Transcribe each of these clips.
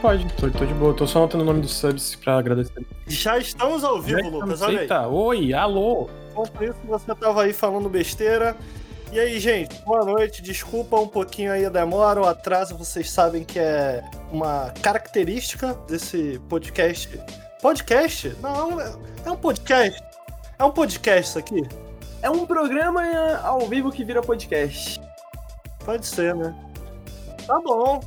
pode. Tô, tô de boa. Tô só anotando o nome dos subs pra agradecer. Já estamos ao vivo, Já Lucas. estamos- Olha aí. Eita, oi, alô. Enquanto isso, você tava aí falando besteira. E aí, gente, boa noite. Desculpa um pouquinho aí a demora, o atraso. Vocês sabem que é uma característica desse podcast. Podcast? Não, é é um podcast. É um podcast isso aqui? É um programa ao vivo que vira podcast. Pode ser, né? Tá bom.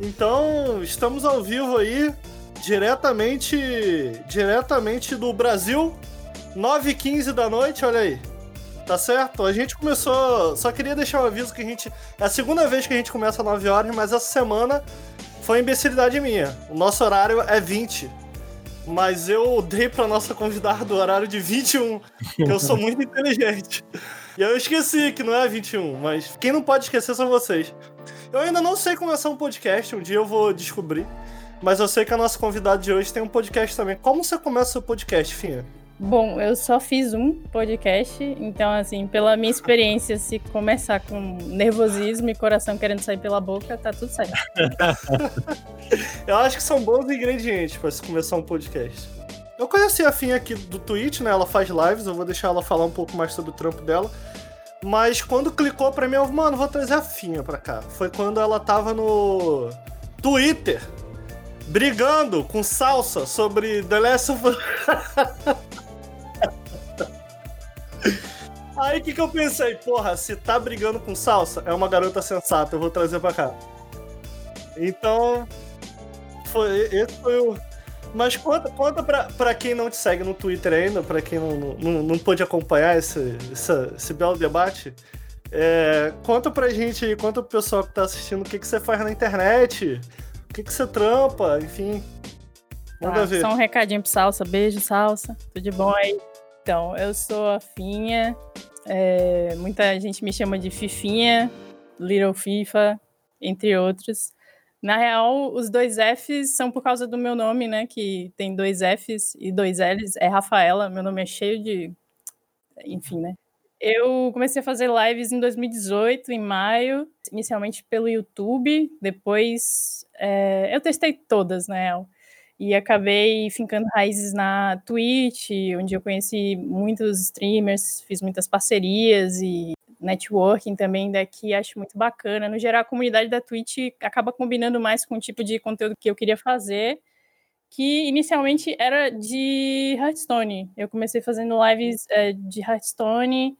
Então, estamos ao vivo aí, diretamente, diretamente do Brasil, 9h15 da noite, olha aí. Tá certo? A gente começou. Só queria deixar um aviso que a gente. É a segunda vez que a gente começa às 9 horas, mas essa semana foi imbecilidade minha. O nosso horário é 20. Mas eu dei pra nossa convidada o horário de 21, que eu sou muito inteligente. E eu esqueci que não é 21, mas quem não pode esquecer são vocês. Eu ainda não sei começar um podcast, um dia eu vou descobrir. Mas eu sei que a nossa convidada de hoje tem um podcast também. Como você começa o seu podcast, Finha? Bom, eu só fiz um podcast, então, assim, pela minha experiência, se começar com nervosismo e coração querendo sair pela boca, tá tudo certo. Eu acho que são bons ingredientes pra se começar um podcast. Eu conheci a Finha aqui do Twitch, né? Ela faz lives, eu vou deixar ela falar um pouco mais sobre o trampo dela. Mas quando clicou pra mim, eu, mano, vou trazer a Finha pra cá. Foi quando ela tava no Twitter, brigando com salsa sobre The Last of Us. Aí o que, que eu pensei? Porra, se tá brigando com salsa, é uma garota sensata, eu vou trazer pra cá. Então, foi, esse foi o. Mas conta, conta pra, pra quem não te segue no Twitter ainda, pra quem não, não, não pôde acompanhar esse, essa- esse belo debate. é, conta pra gente aí, conta pro pessoal que tá assistindo o que, que você faz na internet, o que, que você trampa, enfim. Manda Tá, ver. Só um recadinho pro Salsa. Beijo, Salsa. Tudo de bom aí? Então, eu sou a Finha. é, muita gente me chama de Fifinha, Little FIFA, entre outros. Na real, os dois Fs são por causa do meu nome, né? Que tem dois Fs e dois Ls. É Rafaela, meu nome é cheio de. Enfim, né? Eu comecei a fazer lives em 2018, em maio, inicialmente pelo YouTube, depois é, eu testei todas, real. E acabei fincando raízes na Twitch, onde eu conheci muitos streamers, fiz muitas parcerias e networking também daqui, acho muito bacana. No geral, a comunidade da Twitch acaba combinando mais com o tipo de conteúdo que eu queria fazer, que inicialmente era de Hearthstone. Eu comecei fazendo lives é, de Hearthstone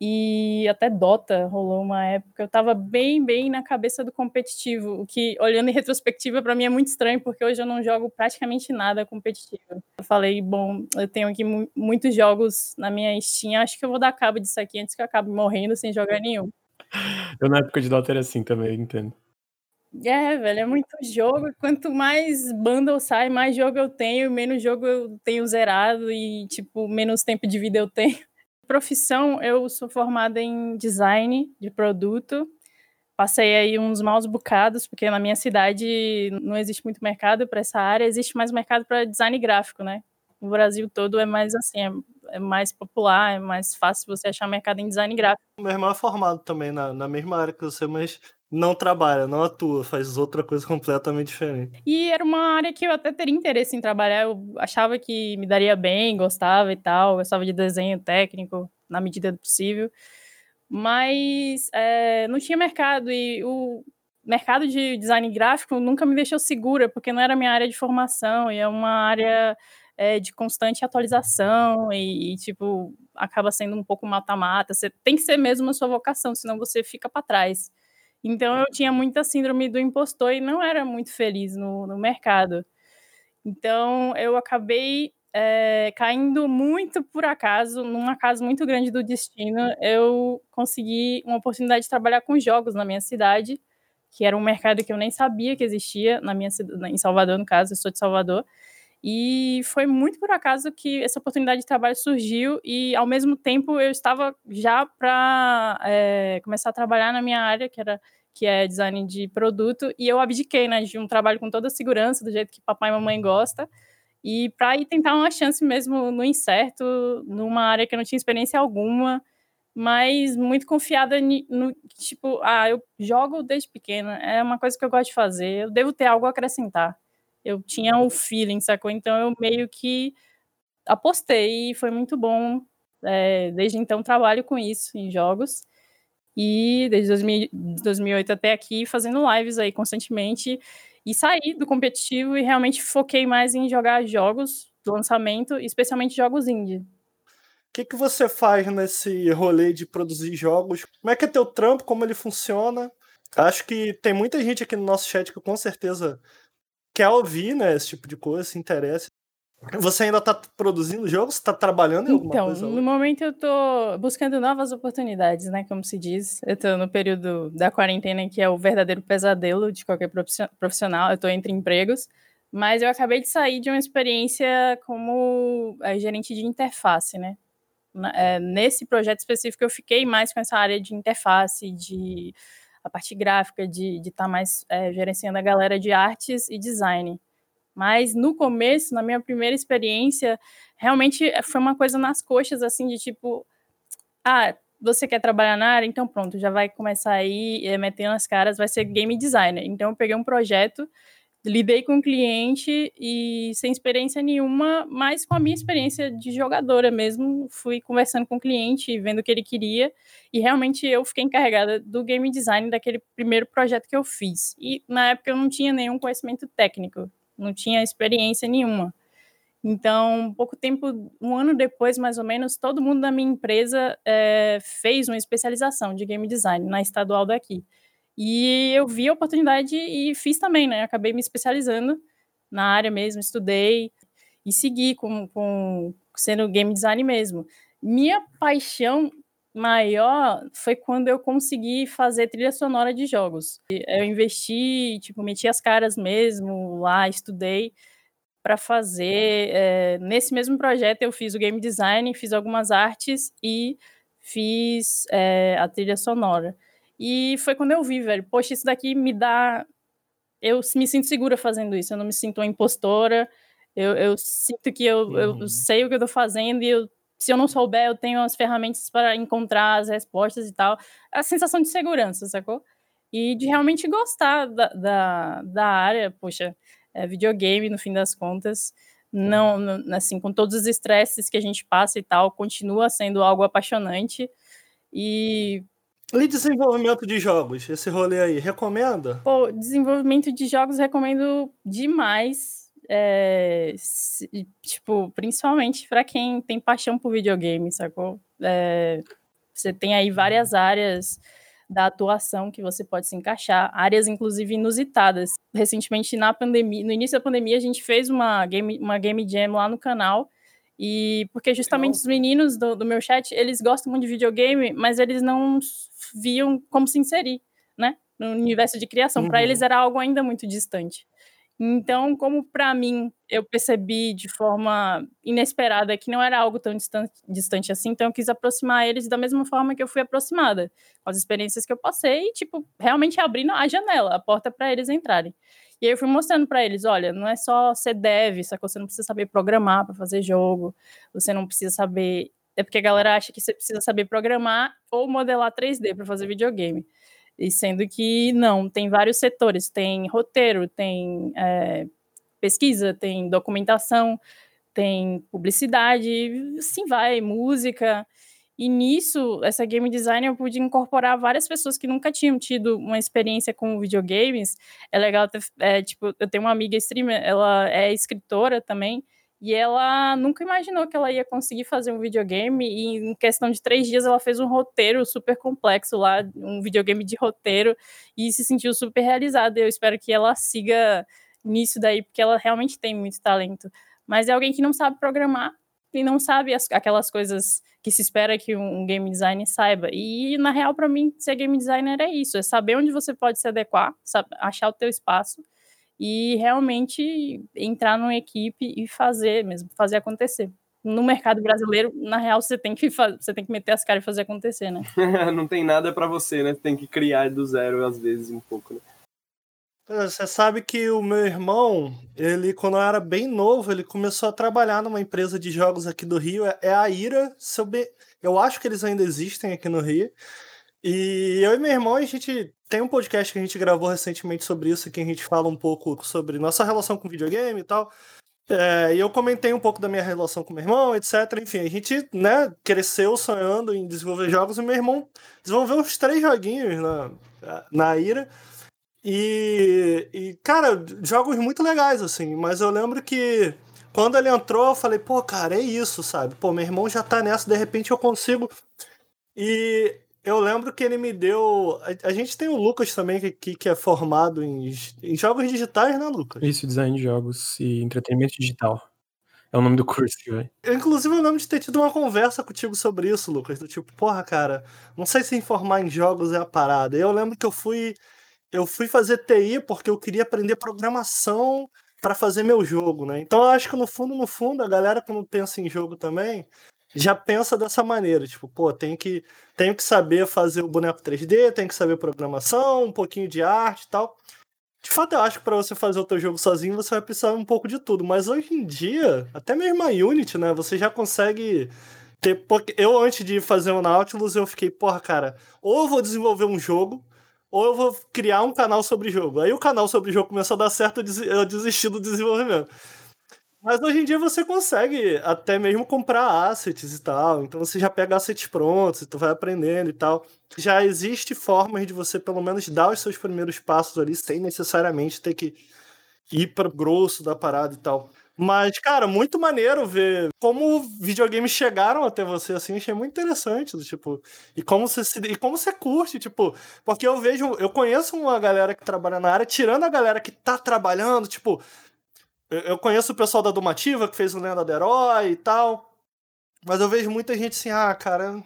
e até Dota rolou uma época. Eu tava bem, bem na cabeça do competitivo, o que, olhando em retrospectiva, para mim é muito estranho, porque hoje eu não jogo praticamente nada competitivo. Eu falei, bom, eu tenho aqui mu- muitos jogos na minha Steam, acho que eu vou dar cabo disso aqui antes que eu acabe morrendo sem jogar nenhum. Eu na época de Dota era assim também, entendo. É, velho, é muito jogo. Quanto mais bundle sai, mais jogo eu tenho, menos jogo eu tenho zerado e, tipo, menos tempo de vida eu tenho. Profissão, eu sou formada em design de produto. Passei aí uns maus bocados, porque na minha cidade não existe muito mercado para essa área, existe mais mercado para design gráfico, né? No Brasil todo é mais assim, é, é mais popular, é mais fácil você achar mercado em design gráfico. Meu irmão é formado também na, na mesma área que você, mas não trabalha, não atua, faz outra coisa completamente diferente. E era uma área que eu até teria interesse em trabalhar. Eu achava que me daria bem, gostava e tal. Gostava de desenho técnico na medida do possível. Mas é, não tinha mercado. E o mercado de design gráfico nunca me deixou segura, porque não era minha área de formação. E é uma área é, de constante atualização. E, e, tipo, acaba sendo um pouco mata-mata. Você tem que ser mesmo a sua vocação, senão você fica para trás. Então eu tinha muita síndrome do impostor e não era muito feliz no, no mercado. Então eu acabei é, caindo muito por acaso, num acaso muito grande do destino, eu consegui uma oportunidade de trabalhar com jogos na minha cidade, que era um mercado que eu nem sabia que existia na minha em Salvador, no caso, eu sou de Salvador. E foi muito por acaso que essa oportunidade de trabalho surgiu e, ao mesmo tempo, eu estava já para começar a trabalhar na minha área, que era que é design de produto, e eu abdiquei, né, de um trabalho com toda a segurança, do jeito que papai e mamãe gosta, e para ir tentar uma chance mesmo no incerto, numa área que eu não tinha experiência alguma, mas muito confiada no tipo, ah, eu jogo desde pequena, é uma coisa que eu gosto de fazer, eu devo ter algo a acrescentar. Eu tinha o um feeling, sacou? Então eu meio que apostei e foi muito bom. É, desde então trabalho com isso em jogos e desde 2000, 2008 até aqui fazendo lives aí constantemente e saí do competitivo e realmente foquei mais em jogar jogos do lançamento, especialmente jogos indie que, que você faz nesse rolê de produzir jogos? Como é que é teu trampo? Como ele funciona? Acho que tem muita gente aqui no nosso chat que com certeza quer ouvir, né, esse tipo de coisa, se interessa. Você ainda está produzindo jogos? Está trabalhando em alguma então, coisa? Então, no momento eu estou buscando novas oportunidades, né, como se diz. Eu estou no período da quarentena que é o verdadeiro pesadelo de qualquer profissional. Eu estou entre empregos, mas eu acabei de sair de uma experiência como é, gerente de interface, né? é, nesse projeto específico eu fiquei mais com essa área de interface, de a parte gráfica, de estar tá mais é, gerenciando a galera de artes e design. Mas no começo, na minha primeira experiência, realmente eh, foi uma coisa nas coxas, assim, de tipo, ah, você quer trabalhar na área? Então pronto, já vai começar aí, é, metendo as caras, vai ser game designer. Então eu peguei um projeto lidei com cliente e sem experiência nenhuma, mas com a minha experiência de jogadora mesmo, fui conversando com o cliente, vendo o que ele queria, e realmente eu fiquei encarregada do game design daquele primeiro projeto que eu fiz. E na época eu não tinha nenhum conhecimento técnico, não tinha experiência nenhuma. Então, pouco tempo, um ano depois, mais ou menos, todo mundo da minha empresa é, fez uma especialização de game design na estadual daqui. E eu vi a oportunidade e fiz também, né? Acabei me especializando na área mesmo, estudei e segui com, com sendo game design mesmo. Minha paixão maior foi quando eu consegui fazer trilha sonora de jogos. Eu investi, tipo, meti as caras mesmo lá, estudei para fazer. É, nesse mesmo projeto eu fiz o game design, fiz algumas artes e fiz é, a trilha sonora. E foi quando eu vi, velho, poxa, isso daqui me dá. Eu me sinto segura fazendo isso, eu não me sinto uma impostora, eu, eu sinto que eu, uhum. eu sei o que eu tô fazendo e eu, se eu não souber, eu tenho as ferramentas para encontrar as respostas e tal. A sensação de segurança, sacou? E de realmente gostar da, da, da área, poxa, é videogame no fim das contas não, assim, com todos os estresses que a gente passa e tal, continua sendo algo apaixonante. E e desenvolvimento de jogos, esse rolê aí, recomenda? Pô, desenvolvimento de jogos recomendo demais. É, tipo, principalmente para quem tem paixão por videogame, sacou? É, você tem aí várias áreas da atuação que você pode se encaixar, áreas inclusive inusitadas. Recentemente, na pandemia, no início da pandemia, a gente fez uma game, uma game jam lá no canal e porque justamente os meninos do, do, meu chat, eles gostam muito de videogame, mas eles não viam como se inserir, né? No universo de criação. Uhum. Para eles era algo ainda muito distante. Então, como para mim eu percebi de forma inesperada que não era algo tão distante, distante, assim, então eu quis aproximar eles da mesma forma que eu fui aproximada, com as experiências que eu passei, tipo, realmente abrindo a janela, a porta para eles entrarem. E aí eu fui mostrando para eles, olha, não é só ser dev, só que você não precisa saber programar para fazer jogo, você não precisa saber, é porque a galera acha que você precisa saber programar ou modelar 3D para fazer videogame. E sendo que não, tem vários setores, tem roteiro, tem é, pesquisa, tem documentação, tem publicidade, assim vai, música. E nisso, essa game design, eu pude incorporar várias pessoas que nunca tinham tido uma experiência com videogames. É legal ter, é, tipo, eu tenho uma amiga streamer, ela é escritora também, e ela nunca imaginou que ela ia conseguir fazer um videogame, e em questão de três dias ela fez um roteiro super complexo lá, um videogame de roteiro, e se sentiu super realizada. Eu espero que ela siga nisso daí, porque ela realmente tem muito talento. Mas é alguém que não sabe programar, e não sabe as, aquelas coisas que se espera que um, game designer saiba. E, na real, para mim, ser game designer é isso, é saber onde você pode se adequar, sabe, achar o teu espaço e realmente entrar numa equipe e fazer mesmo, fazer acontecer. No mercado brasileiro, na real, você tem que fazer, você tem que meter as caras e fazer acontecer, né? não tem nada para você, né? Tem que criar do zero às vezes um pouco, né? Você sabe que o meu irmão, ele, quando eu era bem novo, ele começou a trabalhar numa empresa de jogos aqui do Rio. É, é a Ira. Be... eu acho que eles ainda existem aqui no Rio. E eu e meu irmão, a gente tem um podcast que a gente gravou recentemente sobre isso, que a gente fala um pouco sobre nossa relação com videogame e tal. É, e eu comentei um pouco da minha relação com meu irmão, etc. Enfim, a gente né, cresceu sonhando em desenvolver jogos e meu irmão desenvolveu uns três joguinhos na, na Ira. E, e, cara, jogos muito legais, assim. Mas eu lembro que quando ele entrou, eu falei, pô, cara, é isso, sabe? Pô, meu irmão já tá nessa, de repente eu consigo. E eu lembro que ele me deu. A, a gente tem o Lucas também, que, que é formado em, em jogos digitais, né, Lucas? Isso, design de jogos e entretenimento digital. É o nome do curso, velho. Inclusive, eu lembro de ter tido uma conversa contigo sobre isso, Lucas. Do tipo, porra, cara, não sei se informar em jogos é a parada. Eu lembro que eu fui. Eu fui fazer TI porque eu queria aprender programação para fazer meu jogo, né? Então eu acho que no fundo, no fundo, a galera quando pensa em jogo também, já pensa dessa maneira, tipo, pô, tem que, tenho que saber fazer o boneco 3D, tem que saber programação, um pouquinho de arte e tal. De fato, eu acho que para você fazer o teu jogo sozinho, você vai precisar um pouco de tudo, mas hoje em dia, até mesmo a Unity, né, você já consegue ter, eu antes de fazer o Nautilus, eu fiquei, porra, cara, ou vou desenvolver um jogo, ou eu vou criar um canal sobre jogo. Aí o canal sobre jogo começou a dar certo, eu desisti do desenvolvimento. Mas hoje em dia você consegue até mesmo comprar assets e tal. Então você já pega assets prontos, e tu vai aprendendo e tal. Já existe formas de você pelo menos dar os seus primeiros passos ali sem necessariamente ter que ir para grosso da parada e tal. Mas, cara, muito maneiro ver como videogames chegaram até você, assim, achei muito interessante, tipo, e como você se, e como você curte, tipo, porque eu vejo, eu conheço uma galera que trabalha na área, tirando a galera que tá trabalhando, tipo, eu conheço o pessoal da Domativa, que fez o Lenda do Herói e tal. Mas eu vejo muita gente assim, ah, cara.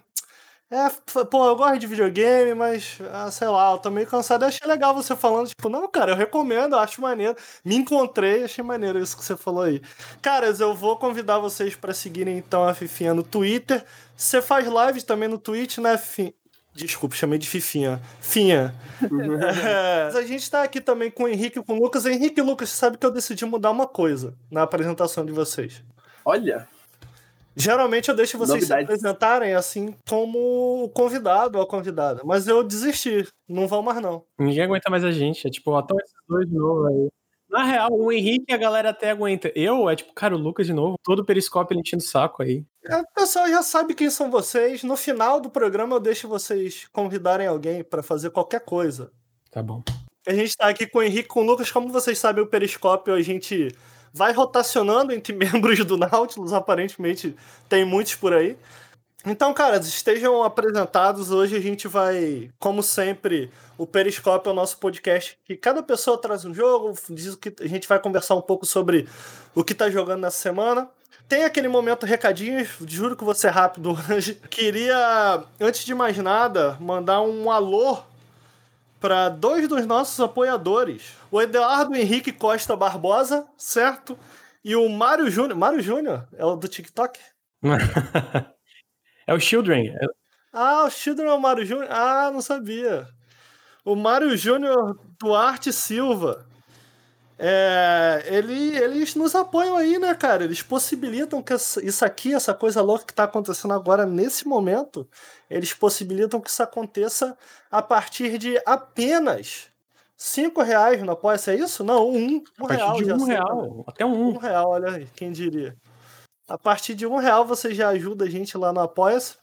É, pô, eu gosto de videogame, mas, ah, sei lá, eu tô meio cansado. Eu achei legal você falando, tipo, não, cara, eu recomendo, eu acho maneiro. Me encontrei, achei maneiro isso que você falou aí. Caras, eu vou convidar vocês para seguirem então a Fifinha no Twitter. Você faz lives também no Twitch, né, Fifinha? Desculpa, chamei de Fifinha. Finha. é, a gente tá aqui também com o Henrique e com o Lucas. Henrique e Lucas, sabe que eu decidi mudar uma coisa na apresentação de vocês. Olha. Geralmente eu deixo vocês Novidade. se apresentarem assim como convidado ou convidada. Mas eu desisti. Não vão mais, não. Ninguém aguenta mais a gente. É tipo, até esses dois de novo aí. Na real, o Henrique a galera até aguenta. Eu, é tipo, cara, o Lucas de novo, todo o periscópio ele enchendo o saco aí. É, o pessoal já sabe quem são vocês. No final do programa eu deixo vocês convidarem alguém para fazer qualquer coisa. Tá bom. A gente tá aqui com o Henrique com o Lucas. Como vocês sabem, o periscópio a gente vai rotacionando entre membros do Nautilus. Aparentemente tem muitos por aí. Então, cara, estejam apresentados. Hoje a gente vai, como sempre, o Periscópio é o nosso podcast que cada pessoa traz um jogo, diz que a gente vai conversar um pouco sobre o que tá jogando nessa semana. Tem aquele momento recadinhos, juro que você é rápido hoje. Queria, antes de mais nada, mandar um alô para dois dos nossos apoiadores. O Eduardo Henrique Costa Barbosa, certo? E o Mário Júnior. Mário Júnior? É o do TikTok? É o Children. Ah, o Children é o Mário Júnior? Ah, não sabia. O Mário Júnior Duarte Silva. É, ele, eles nos apoiam aí, né, cara? Eles possibilitam que isso aqui, essa coisa louca que tá acontecendo agora nesse momento, eles possibilitam que isso aconteça a partir de apenas cinco reais no apoia é isso? Não, um, um a partir real. De um real, até um. Um real, olha aí, quem diria. A partir de um real você já ajuda a gente lá no Apoia-se.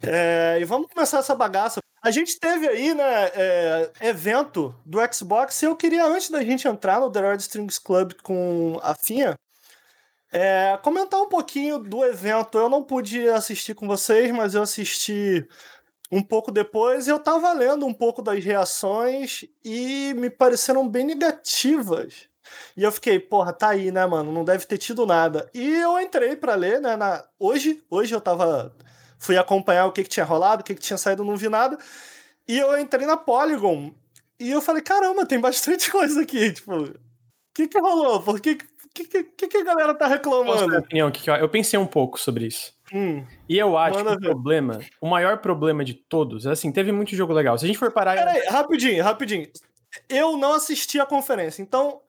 É, e vamos começar essa bagaça. A gente teve aí, né, é, evento do Xbox, e eu queria, antes da gente entrar no The Red Strings Club com a Finha, é, comentar um pouquinho do evento. Eu não pude assistir com vocês, mas eu assisti um pouco depois e eu tava lendo um pouco das reações e me pareceram bem negativas. E eu fiquei, porra, tá aí, né, mano? Não deve ter tido nada. E eu entrei para ler, né? Na... Hoje, hoje eu tava. Fui acompanhar o que, que tinha rolado, o que, que tinha saído, não vi nada. E eu entrei na Polygon. E eu falei, caramba, tem bastante coisa aqui. Tipo, o que, que rolou? Por que, que, que, que a galera tá reclamando? Opinião, que eu pensei um pouco sobre isso. Hum, e eu acho que o problema, o maior problema de todos, é assim, teve muito jogo legal. Se a gente for parar. Peraí, rapidinho, rapidinho. eu não assisti a conferência. Então,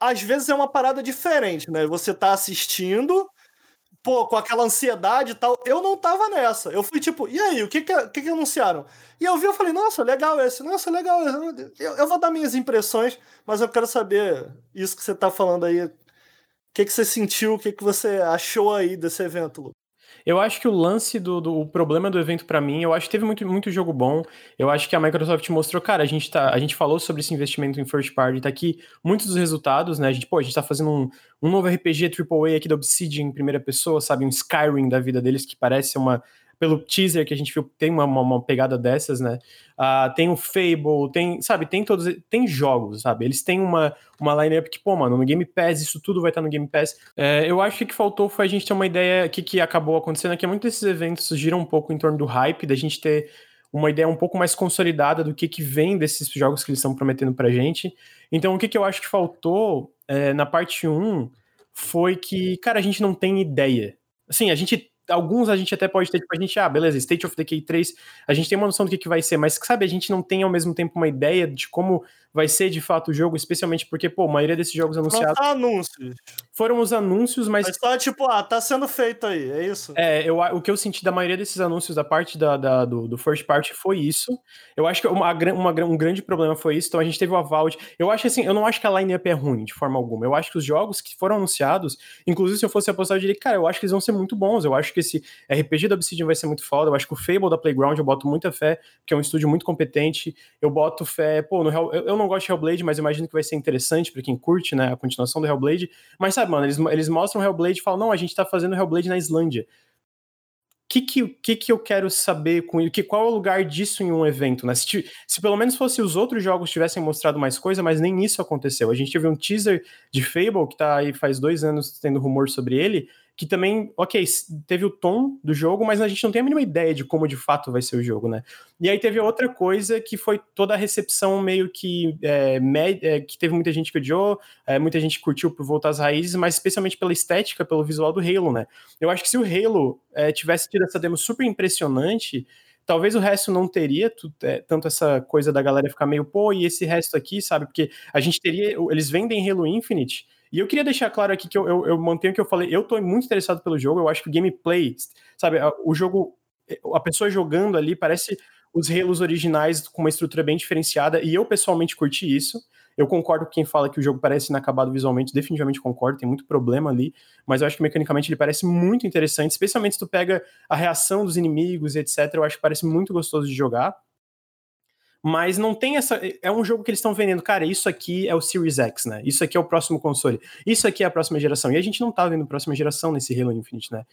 às vezes é uma parada diferente, né? Você tá assistindo, pô, com aquela ansiedade e tal. Eu não tava nessa. Eu fui tipo, e aí, o que que, que, que anunciaram? E eu vi, eu falei, nossa, legal esse, nossa, legal esse. Eu, eu vou dar minhas impressões, mas eu quero saber isso que você tá falando aí. O que, que você sentiu, o que, que você achou aí desse evento, Lu? Eu acho que o lance do, do o problema do evento para mim, eu acho que teve muito, muito jogo bom. Eu acho que a Microsoft mostrou, cara, a gente, tá, a gente falou sobre esse investimento em first party, tá aqui muitos dos resultados, né? A gente, pô, a gente tá fazendo um, um novo RPG AAA aqui da Obsidian em primeira pessoa, sabe? Um Skyrim da vida deles, que parece uma pelo teaser que a gente viu, tem uma, uma, uma pegada dessas, né? Uh, tem o Fable, tem, sabe, tem todos, tem jogos, sabe? Eles têm uma, uma lineup que, pô, mano, no Game Pass, isso tudo vai estar no Game Pass. É, eu acho que o que faltou foi a gente ter uma ideia, que, que acabou acontecendo, é que muitos desses eventos giram um pouco em torno do hype, da gente ter uma ideia um pouco mais consolidada do que, que vem desses jogos que eles estão prometendo pra gente. Então, o que, que eu acho que faltou é, na parte 1 foi que, cara, a gente não tem ideia. Assim, a gente alguns a gente até pode ter, tipo, a gente, ah, beleza, State of Decay 3, a gente tem uma noção do que, que vai ser, mas sabe, a gente não tem ao mesmo tempo uma ideia de como vai ser de fato o jogo, especialmente porque, pô, a maioria desses jogos anunciados. Foram anúncios. Foram os anúncios, mas. Mas só tipo, ah, tá sendo feito aí, é isso? É, eu, o que eu senti da maioria desses anúncios da parte da, da do, do, first party foi isso. Eu acho que uma, uma, um grande problema foi isso. Então a gente teve o Avald. Eu acho assim, eu não acho que a line-up é ruim de forma alguma. Eu acho que os jogos que foram anunciados, inclusive se eu fosse apostar, eu diria, cara, eu acho que eles vão ser muito bons. Eu acho que esse RPG da Obsidian vai ser muito foda. Eu acho que o Fable da Playground eu boto muita fé, que é um estúdio muito competente. Eu boto fé, pô, no Hell, eu, eu não gosto de Hellblade, mas imagino que vai ser interessante para quem curte, né, a continuação do Hellblade. Mas sabe, mano, eles, eles mostram Hellblade e falam, não, a gente tá fazendo Hellblade na Islândia. O que, que, que, que eu quero saber com? Que, qual é o lugar disso em um evento, né? Se, se pelo menos fosse os outros jogos tivessem mostrado mais coisa, mas nem isso aconteceu. A gente teve um teaser de Fable, que tá aí faz dois anos tendo rumor sobre ele, que também, ok, teve o tom do jogo, mas a gente não tem a mínima ideia de como de fato vai ser o jogo, né? E aí teve outra coisa que foi toda a recepção meio que é, é, que teve muita gente que odiou, é, muita gente curtiu por voltar às raízes, mas especialmente pela estética, pelo visual do Halo, né? Eu acho que se o Halo é, tivesse tido essa demo super impressionante, talvez o resto não teria é, tanto essa coisa da galera ficar meio, pô, e esse resto aqui, sabe? Porque a gente teria, eles vendem Halo Infinite e eu queria deixar claro aqui que eu, eu, eu mantenho o que eu falei. Eu tô muito interessado pelo jogo. Eu acho que o gameplay, sabe, o jogo, a pessoa jogando ali parece os Halos originais com uma estrutura bem diferenciada. E eu pessoalmente curti isso. Eu concordo com quem fala que o jogo parece inacabado visualmente, definitivamente concordo, tem muito problema ali, mas eu acho que mecanicamente ele parece muito interessante, especialmente se tu pega a reação dos inimigos, etc. Eu acho que parece muito gostoso de jogar mas não tem essa. É um jogo que eles estão vendendo, cara, isso aqui é o Series X, né? Isso aqui é o próximo console. Isso aqui é a próxima geração. E a gente não tá vendo próxima geração nesse Halo Infinite, né?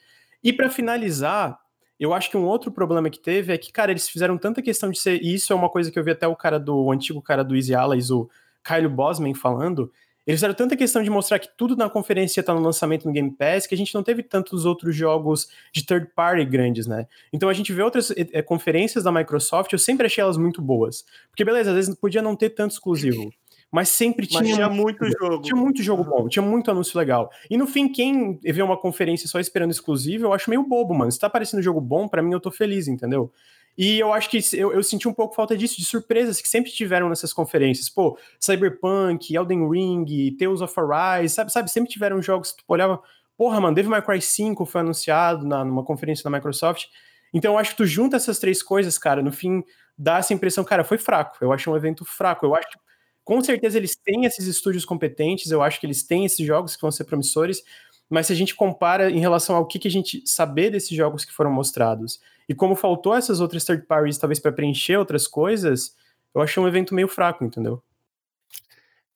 E para finalizar, eu acho que um outro problema que teve é que, cara, eles fizeram tanta questão de ser. E isso é uma coisa que eu vi até o cara do. O antigo cara do Easy Allies, o Kyle Bosman, falando eles fizeram tanta questão de mostrar que tudo na conferência está no lançamento no Game Pass que a gente não teve tantos outros jogos de third party grandes, né? Então a gente vê outras é, conferências da Microsoft, eu sempre achei elas muito boas. Porque, beleza, às vezes podia não ter tanto exclusivo. Mas sempre tinha, mas tinha muito, muito jogo. Tinha muito jogo bom, tinha muito anúncio legal. E no fim, quem vê uma conferência só esperando exclusivo, eu acho meio bobo, mano. Se tá aparecendo jogo bom, para mim eu tô feliz, entendeu? E eu acho que eu, eu, senti um pouco falta disso, de surpresas que sempre tiveram nessas conferências. Pô, Cyberpunk, Elden Ring, Tales of Arise, sabe? sabe sempre tiveram jogos que tu olhava, porra, mano, Devil May Cry 5 foi anunciado na, numa conferência da Microsoft. Então eu acho que tu junta essas três coisas, cara, no fim dá essa impressão, cara, foi fraco. Eu acho um evento fraco. Eu acho que com certeza eles têm esses estúdios competentes, eu acho que eles têm esses jogos que vão ser promissores, mas se a gente compara em relação ao que, que a gente saber desses jogos que foram mostrados e como faltou essas outras third parties, talvez para preencher outras coisas, eu achei um evento meio fraco, entendeu?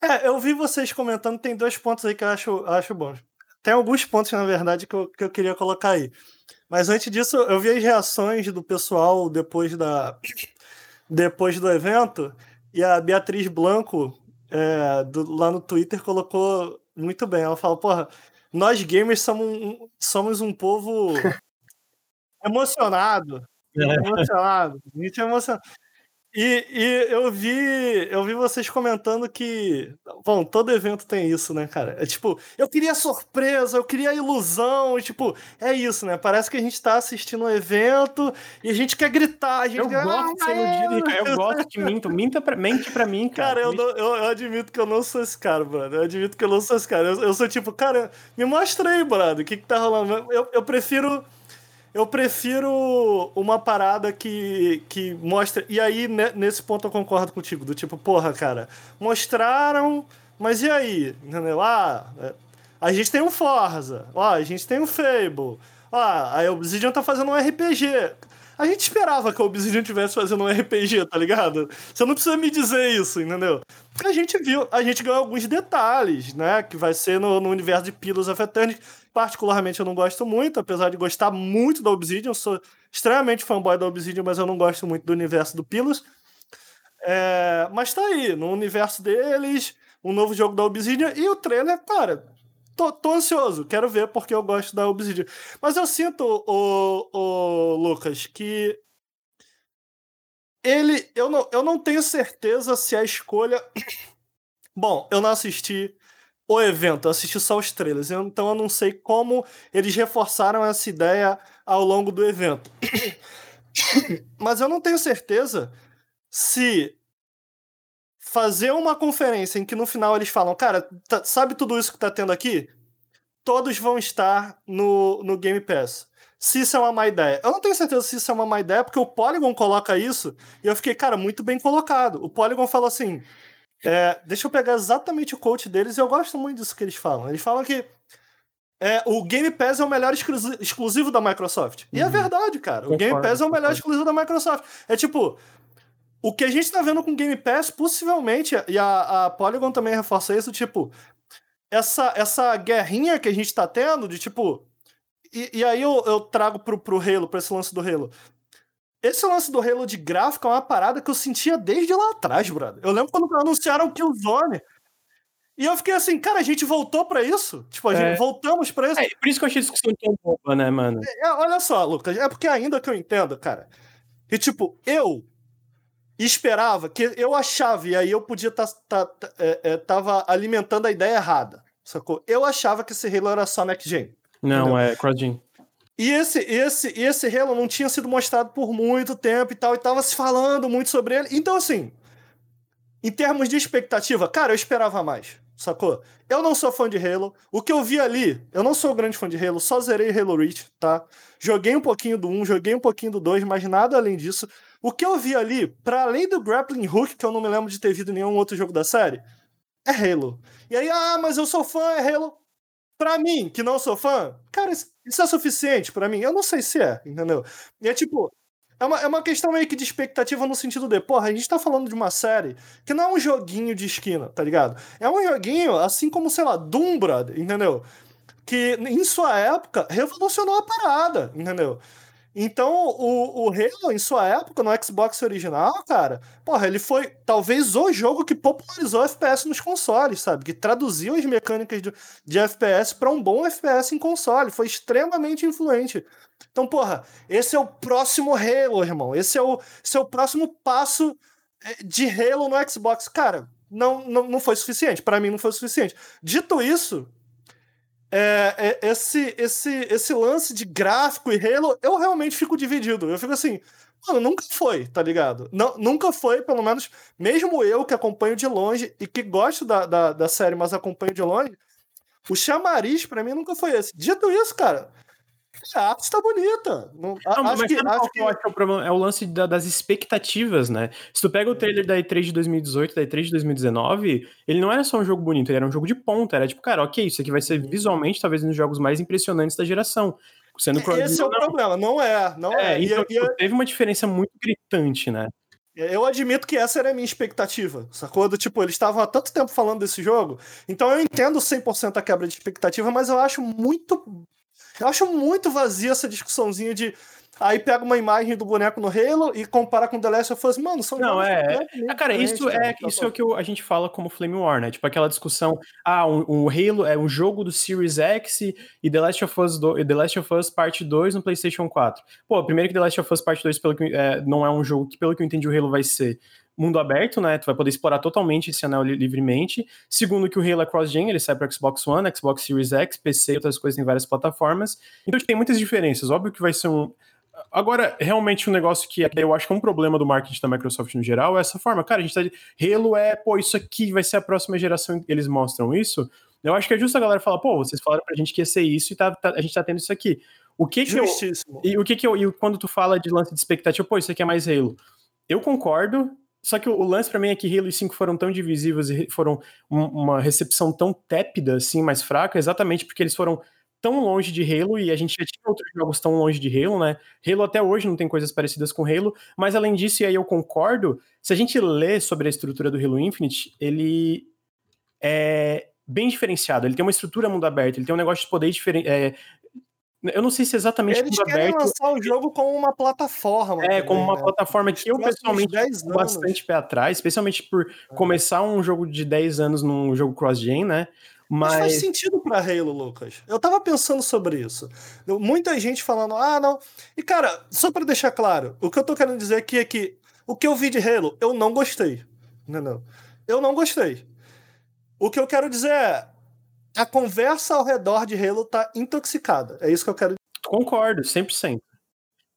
É, eu vi vocês comentando, tem dois pontos aí que eu acho, acho bons. Tem alguns pontos, na verdade, que eu, que eu queria colocar aí. Mas antes disso, eu vi as reações do pessoal depois, da, depois do evento, e a Beatriz Blanco, é, do, lá no Twitter, colocou muito bem. Ela fala, porra, nós gamers somos, somos um povo emocionado. É. Emocionado. A gente é emocionado. E, e eu vi eu vi vocês comentando que. Bom, todo evento tem isso, né, cara? É tipo, eu queria surpresa, eu queria ilusão, e, tipo, é isso, né? Parece que a gente tá assistindo um evento e a gente quer gritar. A gente eu quer, gosto de ser iludido, Ricardo. Eu gosto que mintam. Minta pra, mente pra mim, cara. Cara, eu, não, eu, eu, admito que eu não sou esse cara, brother. Eu admito que eu não sou esse cara. Eu, eu sou tipo, cara, me mostra aí, brother, o que que tá rolando. Eu, eu prefiro eu prefiro uma parada que, que mostra. E aí, nesse ponto, eu concordo contigo. Do tipo, porra, cara, mostraram, mas e aí? Entendeu? Ah, é, a gente tem um Forza, ó, a gente tem um Fable, ó, a Obsidian tá fazendo um RPG. A gente esperava que a Obsidian tivesse fazendo um RPG, tá ligado? Você não precisa me dizer isso, entendeu? A gente viu, a gente ganhou alguns detalhes, né? Que vai ser no, no universo de Pillars of Eternity particularmente eu não gosto muito, apesar de gostar muito da Obsidian, sou extremamente fanboy da Obsidian, mas eu não gosto muito do universo do Pillars. É, mas tá aí, no universo deles, um novo jogo da Obsidian e o trailer, cara, tô, tô ansioso, quero ver porque eu gosto da Obsidian. Mas eu sinto, o, o Lucas, que ele, eu não, eu não tenho certeza se a escolha. Bom, eu não assisti o evento, eu assisti só os trailers, então eu não sei como eles reforçaram essa ideia ao longo do evento. Mas eu não tenho certeza se fazer uma conferência em que no final eles falam, cara, tá, sabe tudo isso que tá tendo aqui? Todos vão estar no, no Game Pass. Se isso é uma má ideia. Eu não tenho certeza se isso é uma má ideia, porque o Polygon coloca isso e eu fiquei, cara, muito bem colocado. O Polygon fala assim: é, deixa eu pegar exatamente o coach deles e eu gosto muito disso que eles falam. Eles falam que é, o Game Pass é o melhor exclusivo da Microsoft. E é uhum. é verdade, cara. O Game Pass é o melhor exclusivo da Microsoft. É tipo, o que a gente tá vendo com o Game Pass, possivelmente, e a, a Polygon também reforça isso, tipo, essa, essa guerrinha que a gente tá tendo de tipo. E, e aí eu, eu trago pro, pro Halo, pra esse lance do Halo. Esse lance do Halo de gráfico é uma parada que eu sentia desde lá atrás, brother. Eu lembro quando anunciaram Killzone. E eu fiquei assim, cara, a gente voltou para isso? Tipo, a gente é. voltamos para isso. É, por isso que eu achei discussão tão boa, né, mano? É, é, olha só, Lucas, é porque ainda que eu entendo, cara. E tipo, eu esperava que eu achava, e aí eu podia estar tá, tá, é, é, tava alimentando a ideia errada, sacou? Eu achava que esse Halo era só next gen. Não, entendeu? é cross-gen. E esse, esse, esse Halo não tinha sido mostrado por muito tempo e tal, e tava se falando muito sobre ele. Então, assim, em termos de expectativa, cara, eu esperava mais, sacou? Eu não sou fã de Halo. O que eu vi ali, eu não sou grande fã de Halo, só zerei Halo Reach, tá? Joguei um pouquinho do 1, joguei um pouquinho do 2, mas nada além disso. O que eu vi ali, para além do Grappling Hook, que eu não me lembro de ter visto em nenhum outro jogo da série, é Halo. E aí, ah, mas eu sou fã, é Halo. Pra mim, que não sou fã, cara, isso é suficiente para mim? Eu não sei se é, entendeu? E é tipo, é uma, é uma questão meio que de expectativa no sentido de, porra, a gente tá falando de uma série que não é um joguinho de esquina, tá ligado? É um joguinho, assim como, sei lá, Doom, brother, entendeu? Que em sua época revolucionou a parada, entendeu? Então, o, o Halo, em sua época, no Xbox original, cara, porra, ele foi talvez o jogo que popularizou FPS nos consoles, sabe? Que traduziu as mecânicas de, de FPS para um bom FPS em console. Foi extremamente influente. Então, porra, esse é o próximo Halo, irmão. Esse é o, esse é o próximo passo eh, de Halo no Xbox. Cara, não, não, não foi suficiente. para mim, não foi suficiente. Dito isso, é, é, esse, esse, esse lance de gráfico e Halo, eu realmente fico dividido. Eu fico assim, mano, nunca foi, tá ligado? Não, nunca foi, pelo menos, mesmo eu que acompanho de longe e que gosto da, da, da série, mas acompanho de longe, o chamariz para mim nunca foi esse. Dito isso, cara, a arte está bonita. Não, não, acho que, acho que... é, o problema? é o lance da, das expectativas, né? Se tu pega o trailer da E3 de 2018, da E3 de 2019, ele não era só um jogo bonito, ele era um jogo de ponta. Era tipo, cara, ok, isso aqui vai ser visualmente talvez um dos jogos mais impressionantes da geração. Sendo Esse é o não. problema, não é, não é. é. Então, e, tipo, teve uma diferença muito gritante, né? Eu admito que essa era a minha expectativa, sacou? Do, tipo, eles estavam há tanto tempo falando desse jogo, então eu entendo 100% a quebra de expectativa, mas eu acho muito eu acho muito vazia essa discussãozinha de aí pega uma imagem do boneco no Halo e compara com The Last of Us, mano, são Não, é. completamente Ah, cara, isso diferentes, é, cara. isso é o que o- a gente fala como Flame War, né? Tipo aquela discussão, ah, um, um Halo é um jogo do Series X e- The Last of Us, do, The Last of Us Parte 2 no PlayStation 4. Pô, primeiro que The Last of Us Parte 2 pelo que, é, não é um jogo que, pelo que eu entendi, o Halo vai ser mundo aberto, né? Tu vai poder explorar totalmente esse anel li- livremente. Segundo que o Halo é cross-gen, ele sai para Xbox One, Xbox Series X, PC e outras coisas em várias plataformas. Então tem muitas diferenças. Óbvio que vai ser um Agora, realmente, um negócio que que eu acho que é um problema do marketing da Microsoft no geral é essa forma. Cara, a gente tá. de- Halo é, pô, isso aqui vai ser a próxima geração. Eles mostram isso. Eu acho que é justo a galera falar, pô, vocês falaram pra gente que ia ser isso e tá, tá- a gente tá tendo isso aqui. O que que eu. Justíssimo. E o que que eu. E quando tu fala de lance de expectativa, pô, isso aqui é mais Halo. Eu concordo. Só que o, lance pra mim é que Halo e 5 foram tão divisivos e foram um- uma recepção tão tépida, assim, mais fraca, exatamente porque eles foram tão longe de Halo e a gente já tinha outros jogos tão longe de Halo, né? Halo até hoje não tem coisas parecidas com Halo, mas além disso, e aí eu concordo, se a gente lê sobre a estrutura do Halo Infinite, ele é bem diferenciado. Ele tem uma estrutura mundo aberto, ele tem um negócio de poder diferente. Eu não sei se é exatamente Eles querem aberto. lançar o jogo como uma plataforma. É, também, como uma né? plataforma que eu pessoalmente 10 fico bastante pé atrás, especialmente por começar um jogo de 10 anos num jogo cross-gen, né? Mas faz Mas, sentido pra Halo, Lucas. Eu tava pensando sobre isso. Muita gente falando, ah, não. E, cara, só pra deixar claro, o que eu tô querendo dizer aqui é que o que eu vi de Halo, eu não gostei. Não, não. Eu não gostei. O que eu quero dizer é. A conversa ao redor de Halo tá intoxicada. É isso que eu quero concordo, 100%.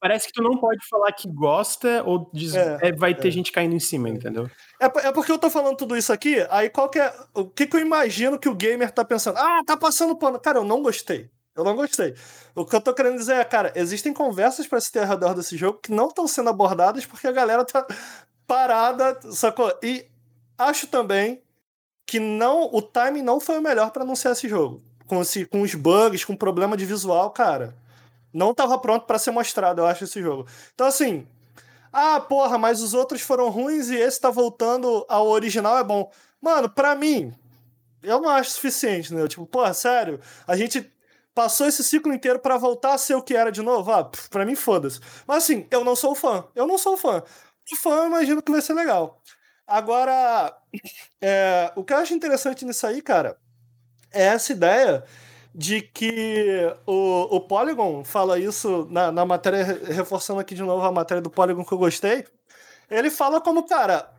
Parece que tu não pode falar que gosta ou diz, É, é, vai ter é. gente caindo em cima, entendeu? É, é porque eu tô falando tudo isso aqui, aí qual que é. O que, que eu imagino que o gamer tá pensando? Ah, tá passando pano. Cara, eu não gostei. Eu não gostei. O que eu tô querendo dizer é, cara, existem conversas pra se ter ao redor desse jogo que não estão sendo abordadas porque a galera tá parada, sacou? E acho também que não o timing não foi o melhor pra anunciar esse jogo. Com, esse, com os bugs, com problema de visual, cara. Não tava pronto pra ser mostrado, eu acho, esse jogo. Então, assim, ah, porra, mas os outros foram ruins e esse tá voltando ao original, é bom. Mano, pra mim, eu não acho suficiente, né? Tipo, porra, sério, a gente passou esse ciclo inteiro pra voltar a ser o que era de novo? Ah, pra mim, foda-se. Mas assim, eu não sou fã. Eu não sou fã. O fã, eu imagino que vai ser legal. Agora, é, o que eu acho interessante nisso aí, cara, é essa ideia de que o, o Polygon fala isso na, na matéria, re- reforçando aqui de novo a matéria do Polygon que eu gostei. Ele fala como, cara,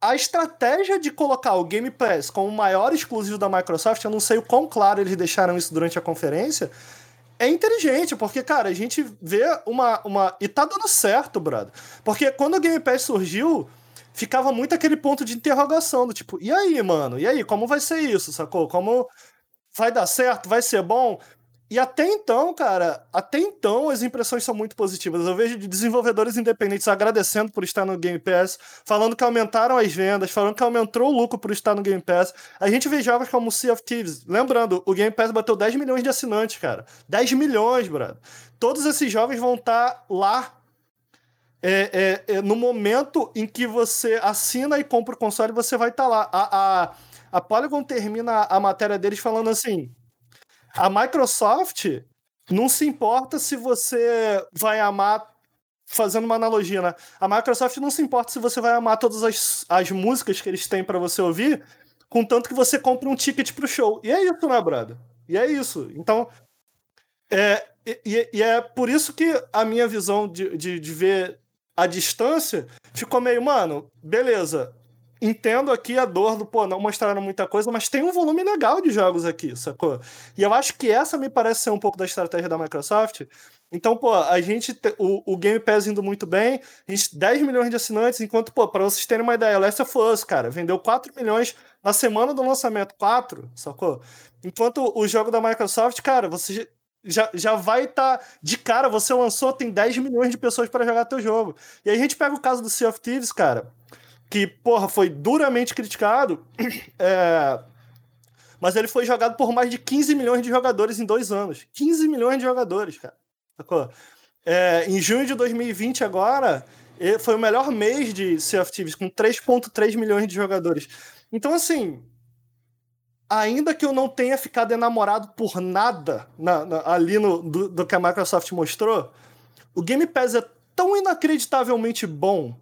a estratégia de colocar o Game Pass como o maior exclusivo da Microsoft, eu não sei o quão claro eles deixaram isso durante a conferência, é inteligente, porque, cara, a gente vê uma. uma e tá dando certo, brother. Porque quando o Game Pass surgiu, ficava muito aquele ponto de interrogação, do tipo, e aí, mano? E aí, como vai ser isso, sacou? Como vai dar certo? Vai ser bom? E até então, cara, até então as impressões são muito positivas. Eu vejo de desenvolvedores independentes agradecendo por estar no Game Pass, falando que aumentaram as vendas, falando que aumentou o lucro por estar no Game Pass. A gente vê jogos como Sea of Thieves. Lembrando, o Game Pass bateu 10 milhões de assinantes, cara. 10 milhões, brother. Todos esses jogos vão estar lá é, é, é, no momento em que você assina e compra o console, você vai estar lá. A, a, a Polygon termina a matéria deles falando assim: a Microsoft não se importa se você vai amar. Fazendo uma analogia, né? A Microsoft não se importa se você vai amar todas as, as músicas que eles têm para você ouvir, contanto que você compre um ticket pro show. E é isso, né, brother? E é isso. Então, é, e, e é por isso que a minha visão de, de, de ver a distância ficou meio, mano, beleza. Entendo aqui a dor do, pô, não mostraram muita coisa, mas tem um volume legal de jogos aqui, sacou? E eu acho que essa me parece ser um pouco da estratégia da Microsoft. Então, pô, a gente, te, o, o Game Pass indo muito bem, a gente 10 milhões de assinantes, enquanto, pô, pra vocês terem uma ideia, Last of Us, cara, vendeu 4 milhões na semana do lançamento, 4, sacou? Enquanto o jogo da Microsoft, cara, você já, já vai estar tá de cara, você lançou, tem 10 milhões de pessoas para jogar teu jogo. E aí a gente pega o caso do Sea of Thieves, cara, que, porra, foi duramente criticado, é... mas ele foi jogado por mais de 15 milhões de jogadores em dois anos. 15 milhões de jogadores, cara. Sacou? É, em junho de 2020, agora, foi o melhor mês de Sea of Thieves, com 3,3 milhões de jogadores. Então, assim, ainda que eu não tenha ficado enamorado por nada na, na, ali no, do, do, que a Microsoft mostrou, o Game Pass é tão inacreditavelmente bom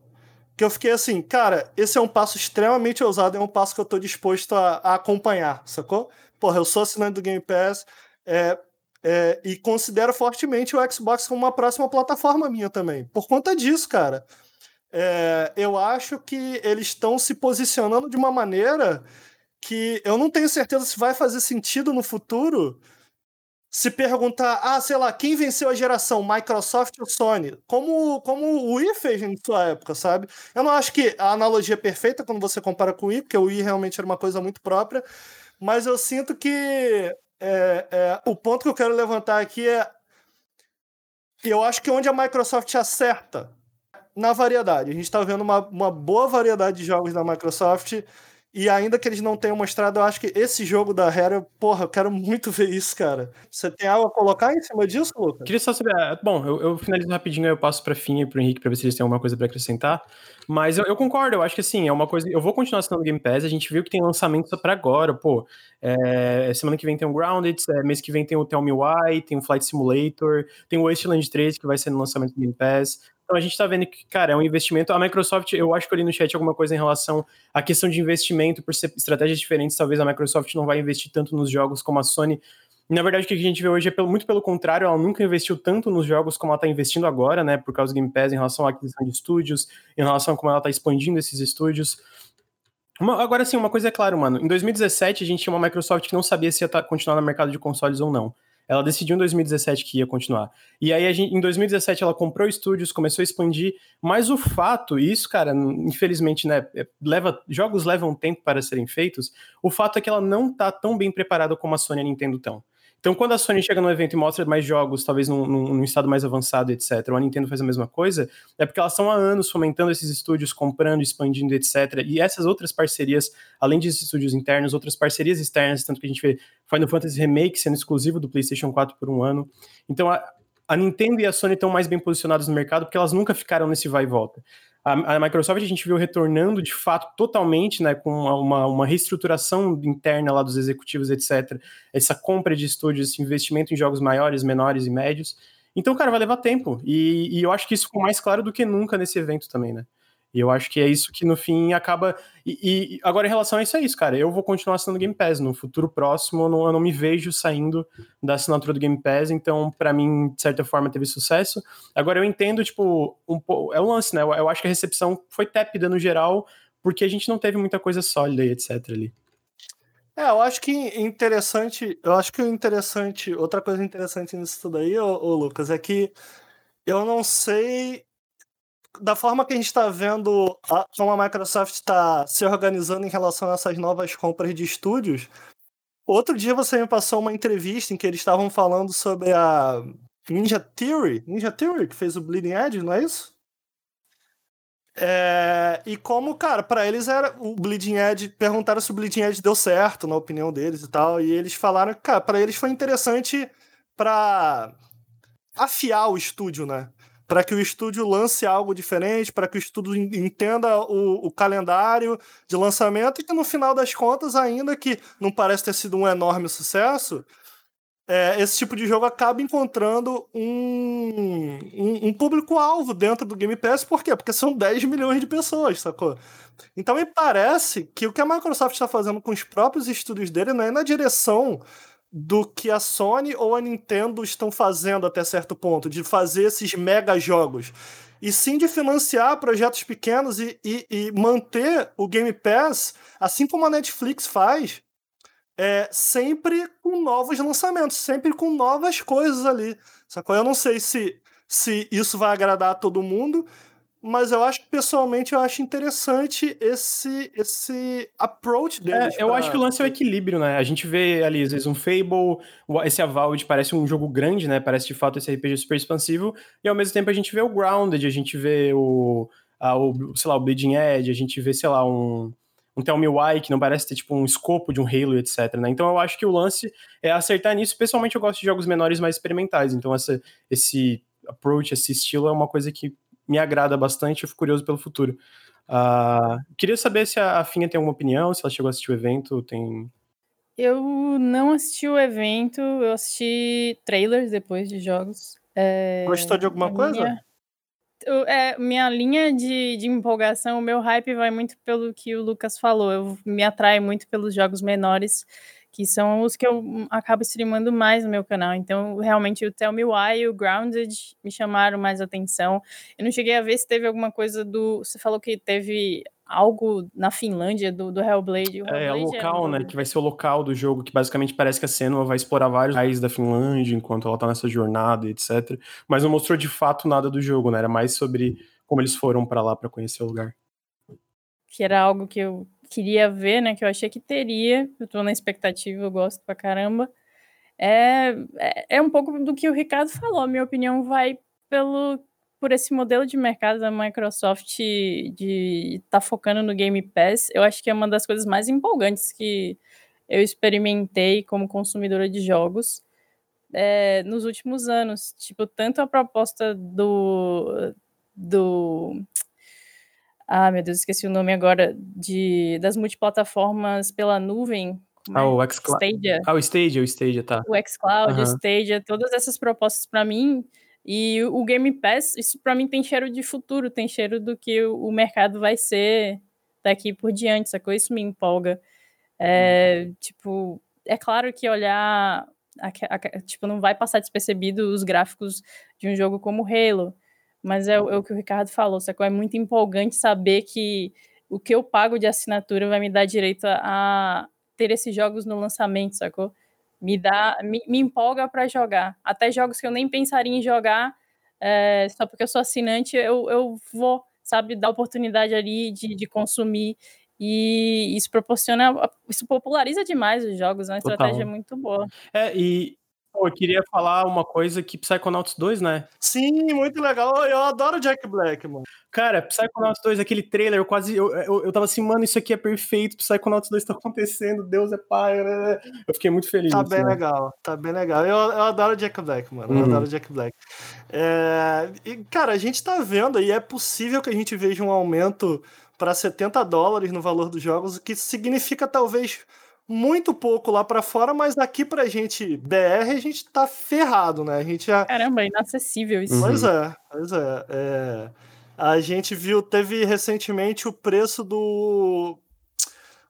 que eu fiquei assim, cara, esse é um passo extremamente ousado, é um passo que eu tô disposto a, a acompanhar, sacou? Porra, eu sou assinante do Game Pass é, é, e considero fortemente o Xbox como uma próxima plataforma minha também. Por conta disso, cara, é, eu acho que eles estão se posicionando de uma maneira que eu não tenho certeza se vai fazer sentido no futuro, se perguntar, ah, sei lá, quem venceu a geração, Microsoft ou Sony? Como, como o Wii fez em sua época, sabe? Eu não acho que a analogia é perfeita quando você compara com o Wii, porque o Wii realmente era uma coisa muito própria, mas eu sinto que é, é, o ponto que eu quero levantar aqui é eu acho que onde a Microsoft acerta na variedade. A gente está vendo uma, uma boa variedade de jogos da Microsoft e ainda que eles não tenham mostrado, eu acho que esse jogo da Hera, porra, eu quero muito ver isso, cara. Você tem algo a colocar em cima disso, Lucas? Queria só saber. Ah, bom, eu, eu finalizo rapidinho, eu passo pra Finha e pro Henrique pra ver se eles têm alguma coisa pra acrescentar. Mas eu, eu, concordo, eu acho que assim, é uma coisa. Eu vou continuar assinando Game Pass, a gente viu que tem lançamento pra agora, pô. É, semana que vem tem o Grounded, é, mês que vem tem o Tell Me Why, tem o Flight Simulator, tem o Wasteland 3, que vai ser no lançamento do Game Pass. Então a gente está vendo que, cara, é um investimento. A Microsoft, eu acho que eu li no chat alguma coisa em relação à questão de investimento, por ser estratégias diferentes, talvez a Microsoft não vai investir tanto nos jogos como a Sony. Na verdade, o que a gente vê hoje é muito pelo contrário, ela nunca investiu tanto nos jogos como ela está investindo agora, né? Por causa do Game Pass, em relação à aquisição de estúdios, em relação a como ela está expandindo esses estúdios. Uma, agora sim, uma coisa é clara, mano. Em 2017, a gente tinha uma Microsoft que não sabia se ia tá, continuar no mercado de consoles ou não. Ela decidiu em 2017 que ia continuar. E aí, gente, em 2017, ela comprou estúdios, começou a expandir, mas o fato, e isso, cara, infelizmente, né, é, leva, jogos levam tempo para serem feitos, o fato é que ela não tá tão bem preparada como a Sony e a Nintendo estão. Então, quando a Sony chega no evento e mostra mais jogos, talvez num, num, estado mais avançado, etc., ou a Nintendo faz a mesma coisa, é porque elas estão há anos fomentando esses estúdios, comprando, expandindo, etc. E essas outras parcerias, além de estúdios internos, outras parcerias externas, tanto que a gente vê Final Fantasy Remake sendo exclusivo do PlayStation 4 por um ano. Então, a, a Nintendo e a Sony estão mais bem posicionadas no mercado porque elas nunca ficaram nesse vai e volta. A, a, Microsoft a gente viu retornando de fato totalmente, né, com uma, uma reestruturação interna lá dos executivos, etc. Essa compra de estúdios, esse investimento em jogos maiores, menores e médios. Então, cara, vai levar tempo. E, e eu acho que isso ficou mais claro do que nunca nesse evento também, né? E eu acho que é isso que no fim acaba. E, e, agora, em relação a isso, é isso, cara. Eu vou continuar assinando Game Pass. No futuro próximo, eu não, eu não me vejo saindo da assinatura do Game Pass. Então, para mim, de certa forma, teve sucesso. Agora, eu entendo, tipo, um, é um lance, né? Eu, eu acho que a recepção foi tépida no geral, porque a gente não teve muita coisa sólida e etc. ali. É, eu acho que interessante. Eu acho que o interessante. Outra coisa interessante nisso tudo aí, ô, ô Lucas, é que eu não sei da forma que a gente está vendo a, como a Microsoft está se organizando em relação a essas novas compras de estúdios, outro dia você me passou uma entrevista em que eles estavam falando sobre a Ninja Theory, Ninja Theory que fez o Bleeding Edge, não é isso? É, e como, cara, para eles era o Bleeding Edge, perguntaram se o Bleeding Edge deu certo, na opinião deles e tal, e eles falaram que, cara, para eles foi interessante para afiar o estúdio, né? Para que o estúdio lance algo diferente, para que o estúdio entenda o, o, calendário de lançamento e que no final das contas, ainda que não parece ter sido um enorme sucesso, é, esse tipo de jogo acaba encontrando um, um, um público-alvo dentro do Game Pass. Por quê? Porque são 10 milhões de pessoas, sacou? Então me parece que o que a Microsoft está fazendo com os próprios estúdios dele não é na direção do que a Sony ou a Nintendo estão fazendo até certo ponto, de fazer esses mega jogos. E sim de financiar projetos pequenos e, e, e manter o Game Pass, assim como a Netflix faz, é, sempre com novos lançamentos, sempre com novas coisas ali. Sacou? Eu não sei se, se isso vai agradar a todo mundo, mas eu acho que pessoalmente eu acho interessante esse esse approach deles. É, eu pra... acho que o lance é o equilíbrio, né? A gente vê ali, às vezes, um Fable, esse Avowed parece um jogo grande, né? Parece de fato esse RPG super expansivo, e ao mesmo tempo a gente vê o Grounded, a gente vê o, a, o sei lá, o Bleeding Edge, a gente vê, sei lá, um, um Tell Me Why, que não parece ter tipo um escopo de um Halo, etc. Né? Então eu acho que o lance é acertar nisso, pessoalmente eu gosto de jogos menores mais experimentais, então essa, esse approach, esse estilo é uma coisa que me agrada bastante, eu fico curioso pelo futuro. Uh, queria saber se a Finha tem alguma opinião, se ela chegou a assistir o evento, tem... Eu não assisti o evento, eu assisti trailers depois de jogos. É, Gostou de alguma coisa? Minha, é, minha linha de, de empolgação, o meu hype vai muito pelo que o Lucas falou. Eu me atrai muito pelos jogos menores, que são os que eu acabo streamando mais no meu canal. Então, realmente, o Tell Me Why e o Grounded me chamaram mais atenção. Eu não cheguei a ver se teve alguma coisa do. Você falou que teve algo na Finlândia do, do Hellblade. O É, é o Hellblade local, um- né? Que vai ser o local do jogo, que basicamente parece que a Senua vai explorar vários países da Finlândia enquanto ela tá nessa jornada etc. Mas não mostrou de fato nada do jogo, né? Era mais sobre como eles foram pra lá pra conhecer o lugar. que era algo que eu queria ver, né? Que eu achei que teria. Eu tô na expectativa, eu gosto pra caramba. É, é, é um pouco do que o Ricardo falou. Minha opinião vai pelo por esse modelo de mercado da Microsoft de estar focando no Game Pass. Eu acho que é uma das coisas mais empolgantes que eu experimentei como consumidora de jogos é, nos últimos anos. Tipo, tanto a proposta do do ah, meu Deus, esqueci o nome agora, de, das multiplataformas pela nuvem. Ah, é? o xCloud. Stadia, Ah, o Stadia, o Stadia, tá. o xCloud, o Aham. Stadia, todas essas propostas para mim. E o Game Pass, isso para mim tem cheiro de futuro, tem cheiro do que o mercado vai ser daqui por diante, sacou? Isso me empolga. É, tipo, é claro que olhar, aque- aque- tipo, não vai passar despercebido os gráficos de um jogo como Halo, mas é, o é o que o Ricardo falou, sacou? É muito empolgante saber que o que eu pago de assinatura vai me dar direito a, a ter esses jogos no lançamento, sacou? Me dá, me, me empolga para jogar. Até jogos que eu nem pensaria em jogar, é, só porque eu sou assinante, eu, eu vou, sabe, dar oportunidade ali de, de consumir. E isso proporciona, isso populariza demais os jogos, é uma Total. estratégia muito boa. É, e pô, eu queria falar uma coisa que Psychonauts 2, né? Sim, muito legal. Eu adoro Jack Black, mano. Cara, Psychonauts 2, aquele trailer, eu quase. Eu, eu, eu tava assim, mano, isso aqui é perfeito. Psychonauts 2 tá acontecendo, Deus é pai. né? Eu fiquei muito feliz. Tá bem né? legal, tá bem legal. Eu, eu adoro Jack Black, mano. Eu Uhum. adoro Jack Black. É, e, cara, a gente tá vendo aí, é possível que a gente veja um aumento para 70 dólares no valor dos jogos, o que significa talvez muito pouco lá pra fora, mas aqui pra gente, BR, a gente tá ferrado, né? A gente já. Caramba, é inacessível isso. Uhum. Pois é, pois é, é. A gente viu, teve recentemente o preço do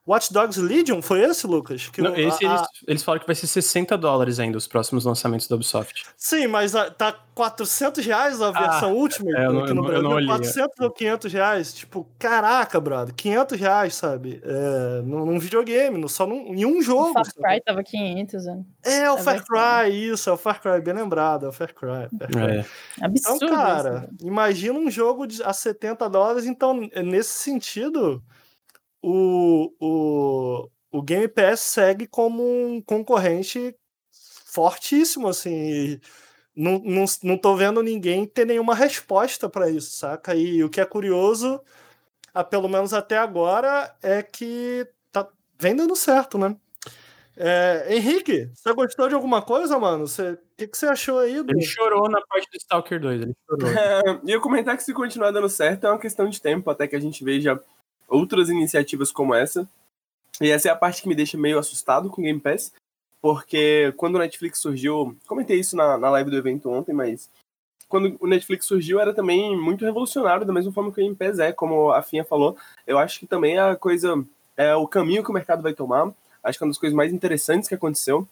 Watch Dogs Legion, foi esse, Lucas? Que Não, o- esse a- eles, eles falaram que vai ser 60 dólares ainda os próximos lançamentos da Ubisoft. Sim, mas a- tá 400 reais a versão última é, eu não- no não- eu Brasil. não olhei. 400 ou 500 reais. Tipo, caraca, brother. 500 reais, sabe? É, num, num videogame, no- só num, em um O jogo. Far sabe? Cry tava 500, né? É, o É Far. Cry, isso, é o Far Cry, bem lembrado, é o Far Cry. Far Cry. É. Então, Absurdo cara, isso. imagina um jogo de, a 70 dólares. Então, nesse sentido, o, o, o Game Pass segue como um concorrente fortíssimo, assim. e Não, não, não tô vendo ninguém ter nenhuma resposta para isso, saca? E o que é curioso, a, pelo menos até agora, é que tá, vem dando certo, né? É, Henrique, você gostou de alguma coisa, mano? Você- O que, que você achou aí? Do... Ele chorou na parte do Stalker 2, ele chorou. É, e eu comentar que se continuar dando certo é uma questão de tempo até que a gente veja outras iniciativas como essa. E essa é a parte que me deixa meio assustado com o Game Pass, porque quando o Netflix surgiu, comentei isso na, na live do evento ontem, mas quando o Netflix surgiu era também muito revolucionário, da mesma forma que o Game Pass é, como a Finha falou. Eu acho que também a coisa, é o caminho que o mercado vai tomar. Acho que é uma das coisas mais interessantes que aconteceu.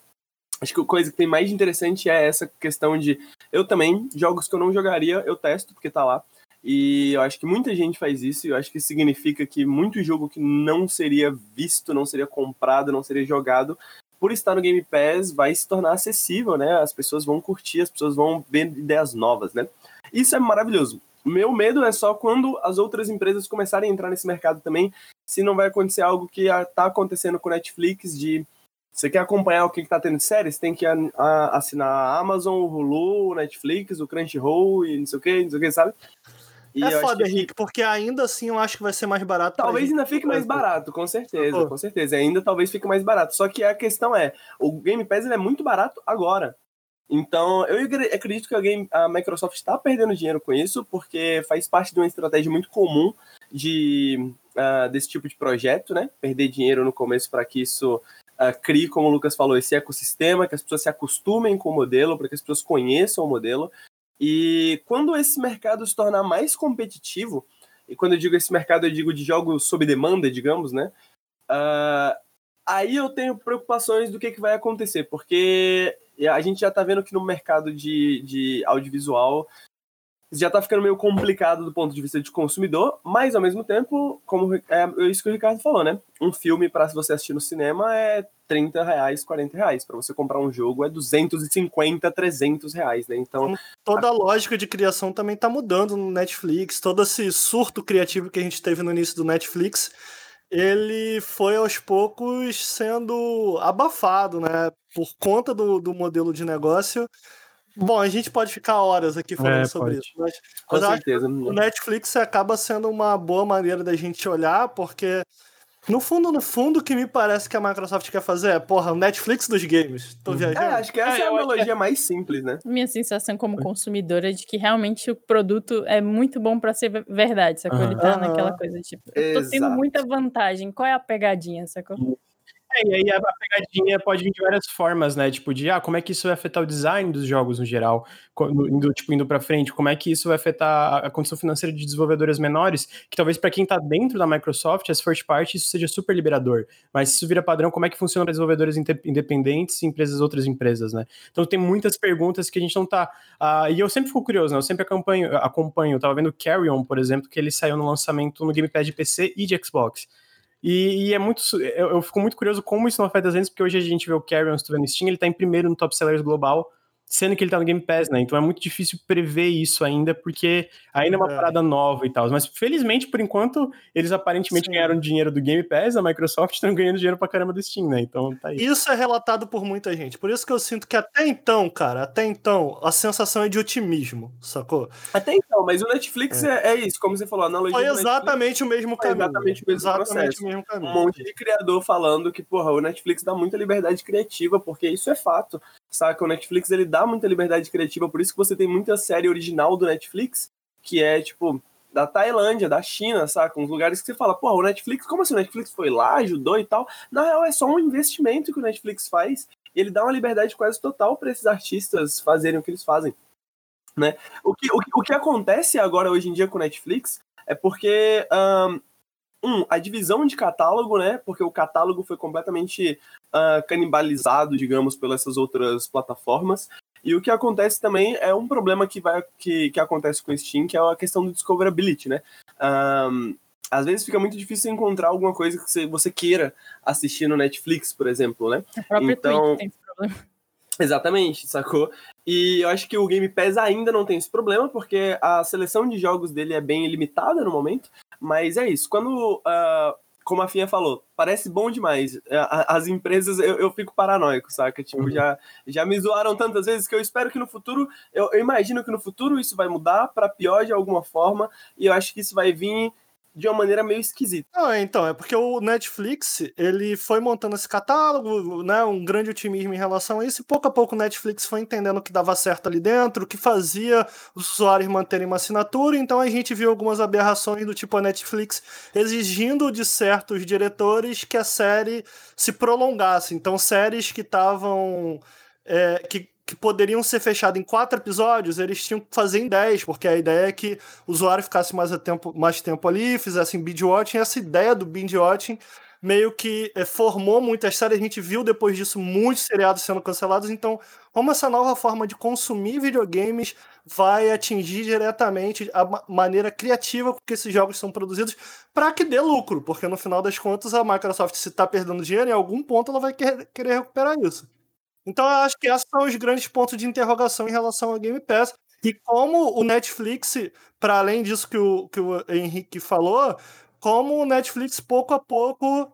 Acho que a coisa que tem mais interessante é essa questão de eu também, jogos que eu não jogaria, eu testo, porque tá lá. E eu acho que muita gente faz isso, e eu acho que significa que muito jogo que não seria visto, não seria comprado, não seria jogado, por estar no Game Pass, vai se tornar acessível, né? As pessoas vão curtir, as pessoas vão ver ideias novas, né? Isso é maravilhoso. Meu medo é só quando as outras empresas começarem a entrar nesse mercado também, se não vai acontecer algo que tá acontecendo com Netflix de você quer acompanhar o que, que tá tendo de série? Você tem que assinar a Amazon, o Hulu, o Netflix, o Crunchyroll e não sei o que, não sei o que, sabe? E É foda, que- Henrique, porque ainda assim eu acho que vai ser mais barato. Talvez ainda fique mais barato, com certeza, com certeza. Ainda talvez fique mais barato. Só que a questão é, o Game Pass é muito barato agora. Então, eu acre- acredito que a, Game- a Microsoft está perdendo dinheiro com isso, porque faz parte de uma estratégia muito comum de, ah, desse tipo de projeto, né? Perder dinheiro no começo para que isso ah, crie, como o Lucas falou, esse ecossistema, que as pessoas se acostumem com o modelo, para que as pessoas conheçam o modelo. E quando esse mercado se tornar mais competitivo, e quando eu digo esse mercado, eu digo de jogos sob demanda, digamos, né? Uh, aí eu tenho preocupações do que, que vai acontecer, porque a gente já está vendo que no mercado de, de audiovisual já está ficando meio complicado do ponto de vista de consumidor, mas ao mesmo tempo, como é, é isso que o Ricardo falou, né? Um filme para você assistir no cinema é 30 reais, 40 reais. Para você comprar um jogo é 250, 300 reais, né? Então. Toda a lógica de criação também está mudando no Netflix. Todo esse surto criativo que a gente teve no início do Netflix ele foi aos poucos sendo abafado, né? Por conta do, do modelo de negócio. Bom, a gente pode ficar horas aqui falando é, sobre pode. isso, mas, Com mas certeza. o Netflix acaba sendo uma boa maneira da gente olhar, porque no fundo, no fundo, o que me parece que a Microsoft quer fazer é, porra, o Netflix dos games. Tô uhum. viajando. É, acho que essa é, é a analogia é... mais simples, né? Minha sensação como consumidora é de que realmente o produto é muito bom para ser verdade, sacou? Uhum. Ele tá uhum. naquela coisa, tipo, eu tô tendo muita vantagem, qual é a pegadinha, sacou? É, e aí a, pegadinha pode vir de várias formas, né? Tipo, de ah, como é que isso vai afetar o design dos jogos no geral, indo, tipo, indo pra frente, como é que isso vai afetar a condição financeira de desenvolvedoras menores, que talvez para quem tá dentro da Microsoft, as first party, isso seja super liberador. Mas se isso vira padrão, como é que funciona para desenvolvedores independentes e empresas, outras empresas, né? Então tem muitas perguntas que a gente não tá. Uh, e eu sempre fico curioso, né? Eu sempre acompanho, acompanho. Tava vendo Carrion, por exemplo, que ele saiu no lançamento no Gamepad de PC e de Xbox. E, e, é muito. Eu, eu, fico muito curioso como isso não afeta as vendas, porque hoje a gente vê o Carrion, se Steam, ele tá em primeiro no top sellers global, sendo que ele tá no Game Pass, né? Então é muito difícil prever isso ainda, porque ainda é uma é. parada nova e tal. Mas felizmente, por enquanto, eles aparentemente Sim. ganharam dinheiro do Game Pass, a Microsoft estão ganhando dinheiro pra caramba do Steam, né? Então tá aí. Isso é relatado por muita gente. Por isso que eu sinto que até então, cara, até então, a sensação é de otimismo, sacou? Até então, mas o Netflix é, é, é isso, como você falou, a analogia. Foi exatamente o mesmo caminho. Exatamente o mesmo exatamente processo. O mesmo caminho. Um monte de criador falando que, porra, o Netflix dá muita liberdade criativa, porque isso é fato saca? O Netflix ele dá muita liberdade criativa, por isso que você tem muita série original do Netflix, que é tipo da Tailândia, da China, saca? Uns lugares que você fala, pô, o Netflix, como assim o Netflix foi lá, ajudou e tal? Na real, é só um investimento que o Netflix faz e ele dá uma liberdade quase total para esses artistas fazerem o que eles fazem. Né? O, que, o, o que acontece agora hoje em dia com o Netflix é porque um, um, a divisão de catálogo, né? Porque o catálogo foi completamente uh, canibalizado, digamos, pelas essas outras plataformas. E o que acontece também é um problema que, vai, que, que acontece com o Steam, que é a questão do discoverability, né? Um, às vezes fica muito difícil encontrar alguma coisa que você queira assistir no Netflix, por exemplo, né? então, tem esse problema. Exatamente, sacou? E eu acho que o Game Pass ainda não tem esse problema, porque a seleção de jogos dele é bem limitada no momento. Mas é isso. Quando, uh, como a Finha falou, parece bom demais. As empresas, eu, eu fico paranoico, saca? Tipo, uhum. já, já me zoaram tantas vezes que eu espero que no futuro, eu, eu imagino que no futuro isso vai mudar para pior de alguma forma. E eu acho que isso vai vir de uma maneira meio esquisita. Ah, então, é porque o Netflix, ele foi montando esse catálogo, né, um grande otimismo em relação a isso, e pouco a pouco o Netflix foi entendendo o que dava certo ali dentro, o que fazia os usuários manterem uma assinatura, então a gente viu algumas aberrações do tipo a Netflix exigindo de certos diretores que a série se prolongasse. Então, séries que estavam... É, que que poderiam ser fechados em quatro episódios, eles tinham que fazer em dez, porque a ideia é que o usuário ficasse mais tempo, mais tempo ali, fizessem binge watching. Essa ideia do binge watching meio que é, formou muitas séries. A gente viu depois disso muitos seriados sendo cancelados. Então, como essa nova forma de consumir videogames vai atingir diretamente a maneira criativa com que esses jogos são produzidos para que dê lucro, porque no final das contas a Microsoft, se está perdendo dinheiro, em algum ponto ela vai querer recuperar isso. Então eu acho que esses são os grandes pontos de interrogação em relação ao Game Pass. E como o Netflix, para além disso que o, que o Henrique falou, como o Netflix pouco a pouco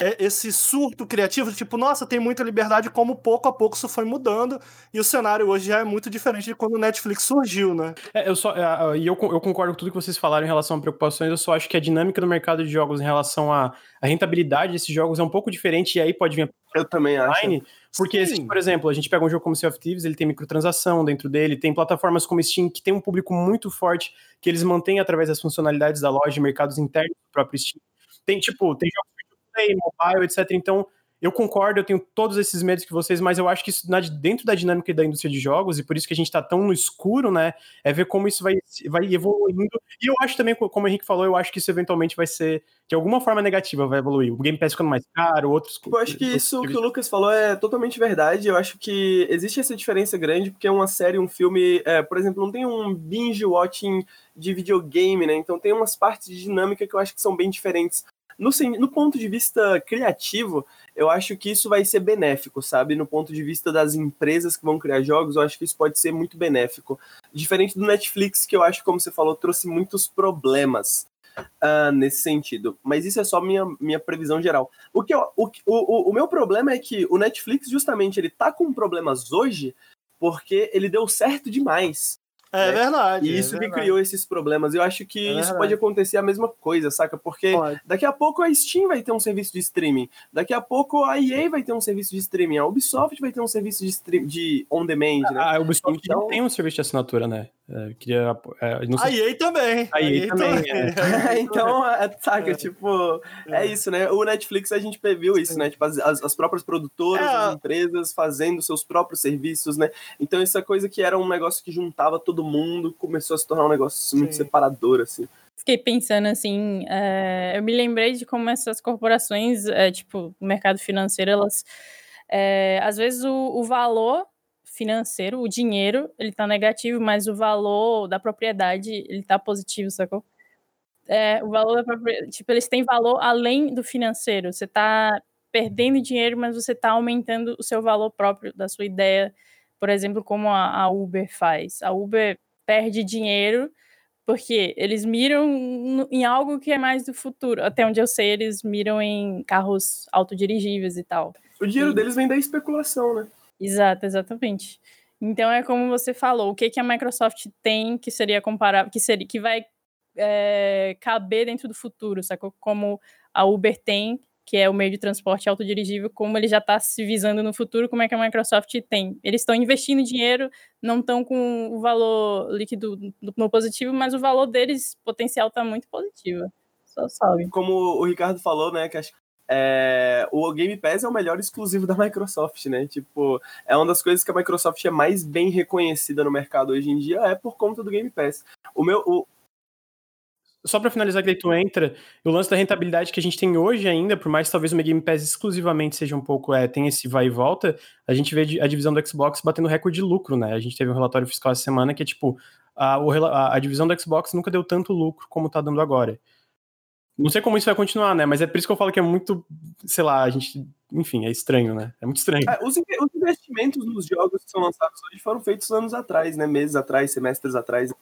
é esse surto criativo, tipo, nossa, tem muita liberdade, como pouco a pouco isso foi mudando, e o cenário hoje já é muito diferente de quando o Netflix surgiu, né? É, eu só, é, e eu, eu concordo com tudo que vocês falaram em relação a preocupações, eu só acho que a dinâmica do mercado de jogos em relação à rentabilidade desses jogos é um pouco diferente, e aí pode vir a eu também online, acho. Porque, por exemplo, a gente pega um jogo como Sea of Thieves, ele tem microtransação dentro dele, tem plataformas como Steam que tem um público muito forte que eles mantêm através das funcionalidades da loja, mercados internos do próprio Steam. Tem, tipo, tem jogos free to play, mobile, etc. Então, eu concordo, eu tenho todos esses medos que vocês, mas eu acho que isso, dentro da dinâmica da indústria de jogos, e por isso que a gente tá tão no escuro, né? É ver como isso vai, vai evoluindo. E eu acho também, como o Henrique falou, eu acho que isso eventualmente vai ser, de alguma forma negativa, vai evoluir. O Game Pass ficando mais caro, outros. Eu acho que isso que o Lucas falou é totalmente verdade. Eu acho que existe essa diferença grande, porque uma série, um filme, é, por exemplo, não tem um binge watching de videogame, né? Então tem umas partes de dinâmica que eu acho que são bem diferentes. No, no ponto de vista criativo, eu acho que isso vai ser benéfico, sabe? No ponto de vista das empresas que vão criar jogos, eu acho que isso pode ser muito benéfico. Diferente do Netflix, que eu acho, como você falou, trouxe muitos problemas uh, nesse sentido. Mas isso é só minha, minha previsão geral. O, que eu, o, o, o meu problema é que o Netflix, justamente, ele tá com problemas hoje porque ele deu certo demais. É né? verdade. E isso é que criou esses problemas. Eu acho que é isso pode acontecer a mesma coisa, saca? Porque pode. daqui a pouco a Steam vai ter um serviço de streaming, daqui a pouco a EA vai ter um serviço de streaming, a Ubisoft vai ter um serviço de, stream, de on demand, né? A Ubisoft então... tem um serviço de assinatura, né? É, queria, é, não sei... A EA também. A EA, também, também. É. então, é, saca, tipo, é. isso, né? O Netflix a gente previu isso, né? Tipo, as, as próprias produtoras, é. as empresas fazendo seus próprios serviços, né? Então, essa coisa que era um negócio que juntava todo mundo, começou a se tornar um negócio Sim. muito separador, assim. Fiquei pensando assim, é, eu me lembrei de como essas corporações, é, tipo, o mercado financeiro, elas, é, às vezes o, o valor financeiro, o dinheiro, ele tá negativo, mas o valor da propriedade, ele tá positivo, sacou? É, o valor da propriedade, tipo, eles têm valor além do financeiro. Você tá perdendo dinheiro, mas você tá aumentando o seu valor próprio da sua ideia, por exemplo, como a, a Uber faz. A Uber perde dinheiro porque eles miram em algo que é mais do futuro. Até onde eu sei, eles miram em carros autodirigíveis e tal. O dinheiro e... deles vem da especulação, né? Exato, exatamente. Então é como você falou, o que, que a Microsoft tem que seria comparável, que seria que vai é, caber dentro do futuro, sacou? Como a Uber tem, que é o meio de transporte autodirigível, como ele já está se visando no futuro, como é que a Microsoft tem. Eles estão investindo dinheiro, não estão com o valor líquido no positivo, mas o valor deles potencial está muito positivo. Só sabe. Como o Ricardo falou, né, que acho é, o Game Pass é o melhor exclusivo da Microsoft, né? Tipo, é uma das coisas que a Microsoft é mais bem reconhecida no mercado hoje em dia, é por conta do Game Pass. O meu. O... Só para finalizar que tu entra, o lance da rentabilidade que a gente tem hoje ainda, por mais que talvez o Game Pass exclusivamente seja um pouco, é, tem esse vai e volta, a gente vê a divisão do Xbox batendo recorde de lucro, né? A gente teve um relatório fiscal essa semana que é tipo, a, a, a divisão do Xbox nunca deu tanto lucro como tá dando agora. Não sei como isso vai continuar, né? Mas é por isso que eu falo que é muito, sei lá, a gente. Enfim, é estranho, né? É muito estranho. É, os, os, investimentos nos jogos que são lançados hoje foram feitos anos atrás, né? Meses atrás, semestres atrás.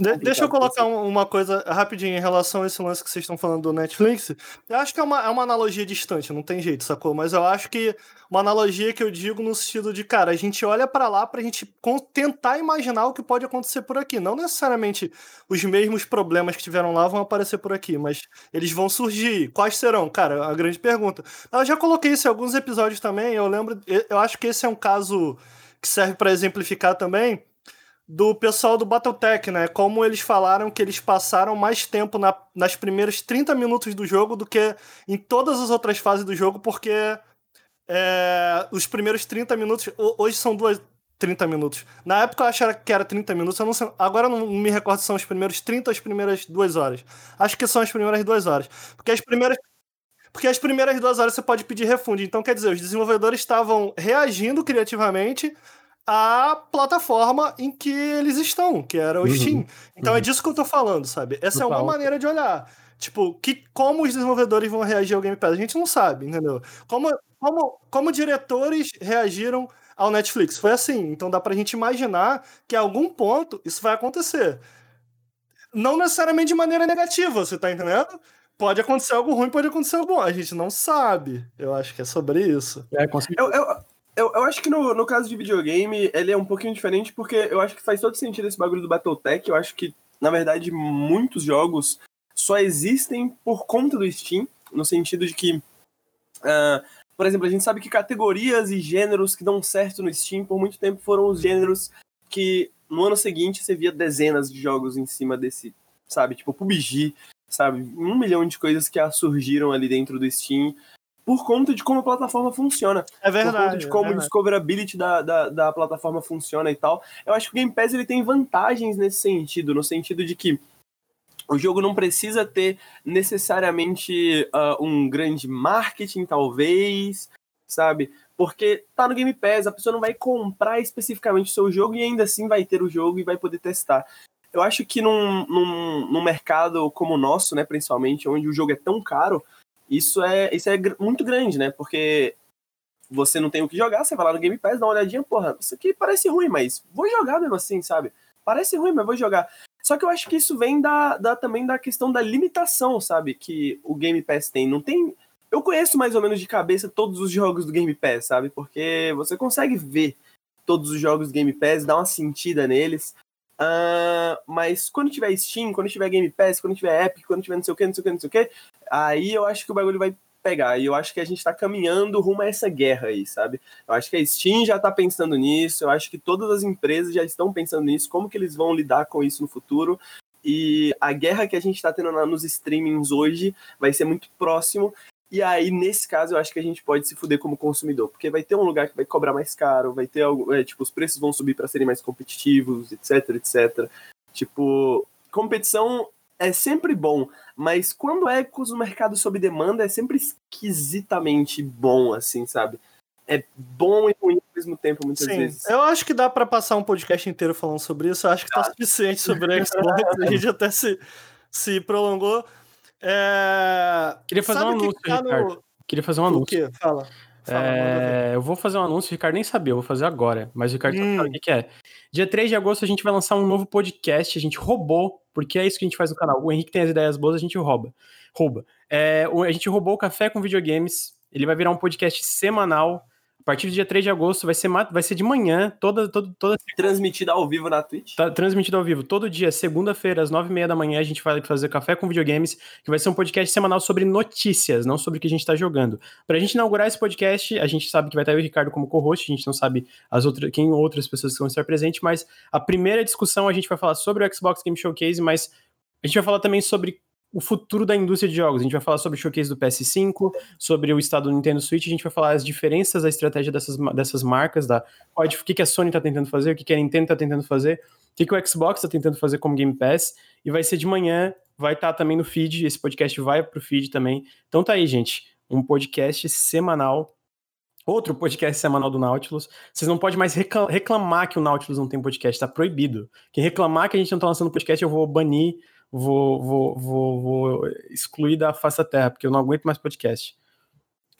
De deixa eu colocar uma coisa rapidinho em relação a esse lance que vocês estão falando do Netflix. Eu acho que é uma, é uma analogia distante, não tem jeito, sacou? Mas eu acho que uma analogia que eu digo no sentido de, cara, a gente olha para lá pra gente tentar imaginar o que pode acontecer por aqui. Não necessariamente os mesmos problemas que tiveram lá vão aparecer por aqui, mas eles vão surgir. Quais serão? Cara, a grande pergunta. Eu já coloquei isso em alguns episódios também. Eu lembro, eu acho que esse é um caso que serve para exemplificar também do pessoal do Battletech, né? Como eles falaram que eles passaram mais tempo na, nas primeiros 30 minutos do jogo do que em todas as outras fases do jogo, porque é, os primeiros 30 minutos. Hoje são duas. 30 minutos. Na época eu achava que era 30 minutos, eu não sei, agora não me recordo se são os primeiros 30 ou as primeiras duas horas. Acho que são as primeiras duas horas. Porque as primeiras. Porque as primeiras duas horas você pode pedir refund. Então, quer dizer, os desenvolvedores estavam reagindo criativamente à plataforma em que eles estão, que era o uhum. Steam. Então uhum. é disso que eu tô falando, sabe? Essa Total. é uma maneira de olhar. Tipo, que, como os desenvolvedores vão reagir ao Game Pass? A gente não sabe, entendeu? Como, como, como diretores reagiram ao Netflix? Foi assim. Então dá pra gente imaginar que a algum ponto isso vai acontecer. Não necessariamente de maneira negativa, você tá entendendo? Pode acontecer algo ruim, pode acontecer algo bom. A gente não sabe. Eu acho que é sobre isso. É, eu, eu, eu, eu acho que no, no caso de videogame, ele é um pouquinho diferente, porque eu acho que faz todo sentido esse bagulho do Battletech. Eu acho que, na verdade, muitos jogos só existem por conta do Steam, no sentido de que, uh, por exemplo, a gente sabe que categorias e gêneros que dão certo no Steam por muito tempo foram os gêneros que no ano seguinte você via dezenas de jogos em cima desse, sabe? Tipo PUBG, sabe? Um milhão de coisas que surgiram ali dentro do Steam por conta de como a plataforma funciona. É verdade. por conta de como é o discoverability da, da, da plataforma funciona e tal. Eu acho que o Game Pass ele tem vantagens nesse sentido, no sentido de que o jogo não precisa ter necessariamente ah, um grande marketing, talvez, sabe? Porque tá no Game Pass, a pessoa não vai comprar especificamente o seu jogo e ainda assim vai ter o jogo e vai poder testar. Eu acho que num, num, num mercado como o nosso, né, principalmente, onde o jogo é tão caro, isso é, isso é muito grande, né? Porque você não tem o que jogar, você vai lá no Game Pass, dá uma olhadinha, porra, isso aqui parece ruim, mas vou jogar mesmo assim, sabe? Parece ruim, mas vou jogar. Só que eu acho que isso vem da, da- também da questão da limitação, sabe? Que o Game Pass tem. Não tem. Eu conheço mais ou menos de cabeça todos os jogos do Game Pass, sabe? Porque você consegue ver todos os jogos do Game Pass, dar uma sentida neles. Ah, mas quando tiver Steam, quando tiver Game Pass, quando tiver Epic, quando tiver não sei o que, não sei o que, não sei o que, aí eu acho que o bagulho vai pegar. E eu acho que a gente tá caminhando rumo a essa guerra aí, sabe? Eu acho que a Steam já tá pensando nisso, eu acho que todas as empresas já estão pensando nisso, como que eles vão lidar com isso no futuro. E a guerra que a gente tá tendo na- nos streamings hoje vai ser muito próximo. E aí, nesse caso, eu acho que a gente pode se fuder como consumidor, porque vai ter um lugar que vai cobrar mais caro, vai ter algo, é, tipo, os preços vão subir para serem mais competitivos, etc, etc. Tipo, competição é sempre bom, mas quando é com o mercado sob demanda, é sempre esquisitamente bom, assim, sabe? É bom e ruim ao mesmo tempo, muitas Sim, vezes. eu acho que dá pra passar um podcast inteiro falando sobre isso. Eu acho que tá suficiente sobre a Xbox. a gente até se, se prolongou. É... Queria fazer Sabe um o anúncio, tá no- Ricardo. Queria fazer um O anúncio. quê? Fala. Fala. É, eu vou fazer um anúncio, o Ricardo nem sabia, eu vou fazer agora. Mas o Ricardo Hum. sabe o que, é. Dia 3 de agosto a gente vai lançar um novo podcast, a gente roubou, porque é isso que a gente faz no canal. O Henrique tem as ideias boas, a gente rouba. Rouba. É, o- a gente roubou o Café com Videogames, ele vai virar um podcast semanal. A partir do dia 3 de agosto vai ser, vai ser de manhã, toda, toda, toda Transmitida ao vivo na Twitch. Tá transmitido ao vivo todo dia, segunda-feira, às nove e meia da manhã, a gente vai fazer Café com Videogames, que vai ser um podcast semanal sobre notícias, não sobre o que a gente tá jogando. Pra gente inaugurar esse podcast, a gente sabe que vai estar eu e o Ricardo como co-host, a gente não sabe as outras, quem outras pessoas vão estar presentes, mas a primeira discussão a gente vai falar sobre o Xbox Game Showcase, mas a gente vai falar também sobre o futuro da indústria de jogos. A gente vai falar sobre o showcase do PS5, sobre o estado do Nintendo Switch, a gente vai falar as diferenças da estratégia dessas, dessas marcas, da, o que, que a Sony tá tentando fazer, o que, que a Nintendo tá tentando fazer, o que, que o Xbox tá tentando fazer como Game Pass, e vai ser de manhã, vai estar também no feed, esse podcast vai pro feed também. Então tá aí, gente, um podcast semanal Outro podcast semanal do Nautilus. Vocês não podem mais recla- reclamar que o Nautilus não tem podcast, tá proibido. Quem reclamar que a gente não tá lançando podcast, eu vou banir, vou, vou, vou, vou excluir da face da terra, porque eu não aguento mais podcast.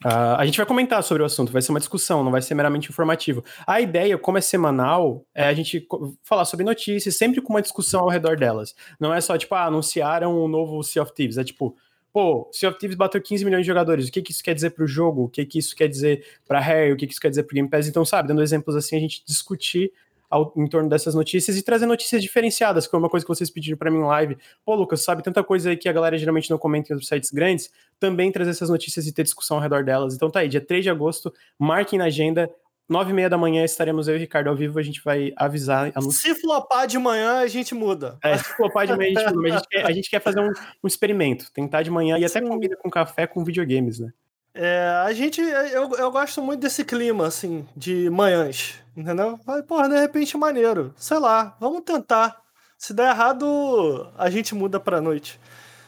Ah, a gente vai comentar sobre o assunto, vai ser uma discussão, não vai ser meramente informativo. A ideia, como é semanal, é a gente falar sobre notícias, sempre com uma discussão ao redor delas. Não é só, tipo, ah, anunciaram o novo Sea of Thieves. É tipo, pô, Sea of Thieves bateu 15 milhões de jogadores. O que, que isso quer dizer pro jogo? O que, que isso quer dizer pra Harry? O que, que isso quer dizer pro Game Pass? Então, sabe, dando exemplos assim, a gente discutir ao- em torno dessas notícias e trazer notícias diferenciadas, que foi uma coisa que vocês pediram pra mim em live. Pô, Lucas, sabe tanta coisa aí que a galera geralmente não comenta em outros sites grandes? Também trazer essas notícias e ter discussão ao redor delas. Então tá aí, dia 3 de agosto, marquem na agenda. Nove e meia da manhã estaremos eu e o Ricardo ao vivo, a gente vai avisar. Se flopar de manhã, a gente muda. É, se flopar de manhã, a gente, mas a gente, quer, a gente quer fazer um, um experimento, tentar de manhã e até Sim. combina com café com videogames, né? É, a gente. Eu, eu gosto muito desse clima, assim, de manhãs. Entendeu? Vai, porra, de repente maneiro. Sei lá, vamos tentar. Se der errado, a gente muda pra noite.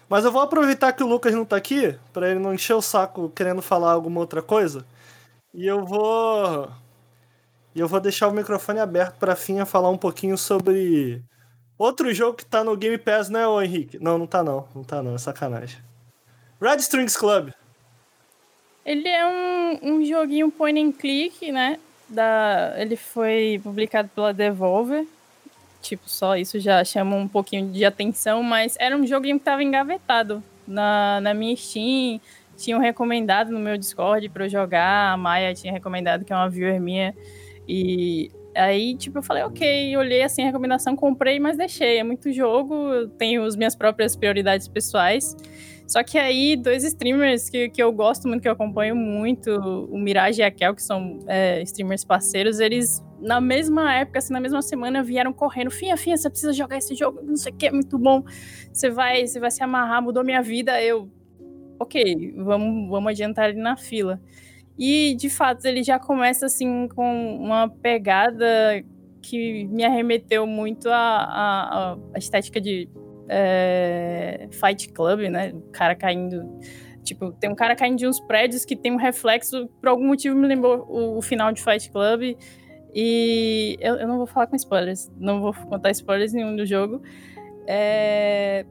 Mas eu vou aproveitar que o Lucas não tá aqui, pra ele não encher o saco querendo falar alguma outra coisa. E eu vou. E eu vou deixar o microfone aberto pra Finha falar um pouquinho sobre outro jogo que tá no Game Pass, né, Henrique? Não, não tá não. Não tá não, é sacanagem. Red Strings Club. Ele é um, um joguinho point and click, né? Da, ele foi publicado pela Devolver. Tipo, só isso já chama um pouquinho de atenção, mas era um joguinho que tava engavetado na, na minha Steam. Tinham recomendado no meu Discord pra eu jogar. A Maia tinha recomendado, que é uma viewer minha. E aí, tipo, eu falei, ok, olhei assim a recomendação, comprei, mas deixei. É muito jogo, eu tenho as minhas próprias prioridades pessoais. Só que aí, dois streamers que, que eu gosto muito, que eu acompanho muito, o Mirage e a Kel, que são é, streamers parceiros, eles, na mesma época, assim, na mesma semana, vieram correndo. Finha, Finha, você precisa jogar esse jogo, não sei o que, é muito bom. Você vai, você vai se amarrar, mudou minha vida. Eu, ok, vamos, vamos adiantar ele na fila. E, de fato, ele já começa, assim, com uma pegada que me arremeteu muito à, estética de é, Fight Club, né? O cara caindo... Tipo, tem um cara caindo de uns prédios que tem um reflexo, por algum motivo me lembrou o, o final de Fight Club. E eu, eu, não vou falar com spoilers, não vou contar spoilers nenhum do jogo. É,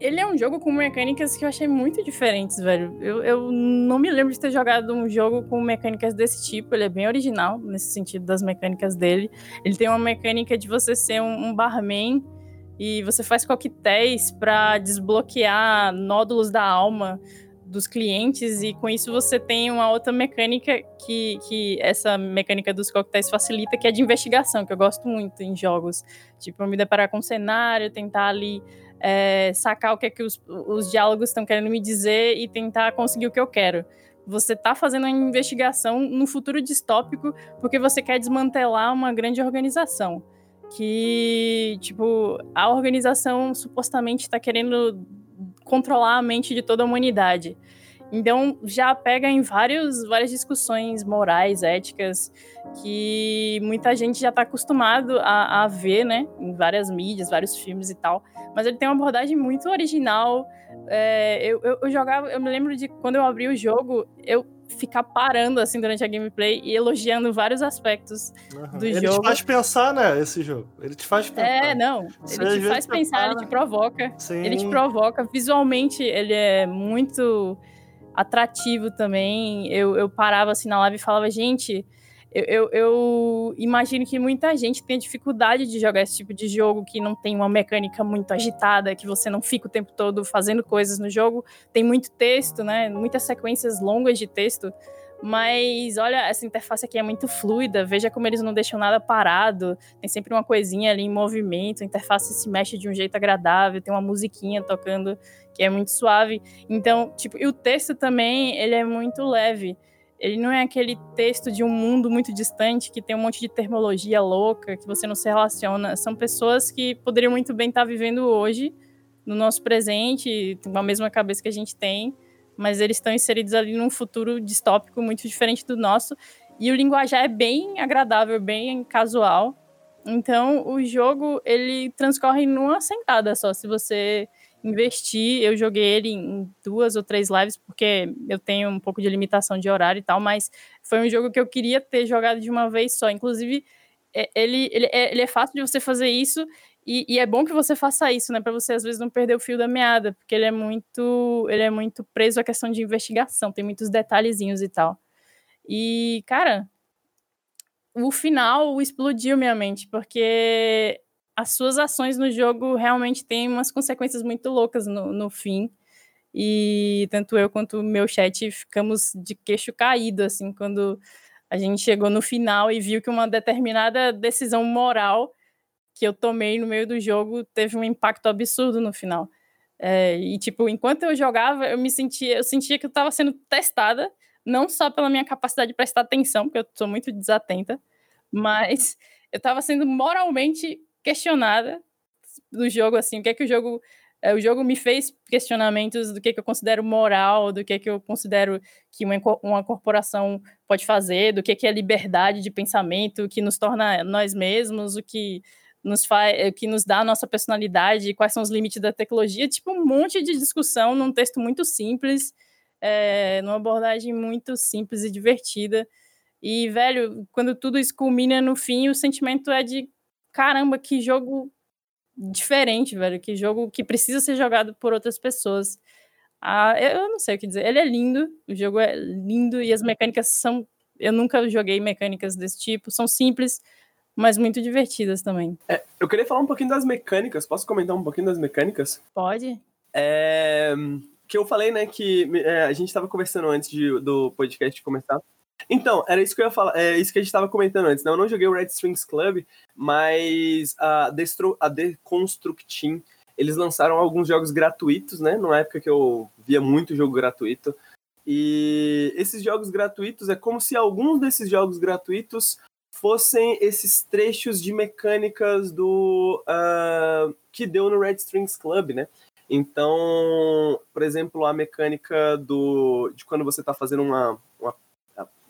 ele é um jogo com mecânicas que eu achei muito diferentes, velho. Eu, eu não me lembro de ter jogado um jogo com mecânicas desse tipo. Ele é bem original nesse sentido das mecânicas dele. Ele tem uma mecânica de você ser um, um barman e você faz coquetéis para desbloquear nódulos da alma dos clientes e com isso você tem uma outra mecânica que, que essa mecânica dos coquetéis facilita, que é de investigação, que eu gosto muito em jogos. Tipo, eu me deparar com um cenário, tentar ali é, sacar o que é que os, os diálogos estão querendo me dizer e tentar conseguir o que eu quero. Você está fazendo uma investigação no futuro distópico porque você quer desmantelar uma grande organização. Que, tipo, a organização supostamente está querendo controlar a mente de toda a humanidade. Então já pega em vários, várias discussões morais, éticas, que muita gente já está acostumado a, a, ver, né? Em várias mídias, vários filmes e tal. Mas ele tem uma abordagem muito original. É, eu, eu, eu, jogava, eu me lembro de quando eu abri o jogo, eu ficar parando assim durante a gameplay e elogiando vários aspectos uhum. do ele jogo. Ele te faz pensar, né, esse jogo. Ele te faz pensar. É, não. Você ele te faz pensar, ele te provoca. Sim. Ele te provoca. Visualmente, ele é muito atrativo também. Eu, eu parava assim na live e falava, gente, eu, eu, eu, imagino que muita gente tem dificuldade de jogar esse tipo de jogo que não tem uma mecânica muito agitada, que você não fica o tempo todo fazendo coisas no jogo. Tem muito texto, né? Muitas sequências longas de texto. Mas olha, essa interface aqui é muito fluida. Veja como eles não deixam nada parado. Tem sempre uma coisinha ali em movimento. A interface se mexe de um jeito agradável. Tem uma musiquinha tocando que é muito suave. Então, tipo, e o texto também, ele é muito leve. Ele não é aquele texto de um mundo muito distante que tem um monte de terminologia louca que você não se relaciona. São pessoas que poderiam muito bem estar vivendo hoje, no nosso presente, com a mesma cabeça que a gente tem, mas eles estão inseridos ali num futuro distópico muito diferente do nosso. E o linguajar é bem agradável, bem casual. Então, o jogo ele transcorre numa sentada só. Se você investir. Eu joguei ele em duas ou três lives, porque eu tenho um pouco de limitação de horário e tal, mas foi um jogo que eu queria ter jogado de uma vez só. Inclusive, é, ele, ele, é, ele é fácil de você fazer isso. E, e, é bom que você faça isso, né? Para você às vezes não perder o fio da meada, porque ele é muito, ele é muito preso à questão de investigação, tem muitos detalhezinhos e tal. E, cara, o final explodiu minha mente, porque as suas ações no jogo realmente têm umas consequências muito loucas no, no fim. E tanto eu quanto o meu chat ficamos de queixo caído, assim, quando a gente chegou no final e viu que uma determinada decisão moral que eu tomei no meio do jogo teve um impacto absurdo no final. É, e, tipo, enquanto eu jogava, eu me sentia, eu sentia que eu estava sendo testada, não só pela minha capacidade de prestar atenção, porque eu sou muito desatenta, mas eu estava sendo moralmente questionada do jogo, assim, o que é que o jogo. É, o jogo me fez questionamentos do que, é que eu considero moral, do que, é que eu considero que uma, uma corporação pode fazer, do que, é que é liberdade de pensamento, o que nos torna nós mesmos, o que nos faz, o que nos dá a nossa personalidade, quais são os limites da tecnologia, tipo um monte de discussão num texto muito simples, é, numa abordagem muito simples e divertida. E, velho, quando tudo isso culmina no fim, o sentimento é de caramba, que jogo diferente, velho. Que jogo que precisa ser jogado por outras pessoas. Ah, eu não sei o que dizer. Ele é lindo, o jogo é lindo e as mecânicas são. Eu nunca joguei mecânicas desse tipo, são simples, mas muito divertidas também. É, eu queria falar um pouquinho das mecânicas. Posso comentar um pouquinho das mecânicas? Pode. É, que eu falei, né, que é, a gente estava conversando antes de, do podcast começar. Então, era isso que eu ia falar, é isso que a gente estava comentando antes, né? Eu não joguei o Red Strings Club, mas a, Destro, a Deconstruct Team, eles lançaram alguns jogos gratuitos, né? Numa época que eu via muito jogo gratuito. E esses jogos gratuitos é como se alguns desses jogos gratuitos fossem esses trechos de mecânicas do uh, que deu no Red Strings Club, né? Então, por exemplo, a mecânica do de quando você está fazendo uma,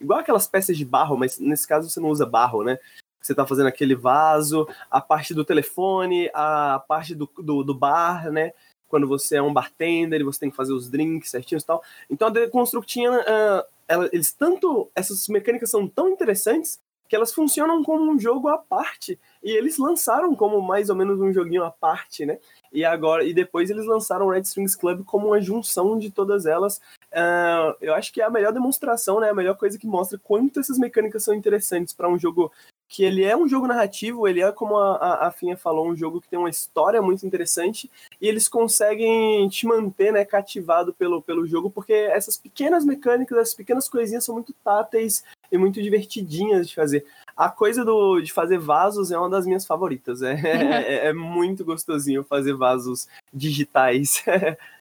igual aquelas peças de barro, mas nesse caso você não usa barro, né? Você está fazendo aquele vaso, a parte do telefone, a parte do, do, do bar, né? Quando você é um bartender e você tem que fazer os drinks certinhos e tal. Então a Deconstructinha, uh, eles tanto. Essas mecânicas são tão interessantes que elas funcionam como um jogo à parte. E eles lançaram como mais ou menos um joguinho à parte, né? E agora e depois eles lançaram o Red Strings Club como uma junção de todas elas. Uh, eu acho que é a melhor demonstração, né? A melhor coisa que mostra quanto essas mecânicas são interessantes para um jogo que ele é um jogo narrativo, ele é, como a, a Finha falou, um jogo que tem uma história muito interessante, e eles conseguem te manter né, cativado pelo, pelo jogo, porque essas pequenas mecânicas, essas pequenas coisinhas são muito táteis e muito divertidinhas de fazer. A coisa do, de fazer vasos é uma das minhas favoritas, é, é, é muito gostosinho fazer vasos digitais.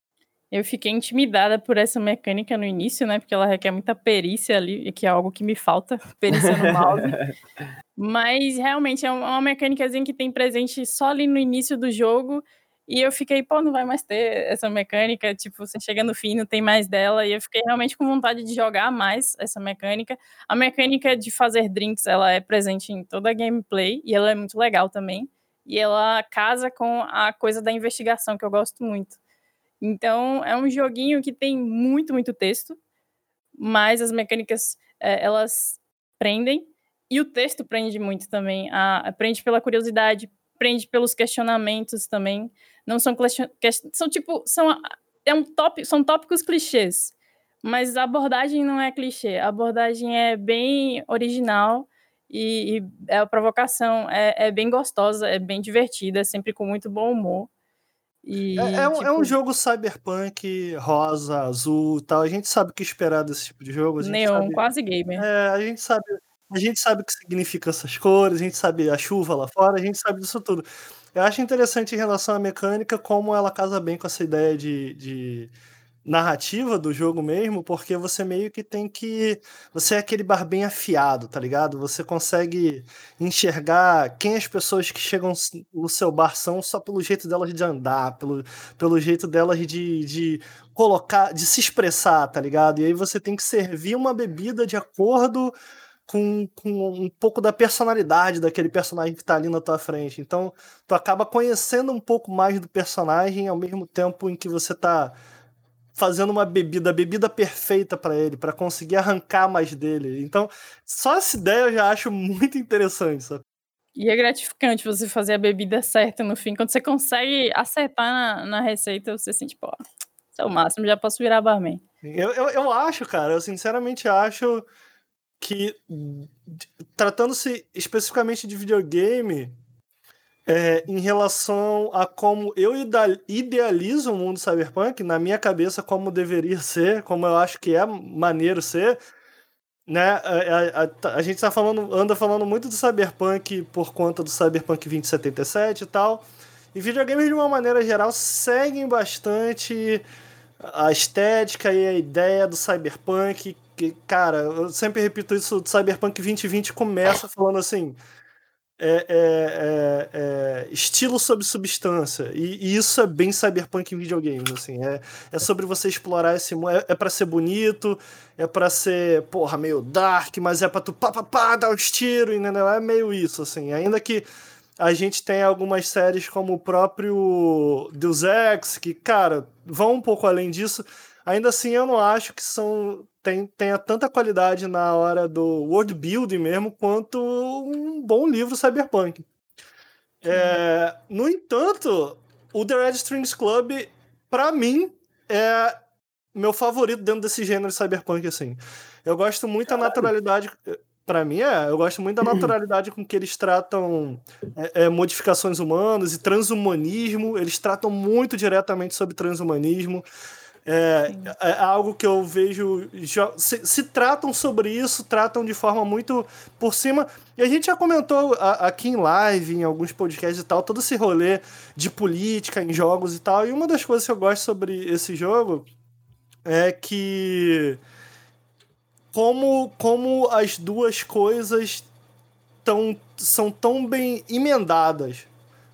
Eu fiquei intimidada por essa mecânica no início, né? Porque ela requer muita perícia ali, que é algo que me falta, perícia no mouse. Mas realmente é uma mecânica que tem presente só ali no início do jogo. E eu fiquei, pô, não vai mais ter essa mecânica. Tipo, você chega no fim, não tem mais dela. E eu fiquei realmente com vontade de jogar mais essa mecânica. A mecânica de fazer drinks, ela é presente em toda a gameplay. E ela é muito legal também. E ela casa com a coisa da investigação, que eu gosto muito. Então, é um joguinho que tem muito, muito texto, mas as mecânicas, é, elas prendem, e o texto prende muito também. A, prende pela curiosidade, prende pelos questionamentos também. Não são são tipo, são, é um top, são tópicos clichês, mas a abordagem não é clichê, a abordagem é bem original e, e a provocação é, é bem gostosa, é bem divertida, é sempre com muito bom humor. E, é, é, um, tipo... é, um, jogo cyberpunk, rosa, azul tal. A gente sabe o que esperar desse tipo de jogo. Neon, sabe, quase gamer. É, a gente sabe. A gente sabe o que significa essas cores, a gente sabe a chuva lá fora, a gente sabe disso tudo. Eu acho interessante em relação à mecânica como ela casa bem com essa ideia de, de narrativa do jogo mesmo, porque você meio que tem que. Você é aquele bar bem afiado, tá ligado? Você consegue enxergar quem as pessoas que chegam no seu bar são só pelo jeito delas de andar, pelo, pelo jeito delas de, de colocar, de se expressar, tá ligado? E aí você tem que servir uma bebida de acordo com, com um pouco da personalidade daquele personagem que tá ali na tua frente. Então, tu acaba conhecendo um pouco mais do personagem ao mesmo tempo em que você tá fazendo uma bebida, a bebida perfeita para ele, para conseguir arrancar mais dele. Então, só essa ideia eu já acho muito interessante, sabe? E é gratificante você fazer a bebida certa no fim. Quando você consegue acertar na, na receita, você sente, pô, isso é o máximo, já posso virar barman. Eu, eu, eu acho, cara, eu sinceramente acho que, tratando-se especificamente de videogame, é, em relação a como eu idealizo o mundo cyberpunk, na minha cabeça, como deveria ser, como eu acho que é maneiro ser, né? A, a, a, a gente tá falando, anda falando muito do cyberpunk por conta do cyberpunk 2077 e tal. E videogames, de uma maneira geral, seguem bastante a estética e a ideia do cyberpunk. Que, cara, eu sempre repito isso: o cyberpunk 2020 começa falando assim é, é, é, é, estilo sobre substância. E, e, isso é bem cyberpunk em videogames, assim. É, é sobre você explorar esse mundo. É, é para ser bonito, é para ser, porra, meio dark, mas é pra tu pá, pá, pá, dar os tiros, entendeu? É meio isso, assim. Ainda que a gente tem algumas séries como o próprio Deus Ex, que, cara, vão um pouco além disso. Ainda assim, eu não acho que são tem, tenha tanta qualidade na hora do world building mesmo, quanto um bom livro cyberpunk. É, no entanto, o The Red Strings Club, para mim, é meu favorito dentro desse gênero de cyberpunk, assim. Eu gosto muito da naturalidade. para mim, é. Eu gosto muito da naturalidade com que eles tratam é, é, modificações humanas e transhumanismo. Eles tratam muito diretamente sobre transhumanismo. É, é, algo que eu vejo. Se, se, tratam sobre isso, tratam de forma muito por cima. E a gente já comentou a, aqui em live, em alguns podcasts e tal, todo esse rolê de política em jogos e tal. E uma das coisas que eu gosto sobre esse jogo é que. Como, como as duas coisas tão, são tão bem emendadas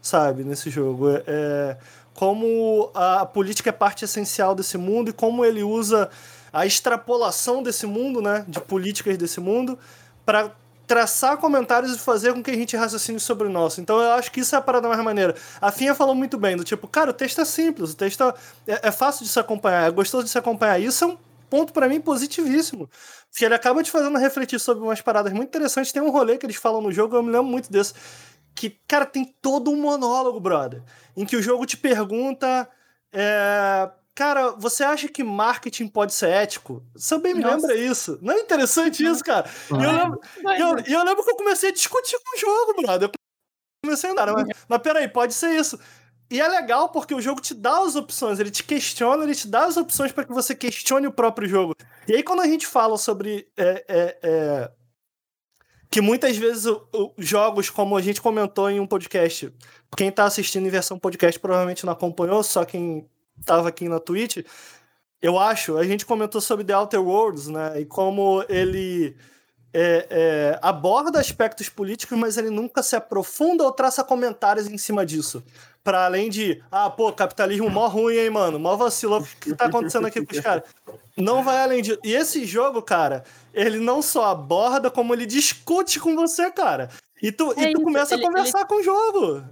sabe, nesse jogo. É, é, como a política é parte essencial desse mundo e como ele usa a extrapolação desse mundo, né, de políticas desse mundo, para traçar comentários e fazer com que a gente raciocine sobre o nosso. Então eu acho que isso é a parada mais maneira. A Finha falou muito bem, do tipo, cara, o texto é simples, o texto é, é fácil de se acompanhar, é gostoso de se acompanhar. Isso é um ponto para mim positivíssimo. Porque ele acaba te fazendo refletir sobre umas paradas muito interessantes. Tem um rolê que eles falam no jogo, eu me lembro muito desse. Que, cara, tem todo um monólogo, brother. Em que o jogo te pergunta. É, Cara, você acha que marketing pode ser ético? Você bem me Nossa. lembra isso. Não é interessante isso, cara? E eu, lembro, eu, eu lembro que eu comecei a discutir com o jogo, brother. Eu comecei a andar, mas, mas peraí, pode ser isso. E é legal porque o jogo te dá as opções, ele te questiona, ele te dá as opções para que você questione o próprio jogo. E aí, quando a gente fala sobre. É, é, é, que muitas vezes jogos, como a gente comentou em um podcast, quem tá assistindo em versão podcast provavelmente não acompanhou, só quem tava aqui na Twitch, eu acho, a gente comentou sobre The Outer Worlds, né? E como ele é, é, aborda aspectos políticos, mas ele nunca se aprofunda ou traça comentários em cima disso. Para além de, ah, pô, capitalismo mó ruim, hein, mano? Mó vacilo. O que tá acontecendo aqui com os caras? Não vai além disso. E esse jogo, cara, ele não só aborda, como ele discute com você, cara. E tu, é e tu isso, começa ele, a conversar ele... com o jogo.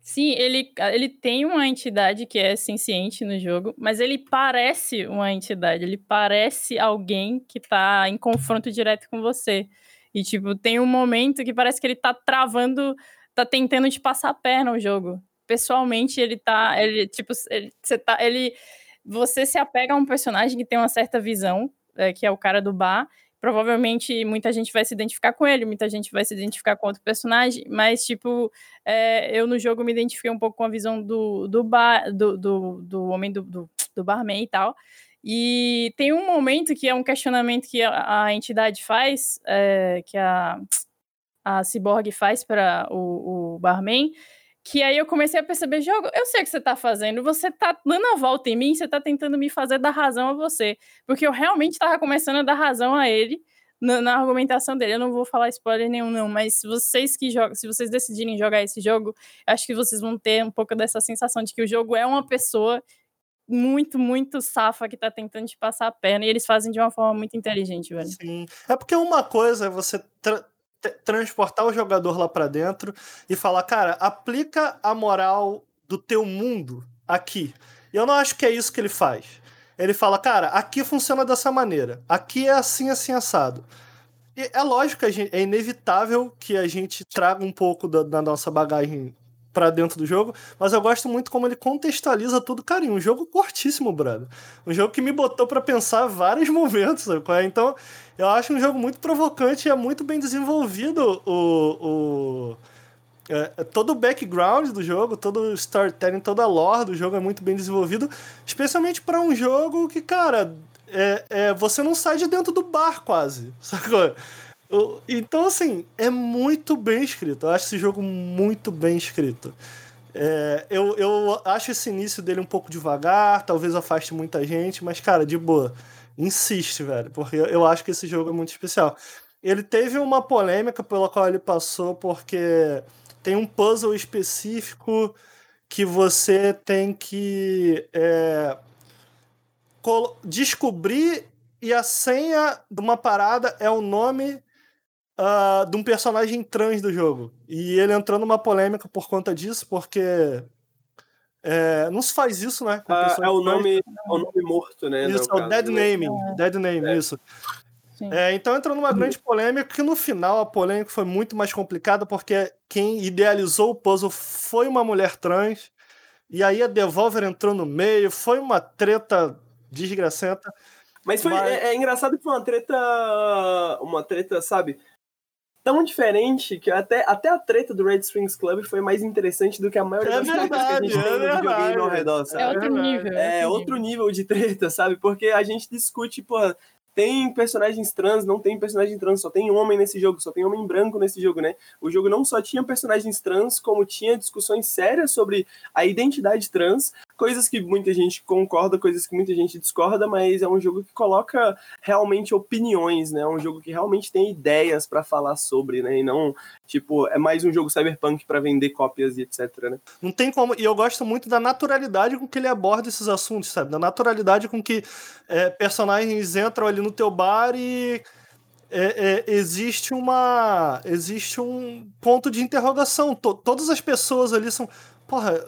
Sim, ele, ele tem uma entidade que é senciente no jogo, mas ele parece uma entidade, ele parece alguém que tá em confronto direto com você. E, tipo, tem um momento que parece que ele tá travando, tá tentando te passar a perna o jogo. Pessoalmente, ele tá. Ele, tipo, ele, você tá. Ele. Você se apega a um personagem que tem uma certa visão, é, que é o cara do bar, provavelmente muita gente vai se identificar com ele, muita gente vai se identificar com outro personagem, mas, tipo, é, eu no jogo me identifiquei um pouco com a visão do, do, bar, do, do, do homem do, do, do barman e tal. E tem um momento que é um questionamento que a, a entidade faz, é, que a, a Cyborg faz para o, o barman, que aí eu comecei a perceber, jogo, eu sei o que você tá fazendo, você tá dando a volta em mim, você tá tentando me fazer dar razão a você. Porque eu realmente tava começando a dar razão a ele na, na argumentação dele. Eu não vou falar spoiler nenhum, não, mas se vocês que jogam, se vocês decidirem jogar esse jogo, acho que vocês vão ter um pouco dessa sensação de que o jogo é uma pessoa muito, muito safa que tá tentando te passar a perna, e eles fazem de uma forma muito inteligente, velho. Sim. É porque uma coisa é você transportar o jogador lá para dentro e falar, cara, aplica a moral do teu mundo aqui. Eu não acho que é isso que ele faz. Ele fala, cara, aqui funciona dessa maneira, aqui é assim, assim, assado. E é lógico gente, é inevitável que a gente traga um pouco da, da nossa bagagem para dentro do jogo, mas eu gosto muito como ele contextualiza tudo, cara, um jogo curtíssimo, brother. Um jogo que me botou para pensar vários momentos, sabe? É? Então, eu acho um jogo muito provocante e é muito bem desenvolvido o, o é, é, todo o background do jogo, todo o storytelling, toda a lore do jogo é muito bem desenvolvido, especialmente para um jogo que, cara, é, é, você não sai de dentro do bar quase, sacou? Então, assim, é muito bem escrito. Eu acho esse jogo muito bem escrito. É, eu, eu acho esse início dele um pouco devagar, talvez afaste muita gente, mas, cara, de boa. Insiste, velho, porque eu acho que esse jogo é muito especial. Ele teve uma polêmica pela qual ele passou, porque tem um puzzle específico que você tem que é, descobrir e a senha de uma parada é o nome uh, de um personagem trans do jogo. E ele entrou numa polêmica por conta disso, porque é, não se faz isso, né? Ah, é o nome, é o nome morto, né? Isso, é o Dead né? Name. É. Dead Name, é. isso. É, então entrou numa grande polêmica que no final a polêmica foi muito mais complicada porque quem idealizou o puzzle foi uma mulher trans e aí a Devolver entrou no meio, foi uma treta desgracenta. Mas foi mas... É, é, engraçado que foi uma treta uma treta, sabe? Tão diferente que até, até a treta do Red Strings Club foi mais interessante do que a maioria é das verdade, tretas que a gente é tem no videogame ao redor, sabe? É outro nível. É, é outro nível. de treta, sabe? Porque a gente discute, pô, tem personagens trans, não tem personagem trans, só tem homem nesse jogo, só tem homem branco nesse jogo, né? O jogo não só tinha personagens trans, como tinha discussões sérias sobre a identidade trans, coisas que muita gente concorda, coisas que muita gente discorda, mas é um jogo que coloca realmente opiniões, né? É um jogo que realmente tem ideias para falar sobre, né? E não, tipo, é mais um jogo cyberpunk para vender cópias e etc, né? Não tem como, e eu gosto muito da naturalidade com que ele aborda esses assuntos, sabe? Da naturalidade com que é, personagens entram ali no teu bar e é, é, existe uma existe um ponto de interrogação. T todas as pessoas ali são, porra,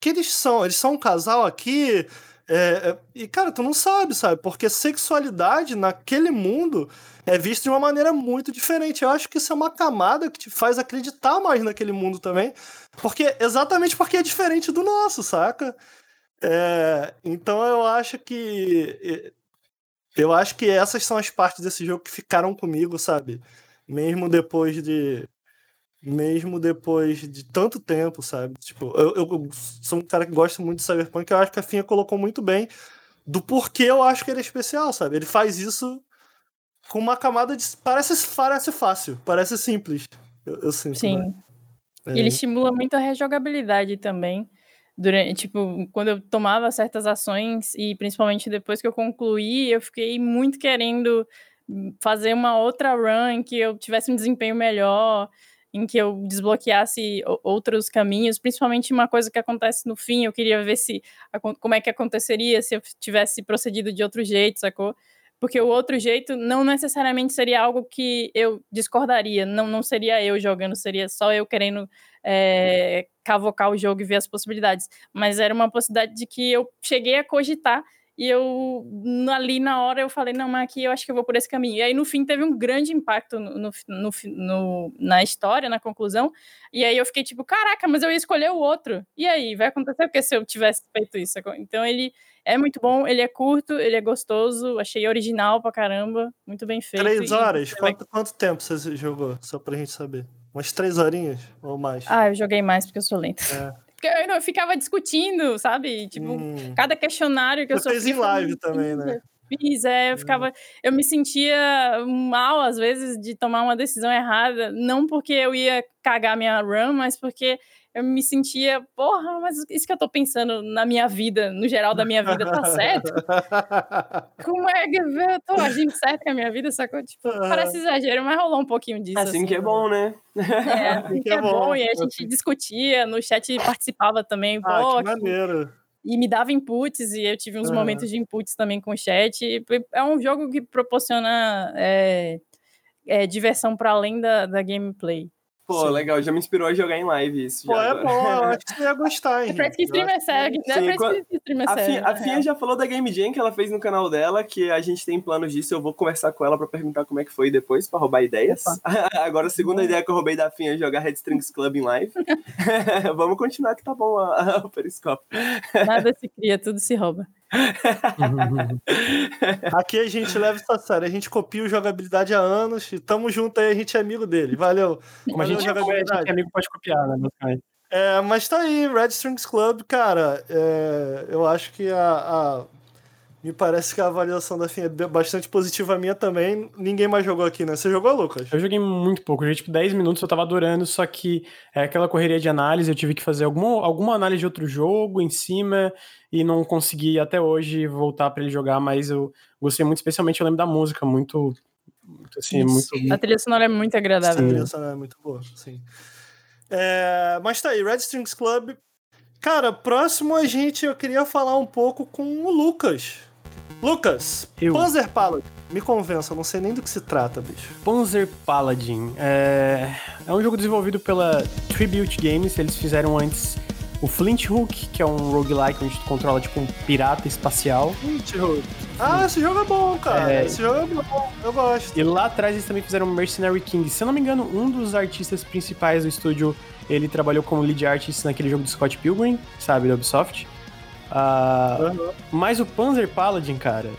que eles são? Eles são um casal aqui? É, é, e, cara, tu não sabe, sabe? Porque sexualidade naquele mundo é vista de uma maneira muito diferente. Eu acho que isso é uma camada que te faz acreditar mais naquele mundo também. Porque exatamente porque é diferente do nosso, saca? É, então eu acho que. Eu acho que essas são as partes desse jogo que ficaram comigo, sabe? Mesmo depois de mesmo depois de tanto tempo, sabe? Tipo, eu, eu, sou um cara que gosta muito de Cyberpunk, eu acho que a Finha colocou muito bem do porquê eu acho que ele é especial, sabe? Ele faz isso com uma camada de. Parece, parece fácil, parece simples. Eu, eu sinto. Sim. Né? É. Ele estimula muito a rejogabilidade também. Durante, tipo, quando eu tomava certas ações, e principalmente depois que eu concluí, eu fiquei muito querendo fazer uma outra run que eu tivesse um desempenho melhor em que eu desbloqueasse outros caminhos, principalmente uma coisa que acontece no fim, eu queria ver se como é que aconteceria se eu tivesse procedido de outro jeito, sacou? Porque o outro jeito não necessariamente seria algo que eu discordaria, não, não seria eu jogando, seria só eu querendo é, cavocar o jogo e ver as possibilidades. Mas era uma possibilidade de que eu cheguei a cogitar e eu, ali na hora, eu falei, não, mas aqui eu acho que eu vou por esse caminho. E aí, no fim, teve um grande impacto no, no, no, na história, na conclusão. E aí eu fiquei tipo, caraca, mas eu ia escolher o outro. E aí, vai acontecer o que se eu tivesse feito isso? Então, ele é muito bom, ele é curto, ele é gostoso, achei original pra caramba, muito bem feito. Três horas? Quanto, quanto tempo você jogou? Só pra gente saber. Umas três horinhas ou mais? Ah, eu joguei mais porque eu sou lento. É. Porque eu, eu ficava discutindo, sabe? Tipo, hum. cada questionário que eu sofria... Você fez em live também, né? Fiz, é, eu hum. ficava... Eu me sentia mal, às vezes, de tomar uma decisão errada. Não porque eu ia cagar minha run, mas porque eu me sentia, porra, mas isso que eu tô pensando na minha vida, no geral da minha vida, tá certo? Como é que eu tô agindo certo com a minha vida? Sacou? Tipo, parece exagero, mas rolou um pouquinho disso. Assim, assim que é bom, né? É, assim que é bom. E a gente discutia, no chat participava também. Ah, pô, que maneiro. E me dava inputs, e eu tive uns momentos de inputs também com o chat. É um jogo que proporciona é, é, diversão para além da, da gameplay. Pô, Sim. legal, já me inspirou a jogar em live isso. Pô, é bom, eu acho que você ia gostar, hein? É pra que streamer segue, né? Sim, pra que streamer a segue. a Fia já falou da Game Jam que ela fez no canal dela, que a gente tem planos disso, eu vou conversar com ela pra perguntar como é que foi depois, pra roubar ideias. Agora, a segunda ideia que eu roubei da Finha é jogar Red Strings Club em live. Vamos continuar que tá bom o Periscope. Nada se cria, tudo se rouba. Aqui a gente leva isso a sério. A gente copia o jogabilidade há anos e tamo junto aí, a gente é amigo dele. Valeu. Como a gente, é, a gente é amigo, pode copiar, né? É, mas tá aí, Red Strings Club, cara. É, eu acho que a, a, Me parece que a avaliação da FIA é bastante positiva a minha também. Ninguém mais jogou aqui, né? Você jogou, Lucas? Eu joguei muito pouco, eu joguei tipo 10 minutos, eu tava adorando, só que é aquela correria de análise, eu tive que fazer alguma, alguma análise de outro jogo em cima e não consegui até hoje voltar para ele jogar, mas eu gostei muito, especialmente eu lembro da música, muito. muito assim, muito... A trilha sonora é muito agradável. Sim. A trilha sonora é muito boa, sim. É, mas tá aí, Red Strings Club. Cara, próximo a gente, eu queria falar um pouco com o Lucas. Lucas, eu. Panzer Paladin. Me convença, eu não sei nem do que se trata, bicho. Panzer Paladin é, é um jogo desenvolvido pela Tribute Games. Eles fizeram antes o Flint Hook, que é um roguelike onde tu controla tipo um pirata espacial. Flint Hook. Ah, esse jogo é bom, cara. É... Esse jogo é bom, eu gosto. E lá atrás eles também fizeram Mercenary King. Se eu não me engano, um dos artistas principais do estúdio, ele trabalhou como lead artist naquele jogo do Scott Pilgrim, sabe, da Ubisoft. Uh, uhum. Mas o Panzer Paladin, cara,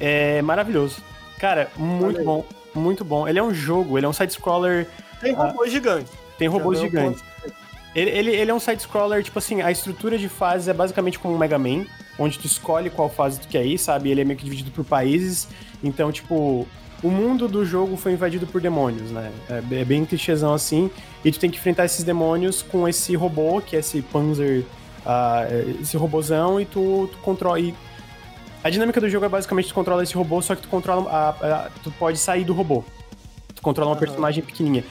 é maravilhoso. Cara, muito bom, muito bom. Ele é um jogo, ele é um side-scroller... Tem robôs uh, gigantes. Tem robôs gigantes. Ele, ele, ele, é um side-scroller, tipo assim, a estrutura de fases é basicamente como um Mega Man. onde tu escolhe qual fase tu quer ir, sabe? Ele é meio que dividido por países. Então, tipo, o mundo do jogo foi invadido por demônios, né? É, é bem clichêzão assim. E tu tem que enfrentar esses demônios com esse robô, que é esse Panzer, uh, esse robozão, e tu, tu controla. E a dinâmica do jogo é basicamente tu controla esse robô, só que tu controla. A, a, tu pode sair do robô. Tu controla uma personagem pequenininha.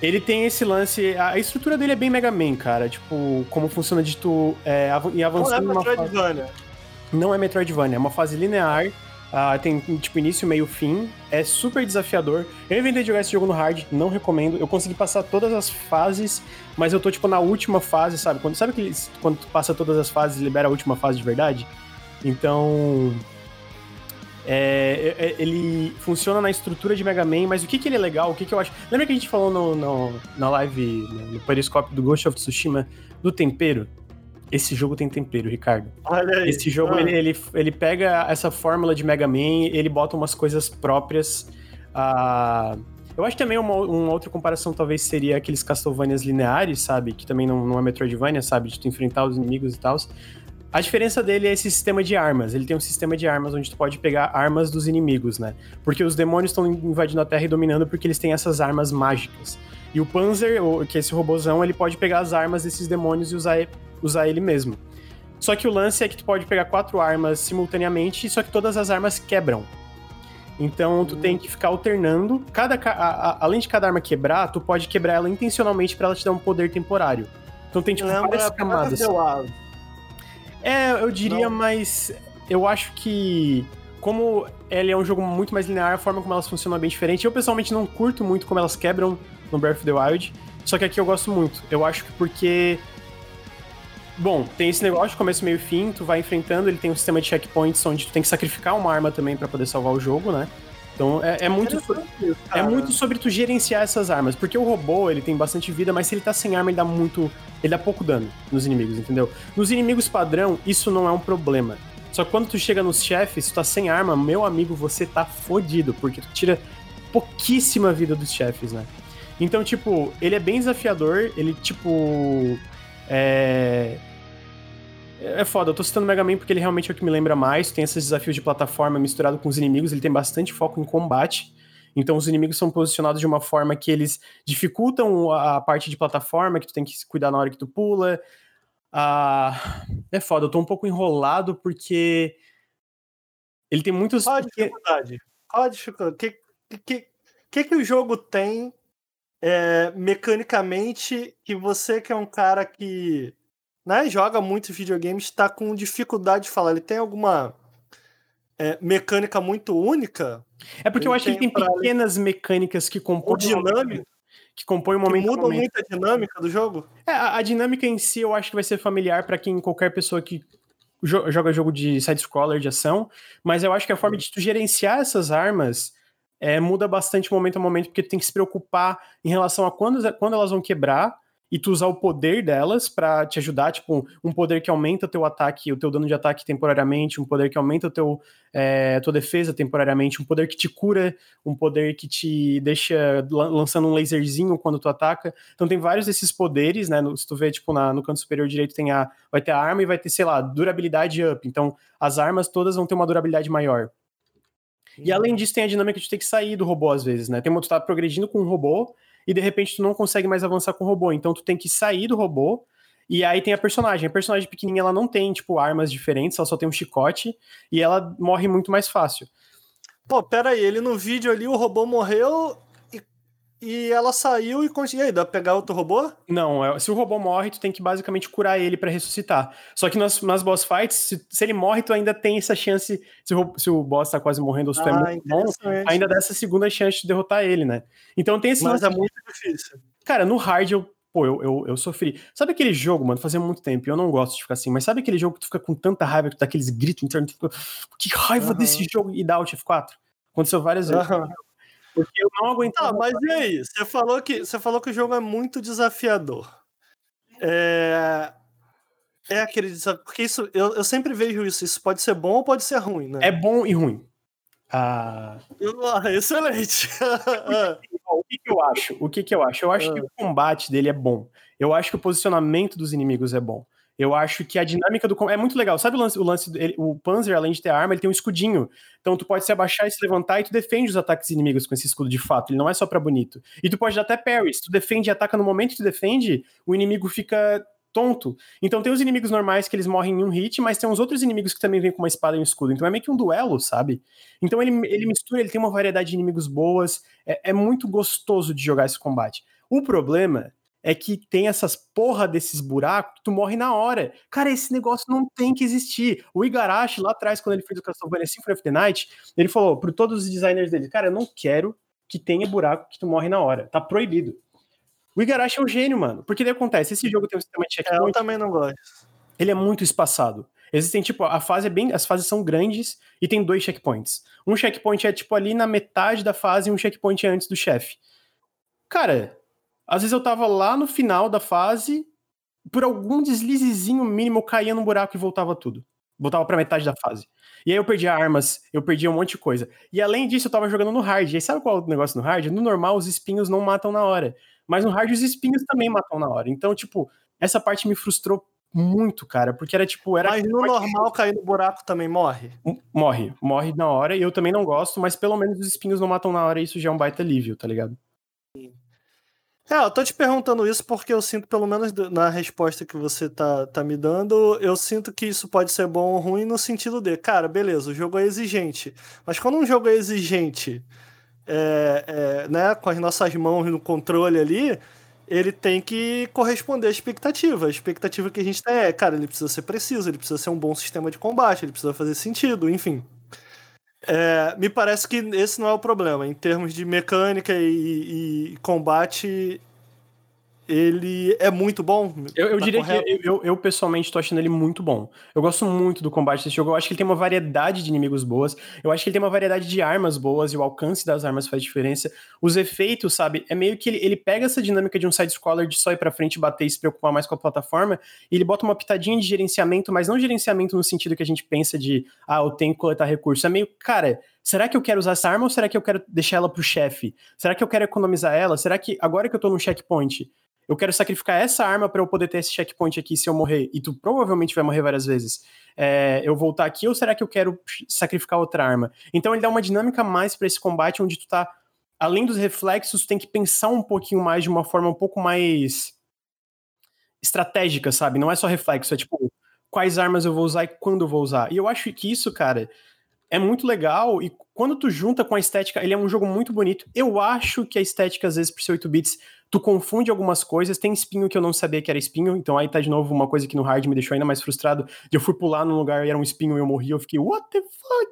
Ele tem esse lance. A estrutura dele é bem Mega Man, cara. Tipo, como funciona de tu é, ir avançando. Não é Metroidvania. Fase... Não é Metroidvania, é uma fase linear. Uh, tem tipo início, meio, fim. É super desafiador. Eu inventei jogar esse jogo no hard, não recomendo. Eu consegui passar todas as fases, mas eu tô tipo na última fase, sabe? Quando, sabe que quando tu passa todas as fases libera a última fase de verdade? Então. É, é, é, ele funciona na estrutura de Mega Man, mas o que, que ele é legal, o que, que eu acho. Lembra que a gente falou no, no na live, no periscópio do Ghost of Tsushima, do tempero? Esse jogo tem tempero, Ricardo. Olha aí. Esse jogo, ah. ele, ele, ele pega essa fórmula de Mega Man, ele bota umas coisas próprias. Uh, eu acho também uma, uma, outra comparação talvez seria aqueles Castlevanias lineares, sabe? Que também não, não é Metroidvania, sabe? De tu enfrentar os inimigos e tal. A diferença dele é esse sistema de armas. Ele tem um sistema de armas onde tu pode pegar armas dos inimigos, né? Porque os demônios estão invadindo a Terra e dominando porque eles têm essas armas mágicas. E o Panzer, que é esse robozão, ele pode pegar as armas desses demônios e usar, usar ele mesmo. Só que o lance é que tu pode pegar quatro armas simultaneamente, só que todas as armas quebram. Então tu tem que ficar alternando. Cada, a, a, além de cada arma quebrar, tu pode quebrar ela intencionalmente para ela te dar um poder temporário. Então tem tipo Lembra várias camadas. É, eu diria, mas eu acho que como ele é um jogo muito mais linear, a forma como elas funcionam é bem diferente. Eu pessoalmente não curto muito como elas quebram no Breath of the Wild, só que aqui eu gosto muito. Eu acho que porque Bom, tem esse negócio de começo, meio e fim, tu vai enfrentando, ele tem um sistema de checkpoints onde tu tem que sacrificar uma arma também para poder salvar o jogo, né? Então é, é muito so... é muito sobre tu gerenciar essas armas, porque o robô ele tem bastante vida, mas se ele tá sem arma ele dá muito, ele dá pouco dano nos inimigos, entendeu? Nos inimigos padrão isso não é um problema. Só que quando tu chega nos chefes, tu tá sem arma, meu amigo, você tá fodido, porque tu tira pouquíssima vida dos chefes, né? Então, tipo, ele é bem desafiador, ele, tipo. É. É foda, eu tô citando Mega Man porque ele realmente é o que me lembra mais. Tem esses desafios de plataforma misturado com os inimigos, ele tem bastante foco em combate. Então os inimigos são posicionados de uma forma que eles dificultam a parte de plataforma, que tu tem que cuidar na hora que tu pula. Ah, é foda, eu tô um pouco enrolado porque ele tem muitos. Qual a dificuldade? Qual a dificuldade? O que, que, que, que o jogo tem é, mecanicamente que você que é um cara que né, joga muito videogame está com dificuldade de falar? Ele tem alguma é, mecânica muito única? É porque eu acho que tem pequenas mecânicas que compõem. O dinâmico? que compõe o momento. Que muda muito a dinâmica do jogo? É, a, a, dinâmica em si eu acho que vai ser familiar para quem qualquer pessoa que jo joga jogo de side-scroller de ação, mas eu acho que a forma de tu gerenciar essas armas é, muda bastante momento a momento, porque tu tem que se preocupar em relação a quando, quando elas vão quebrar e tu usar o poder delas para te ajudar, tipo, um poder que aumenta o teu ataque, o teu dano de ataque temporariamente, um poder que aumenta teu é, tua defesa temporariamente, um poder que te cura, um poder que te deixa lançando um laserzinho quando tu ataca. Então tem vários desses poderes, né? No, se tu vê, tipo, na, no canto superior direito tem a vai ter a arma e vai ter, sei lá, durabilidade up. Então as armas todas vão ter uma durabilidade maior. E além disso, tem a dinâmica de ter que sair do robô às vezes, né? Tem uma tu tá progredindo com um robô, e de repente tu não consegue mais avançar com o robô. Então tu tem que sair do robô. E aí tem a personagem. A personagem pequenininha, ela não tem, tipo, armas diferentes, ela só tem um chicote e ela morre muito mais fácil. Pô, pera aí, ele no vídeo ali, o robô morreu e ela saiu e conseguiu. aí, dá pra pegar outro robô? Não, é, se o robô morre, tu tem que basicamente curar ele para ressuscitar. Só que nas, nas boss fights, se, se, ele morre, tu ainda tem essa chance. Se o, se o boss tá quase morrendo ou se tu é ah, é muito bom, ainda dá essa segunda chance de derrotar ele, né? Então tem esse. Mas é muito difícil. Cara, no hard eu. Pô, eu, eu, eu sofri. Sabe aquele jogo, mano? Fazia muito tempo, eu não gosto de ficar assim, mas sabe aquele jogo que tu fica com tanta raiva, que tu dá aqueles gritos internos, tu fica, que raiva uhum. desse jogo e dá Alt F4? Aconteceu várias vezes. Porque eu não aguentava. Ah, mas e aí? Você falou, que, você falou que o jogo é muito desafiador. É. É aquele desafio. Porque isso, eu, eu sempre vejo isso. Isso pode ser bom ou pode ser ruim, né? É bom e ruim. Ah, ah excelente. o que, que, eu acho? O que, que eu acho? Eu acho que ah. o combate dele é bom. Eu acho que o posicionamento dos inimigos é bom. Eu acho que a dinâmica do é muito legal. Sabe o lance, o lance o Panzer, além de ter arma, ele tem um escudinho. Então tu pode se abaixar e se levantar e tu defende os ataques inimigos com esse escudo de fato. Ele não é só para bonito. E tu pode dar até parry. Se tu defende e ataca no momento que tu defende, o inimigo fica tonto. Então tem os inimigos normais que eles morrem em um hit, mas tem uns outros inimigos que também vêm com uma espada e um escudo. Então é meio que um duelo, sabe? Então ele, ele mistura, ele tem uma variedade de inimigos boas. É, é muito gostoso de jogar esse combate. O problema é que tem essas porra desses buracos que tu morre na hora. Cara, esse negócio não tem que existir. O Igarashi, lá atrás, quando ele fez o Castlevania Symphony of the Night, ele falou para todos os designers dele, cara, eu não quero que tenha buraco que tu morre na hora. Tá proibido. O Igarashi é um gênio, mano. Porque daí acontece, esse jogo tem um sistema de checkpoint... É, eu também não gosto. Ele é muito espaçado. Existem, tipo, a fase é bem. As fases são grandes e tem dois checkpoints. Um checkpoint é, tipo, ali na metade da fase e um checkpoint é antes do chefe. Cara, às vezes eu tava lá no final da fase, por algum deslizezinho mínimo eu caía num buraco e voltava tudo. Voltava pra metade da fase. E aí eu perdia armas, eu perdia um monte de coisa. E além disso, eu tava jogando no hard. E aí sabe qual é o negócio no hard? No normal, os espinhos não matam na hora. Mas no hard, os espinhos também matam na hora. Então, tipo, essa parte me frustrou muito, cara, porque era tipo. Era mas no normal, cair no buraco também morre? Morre, morre na hora, e eu também não gosto, mas pelo menos os espinhos não matam na hora, e isso já é um baita alívio, tá ligado? Sim. É, eu tô te perguntando isso porque eu sinto, pelo menos na resposta que você tá, tá me dando, eu sinto que isso pode ser bom ou ruim no sentido de, cara, beleza, o jogo é exigente. Mas quando um jogo é exigente, é, é, né, com as nossas mãos no controle ali, ele tem que corresponder à expectativa. A expectativa que a gente tem é, cara, ele precisa ser preciso, ele precisa ser um bom sistema de combate, ele precisa fazer sentido, enfim. É, me parece que esse não é o problema. Em termos de mecânica e, e combate, ele é muito bom. Eu, eu tá diria correto? que eu, eu, pessoalmente tô achando ele muito bom. Eu gosto muito do combate desse jogo. Eu acho que ele tem uma variedade de inimigos boas. Eu acho que ele tem uma variedade de armas boas e o alcance das armas faz diferença. Os efeitos, sabe? É meio que ele, ele pega essa dinâmica de um side-scroller de só ir pra frente, bater e se preocupar mais com a plataforma. E ele bota uma pitadinha de gerenciamento, mas não gerenciamento no sentido que a gente pensa de, ah, eu tenho que coletar recursos. É meio, cara será que eu quero usar essa arma ou será que eu quero deixar ela pro chefe? Será que eu quero economizar ela? Será que agora que eu tô no checkpoint, eu quero sacrificar essa arma para eu poder ter esse checkpoint aqui se eu morrer, e tu provavelmente vai morrer várias vezes, é, eu voltar aqui, ou será que eu quero sacrificar outra arma? Então ele dá uma dinâmica mais para esse combate, onde tu tá, além dos reflexos, tem que pensar um pouquinho mais de uma forma um pouco mais estratégica, sabe? Não é só reflexo, é tipo, quais armas eu vou usar e quando eu vou usar. E eu acho que isso, cara, é muito legal e quando tu junta com a estética, ele é um jogo muito bonito. Eu acho que a estética, às vezes, por ser 8 bits, tu confunde algumas coisas. Tem espinho que eu não sabia que era espinho, então aí tá de novo uma coisa que no hard me deixou ainda mais frustrado. Eu fui pular num lugar e era um espinho e eu morri, eu fiquei, what the fuck?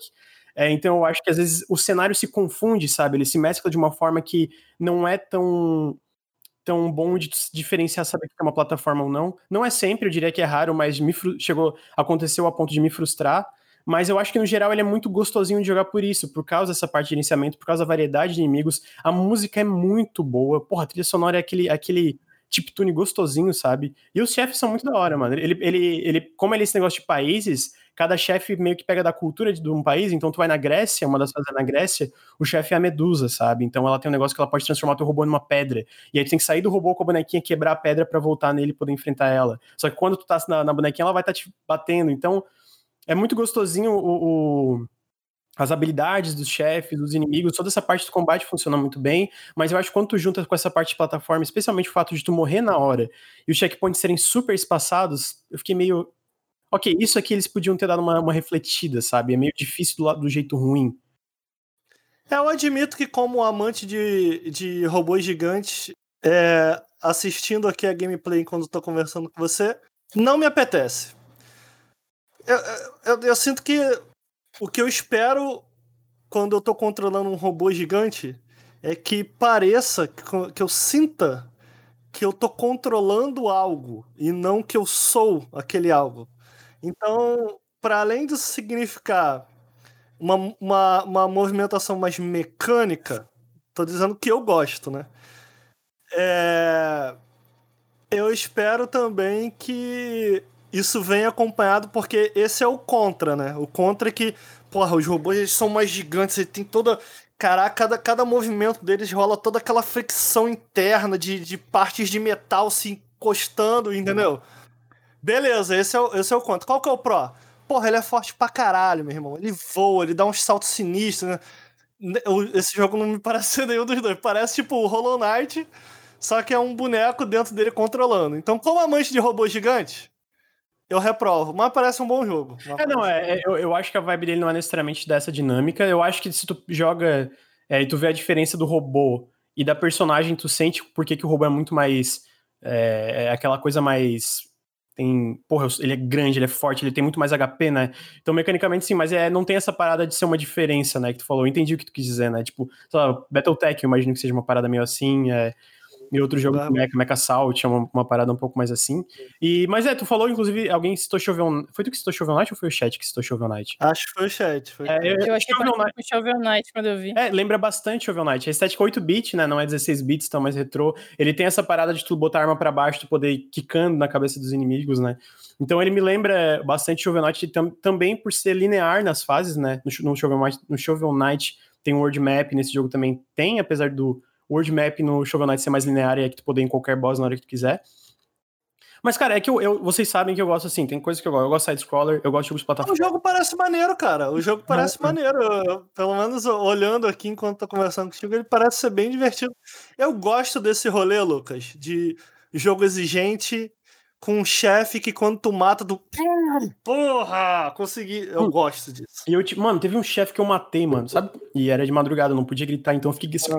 É, então eu acho que às vezes o cenário se confunde, sabe? Ele se mescla de uma forma que não é tão tão bom de diferenciar saber que é uma plataforma ou não. Não é sempre, eu diria que é raro, mas me chegou aconteceu a ponto de me frustrar. Mas eu acho que no geral ele é muito gostosinho de jogar por isso, por causa dessa parte de gerenciamento, por causa da variedade de inimigos. A música é muito boa. Porra, a trilha sonora é aquele, aquele tune gostosinho, sabe? E os chefes são muito da hora, mano. Ele, ele, ele, como ele é esse negócio de países, cada chefe meio que pega da cultura de, de um país. Então tu vai na Grécia, uma das fases na Grécia, o chefe é a Medusa, sabe? Então ela tem um negócio que ela pode transformar teu robô numa pedra. E aí tu tem que sair do robô com a bonequinha, quebrar a pedra para voltar nele e poder enfrentar ela. Só que quando tu tá na, na bonequinha, ela vai estar tá te batendo. Então é muito gostosinho o, o as habilidades dos chefes, dos inimigos, toda essa parte do combate funciona muito bem, mas eu acho que quando tu junta com essa parte de plataforma, especialmente o fato de tu morrer na hora e os checkpoints serem super espaçados, eu fiquei meio. Ok, isso aqui eles podiam ter dado uma, uma refletida, sabe? É meio difícil do, do jeito ruim. É, eu admito que, como amante de, de robôs gigantes, é, assistindo aqui a gameplay enquanto tô conversando com você, não me apetece eu, eu, eu, sinto que o que eu espero quando eu tô controlando um robô gigante é que pareça, que eu sinta que eu tô controlando algo e não que eu sou aquele algo. Então, para além disso significar uma, uma, uma movimentação mais mecânica, tô dizendo que eu gosto, né? É... Eu espero também que isso vem acompanhado porque esse é o contra, né? O contra é que, porra, os robôs eles são mais gigantes, ele tem toda. Caraca, cada, cada movimento deles rola toda aquela fricção interna de, de partes de metal se encostando, entendeu? Beleza, esse é, o, esse é o conto. Qual que é o pró? Porra, ele é forte pra caralho, meu irmão. Ele voa, ele dá uns saltos sinistros, né? Esse jogo não me parece nenhum dos dois. Parece tipo o Hollow Knight, só que é um boneco dentro dele controlando. Então, como amante de robô gigante, eu reprovo, mas parece um bom jogo. É, não, é, é, eu, eu acho que a vibe dele não é necessariamente dessa dinâmica. Eu acho que se tu joga é, e tu vê a diferença do robô e da personagem, tu sente porque que o robô é muito mais. É, é aquela coisa mais. Tem. Porra, ele é grande, ele é forte, ele tem muito mais HP, né? Então, mecanicamente, sim, mas é, não tem essa parada de ser uma diferença, né? Que tu falou. Eu entendi o que tu quis dizer, né? Tipo, sei lá, Battletech, eu imagino que seja uma parada meio assim. É, e outro jogo claro. Mecha, Mecha Assault, é uma, uma, parada um pouco mais assim. E, mas é, tu falou, inclusive, alguém citou Shovel Foi tu que citou Shovel Knight ou foi o chat que citou Shovel Knight? Acho que foi o chat. Foi é, eu, eu acho que foi o Shovel Knight quando eu vi. É, lembra bastante Shovel Knight. A estética 8-bit, né? Não é 16 bits, tão mais retrô. Ele tem essa parada de tu botar a arma para baixo, tu poder ir quicando na cabeça dos inimigos, né? Então ele me lembra bastante Shovel Knight tam, também por ser linear nas fases, né? No, no, Shovel Knight, no Shovel Knight tem um world map, nesse jogo também tem, apesar do o world map no Shovel Knight ser mais linear e é que tu poder ir em qualquer boss na hora que tu quiser. Mas, cara, é que eu, eu, vocês sabem que eu gosto assim, tem coisas que eu gosto. Eu gosto de side-scroller, eu gosto de jogos de plataforma. O jogo parece maneiro, cara. O jogo parece Não, maneiro. Eu, pelo menos olhando aqui enquanto tô conversando contigo, ele parece ser bem divertido. Eu gosto desse rolê, Lucas, de jogo exigente com um chefe que quando tu mata, tu. Porra! Consegui. Eu hum. gosto disso. E eu, mano, teve um chefe que eu matei, mano, sabe? E era de madrugada, eu não podia gritar, então eu fiquei assim.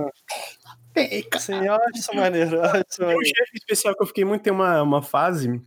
Cara. Sim, eu acho isso maneiro. Tem um chefe especial que eu fiquei muito, tem uma, uma fase.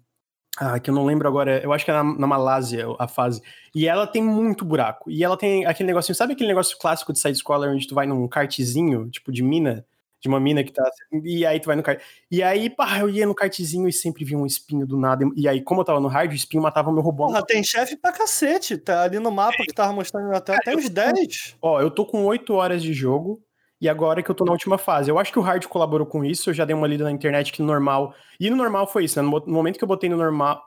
Ah, que eu não lembro agora, eu acho que é na, na, Malásia a fase. E ela tem muito buraco. E ela tem aquele negocinho, sabe aquele negócio clássico de side-scroller onde tu vai num kartzinho, tipo de mina? De uma mina que tá. E aí tu vai no kart. E aí, pá, eu ia no kartzinho e sempre vi um espinho do nada. E aí, como eu tava no hard, o espinho matava meu robô. Porra, tem chefe pra cacete. Tá ali no mapa é. que tava mostrando na tela, tem uns 10. Ó, eu tô com 8 horas de jogo e agora que eu tô na última fase. Eu acho que o hard colaborou com isso, eu já dei uma lida na internet que no normal. E no normal foi isso, né? No momento que eu botei no normal.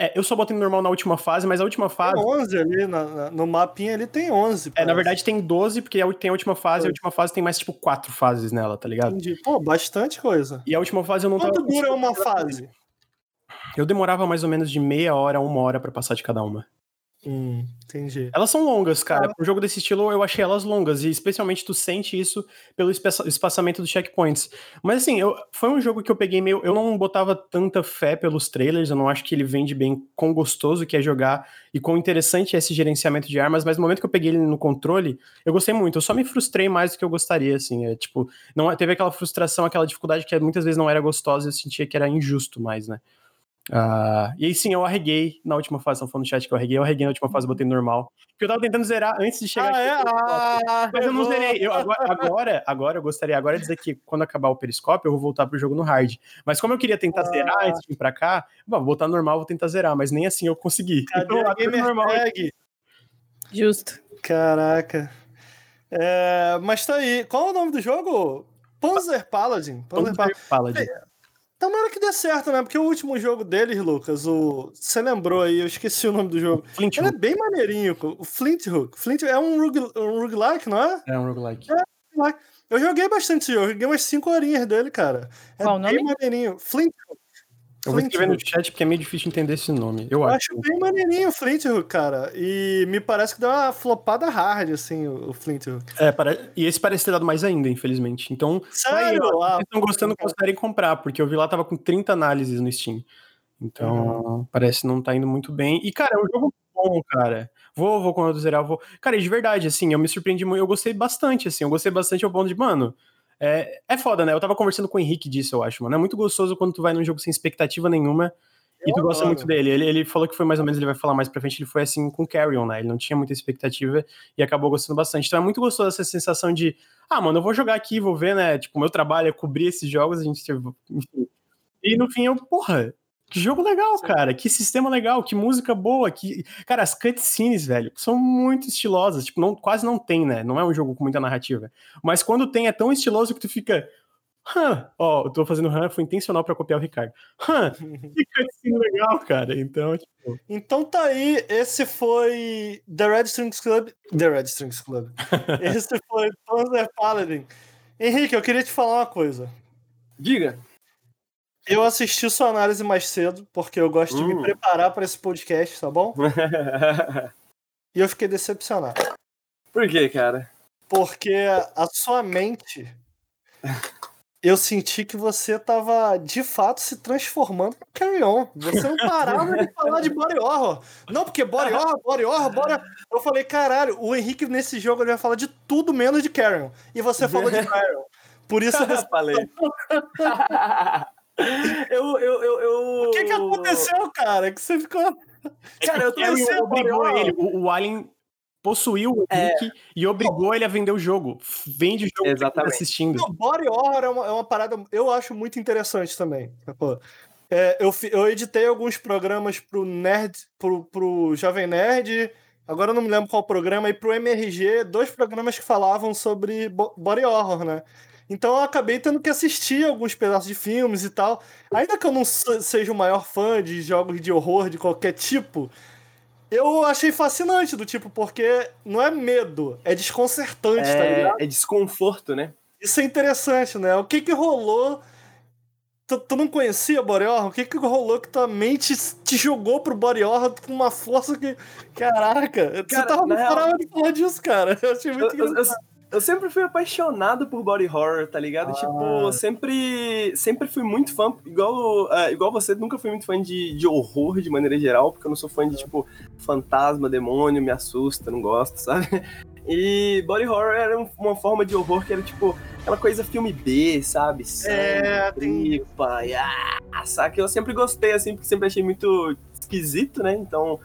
É, eu só botei no normal na última fase, mas a última fase. Tem 11 ali, na, na, no mapinha ali tem 11. É, na verdade tem 12, porque tem a última fase, é. a última fase tem mais tipo quatro fases nela, tá ligado? Entendi. Pô, bastante coisa. E a última fase eu não Quanto tava. Quanto dura uma fase? Eu demorava mais ou menos de meia hora a uma hora para passar de cada uma. Hum, entendi. Elas são longas, cara. Ah. Um jogo desse estilo, eu achei elas longas. E especialmente tu sente isso pelo espaçamento dos checkpoints. Mas assim, eu, foi um jogo que eu peguei meio. Eu não botava tanta fé pelos trailers. Eu não acho que ele vende bem quão gostoso que é jogar e quão interessante é esse gerenciamento de armas. Mas no momento que eu peguei ele no controle, eu gostei muito. Eu só me frustrei mais do que eu gostaria, assim. É, tipo, não teve aquela frustração, aquela dificuldade que muitas vezes não era gostosa. Eu sentia que era injusto mais, né? Uh, e aí sim, eu arreguei na última fase, estão falando no chat que eu arreguei, eu arreguei na última fase, botei normal. Porque eu tava tentando zerar antes de chegar ah, aqui. É? Ah, mas eu não zerei. Eu, agora, agora, agora, eu gostaria agora de dizer que quando acabar o periscópio, eu vou voltar pro jogo no hard. Mas como eu queria tentar ah. zerar antes de ir pra cá, bom, vou botar normal, vou tentar zerar, mas nem assim eu consegui. Cadê então, a normal. Tag? Justo. Caraca. É, mas tá aí. Qual é o nome do jogo? Panzer Paladin. Panzer, Panzer Paladin. Tomara que dê certo, né? Porque o último jogo deles, Lucas, o. Você lembrou aí, eu esqueci o nome do jogo. Flint Ele é bem maneirinho. O Flint Hook. Flint é um, rug... um roguelike, não é? É um roguelike. É, eu joguei bastante esse jogo, joguei umas 5 horinhas dele, cara. É Qual bem nome? maneirinho. Flint Hook. Eu vou escrever no chat porque é meio difícil entender esse nome. Eu, eu acho. acho bem maneirinho o Flinthook, cara. E me parece que deu uma flopada hard, assim, o Flinthook. É, para... e esse parece ter dado mais ainda, infelizmente. Então, Sério? Aí, ó, estão gostando, considerem comprar, porque eu vi lá, tava com 30 análises no Steam. Então, uhum. parece não tá indo muito bem. E, cara, é um jogo bom, cara. Vou, vou quando eu zerar, vou. Cara, e de verdade, assim, eu me surpreendi muito, eu gostei bastante, assim, eu gostei bastante ao ponto de, mano, é, é foda, né? Eu tava conversando com o Henrique disso, eu acho, mano. É muito gostoso quando tu vai num jogo sem expectativa nenhuma e tu gosta muito dele. Ele, ele falou que foi mais ou menos, ele vai falar mais pra frente, ele foi assim com Carrion, né? Ele não tinha muita expectativa e acabou gostando bastante. Então é muito gostoso essa sensação de, ah, mano, eu vou jogar aqui, vou ver, né? Tipo, o meu trabalho é cobrir esses jogos, a gente. Enfim. E no fim eu, porra, que jogo legal, cara. Que sistema legal, que música boa. Que... Cara, as cutscenes, velho, são muito estilosas. Tipo, não, quase não tem, né? Não é um jogo com muita narrativa. Mas quando tem, é tão estiloso que tu fica. Hã? Ó, eu tô fazendo hã, foi intencional para copiar o Ricardo. Hã? Que cutscene legal, cara. Então, tipo... Então tá aí, esse foi The Red Strings Club. The Red Strings Club. esse foi Panzer Paladin. Henrique, eu queria te falar uma coisa. Diga. Eu assisti sua análise mais cedo, porque eu gosto de Hum. me preparar para esse podcast, tá bom? E eu fiquei decepcionado. Por que, cara? Porque a sua mente. Eu senti que você tava de fato se transformando no Carry On. Você não parava de falar de body horror. Não, porque body horror, body horror, horror. Eu falei, caralho, o Henrique nesse jogo ele vai falar de tudo menos de Carry On. E você falou de Carry On. Por isso você... Falei. eu, eu, eu, eu... O que que aconteceu, cara? Que você ficou. Cara, eu tô obrigou ele. O, o Alien possuiu o Henrique e obrigou ele a vender o jogo. Vende o jogo tá Exatamente. assistindo. Não, body horror é uma, é uma parada, eu acho muito interessante também. É, eu, eu editei alguns programas pro Nerd, pro, pro Jovem Nerd, agora eu não me lembro qual programa, e pro MRG, dois programas que falavam sobre bo- body horror, né? Então eu acabei tendo que assistir alguns pedaços de filmes e tal. Ainda que eu não se- seja o maior fã de jogos de horror de qualquer tipo, eu achei fascinante do tipo, porque não é medo, é desconcertante, tá ligado? É, é desconforto, né? Isso é interessante, né? O que que rolou? Tu, tu não conhecia Body Horror? O que que rolou que tua mente te jogou pro Body Horror com uma força que... Caraca, você Cara, tava na não parava de falar disso, cara. Eu achei Eu, muito eu- eu- engraçado. Eu sempre fui apaixonado por body horror, tá ligado? Ah. Tipo, sempre, sempre fui muito fã, igual, ah, igual você, nunca fui muito fã de, de horror de maneira geral, porque eu não sou fã de, tipo, fantasma, demônio, me assusta, não gosto, sabe? E body horror era um- uma forma de horror que era, tipo, aquela coisa filme B, sabe? Sangue, É, tem- tripa, e ah, saca? Eu sempre gostei, assim, porque sempre achei muito esquisito, né? Então,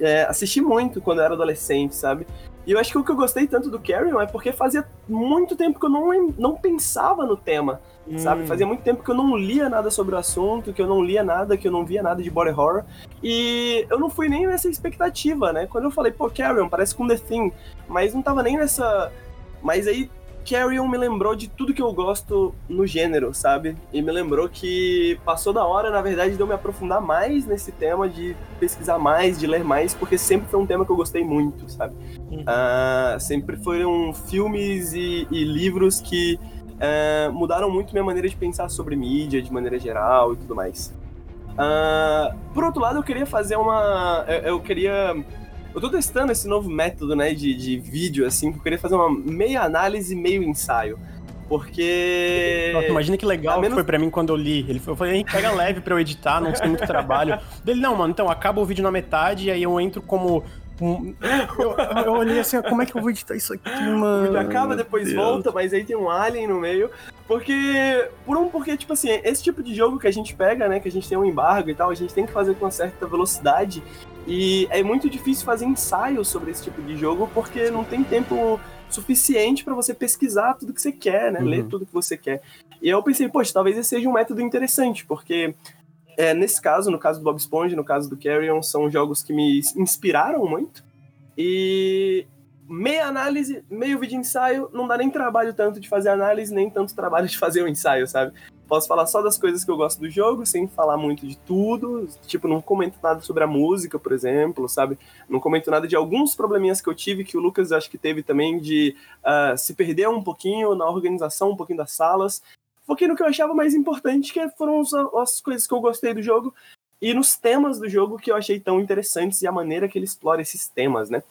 é, assisti muito quando eu era adolescente, sabe? E eu acho que o que eu gostei tanto do Carrion é porque fazia muito tempo que eu não, não pensava no tema, sabe? Hum. Fazia muito tempo que eu não lia nada sobre o assunto, que eu não lia nada, que eu não via nada de body horror. E eu não fui nem nessa expectativa, né? Quando eu falei, pô, Carrion, parece com The Thing, mas não tava nem nessa. Mas aí Carrion me lembrou de tudo que eu gosto no gênero, sabe? E me lembrou que passou da hora, na verdade, de eu me aprofundar mais nesse tema, de pesquisar mais, de ler mais, porque sempre foi um tema que eu gostei muito, sabe? Uhum. Ah, sempre foram filmes e, e livros que ah, mudaram muito minha maneira de pensar sobre mídia, de maneira geral e tudo mais. Ah, por outro lado, eu queria fazer uma. Eu, eu queria. Eu tô testando esse novo método, né, de, de vídeo, assim, que eu queria fazer uma meia análise, meio ensaio. Porque. Nossa, imagina que legal a menos- que foi pra mim quando eu li. Ele falou, eu falei, "Henrique, pega leve pra eu editar, não tem muito trabalho. Dele, não, mano, então acaba o vídeo na metade e aí eu entro como. um- Eu, eu olhei assim, como é que eu vou editar isso aqui, O mano? vídeo acaba, depois Deus. volta, mas aí tem um alien no meio. Porque. Por um, porque, tipo assim, esse tipo de jogo que a gente pega, né? Que a gente tem um embargo e tal, a gente tem que fazer com uma certa velocidade. E é muito difícil fazer ensaios sobre esse tipo de jogo, porque não tem tempo suficiente pra você pesquisar tudo que você quer, né? Uhum. Ler tudo que você quer. E eu pensei, poxa, talvez esse seja um método interessante, porque. É, nesse caso, no caso do Bob Esponja, no caso do Carrion, são jogos que me inspiraram muito. E meia análise, meio vídeo ensaio, não dá nem trabalho tanto de fazer análise, nem tanto trabalho de fazer o ensaio, sabe? Posso falar só das coisas que eu gosto do jogo, sem falar muito de tudo. Tipo, não comento nada sobre a música, por exemplo, sabe? Não comento nada de alguns probleminhas que eu tive, que o Lucas acho que teve também, de ah, se perder um pouquinho na organização, um pouquinho das salas. Foquei no que eu achava mais importante, que foram as coisas que eu gostei do jogo, e nos temas do jogo que eu achei tão interessantes e a maneira que ele explora esses temas, né?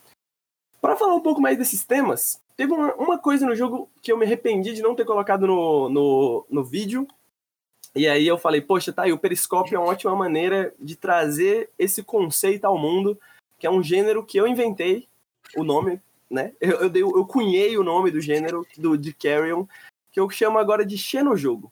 Para falar um pouco mais desses temas, teve uma, uma coisa no jogo que eu me arrependi de não ter colocado no, no, no vídeo. E aí eu falei, poxa, tá aí, o periscópio é uma ótima maneira de trazer esse conceito ao mundo, que é um gênero que eu inventei, o nome, né? Eu, eu, dei, eu cunhei o nome do gênero do, de Carrion, que eu chamo agora de Xenojogo.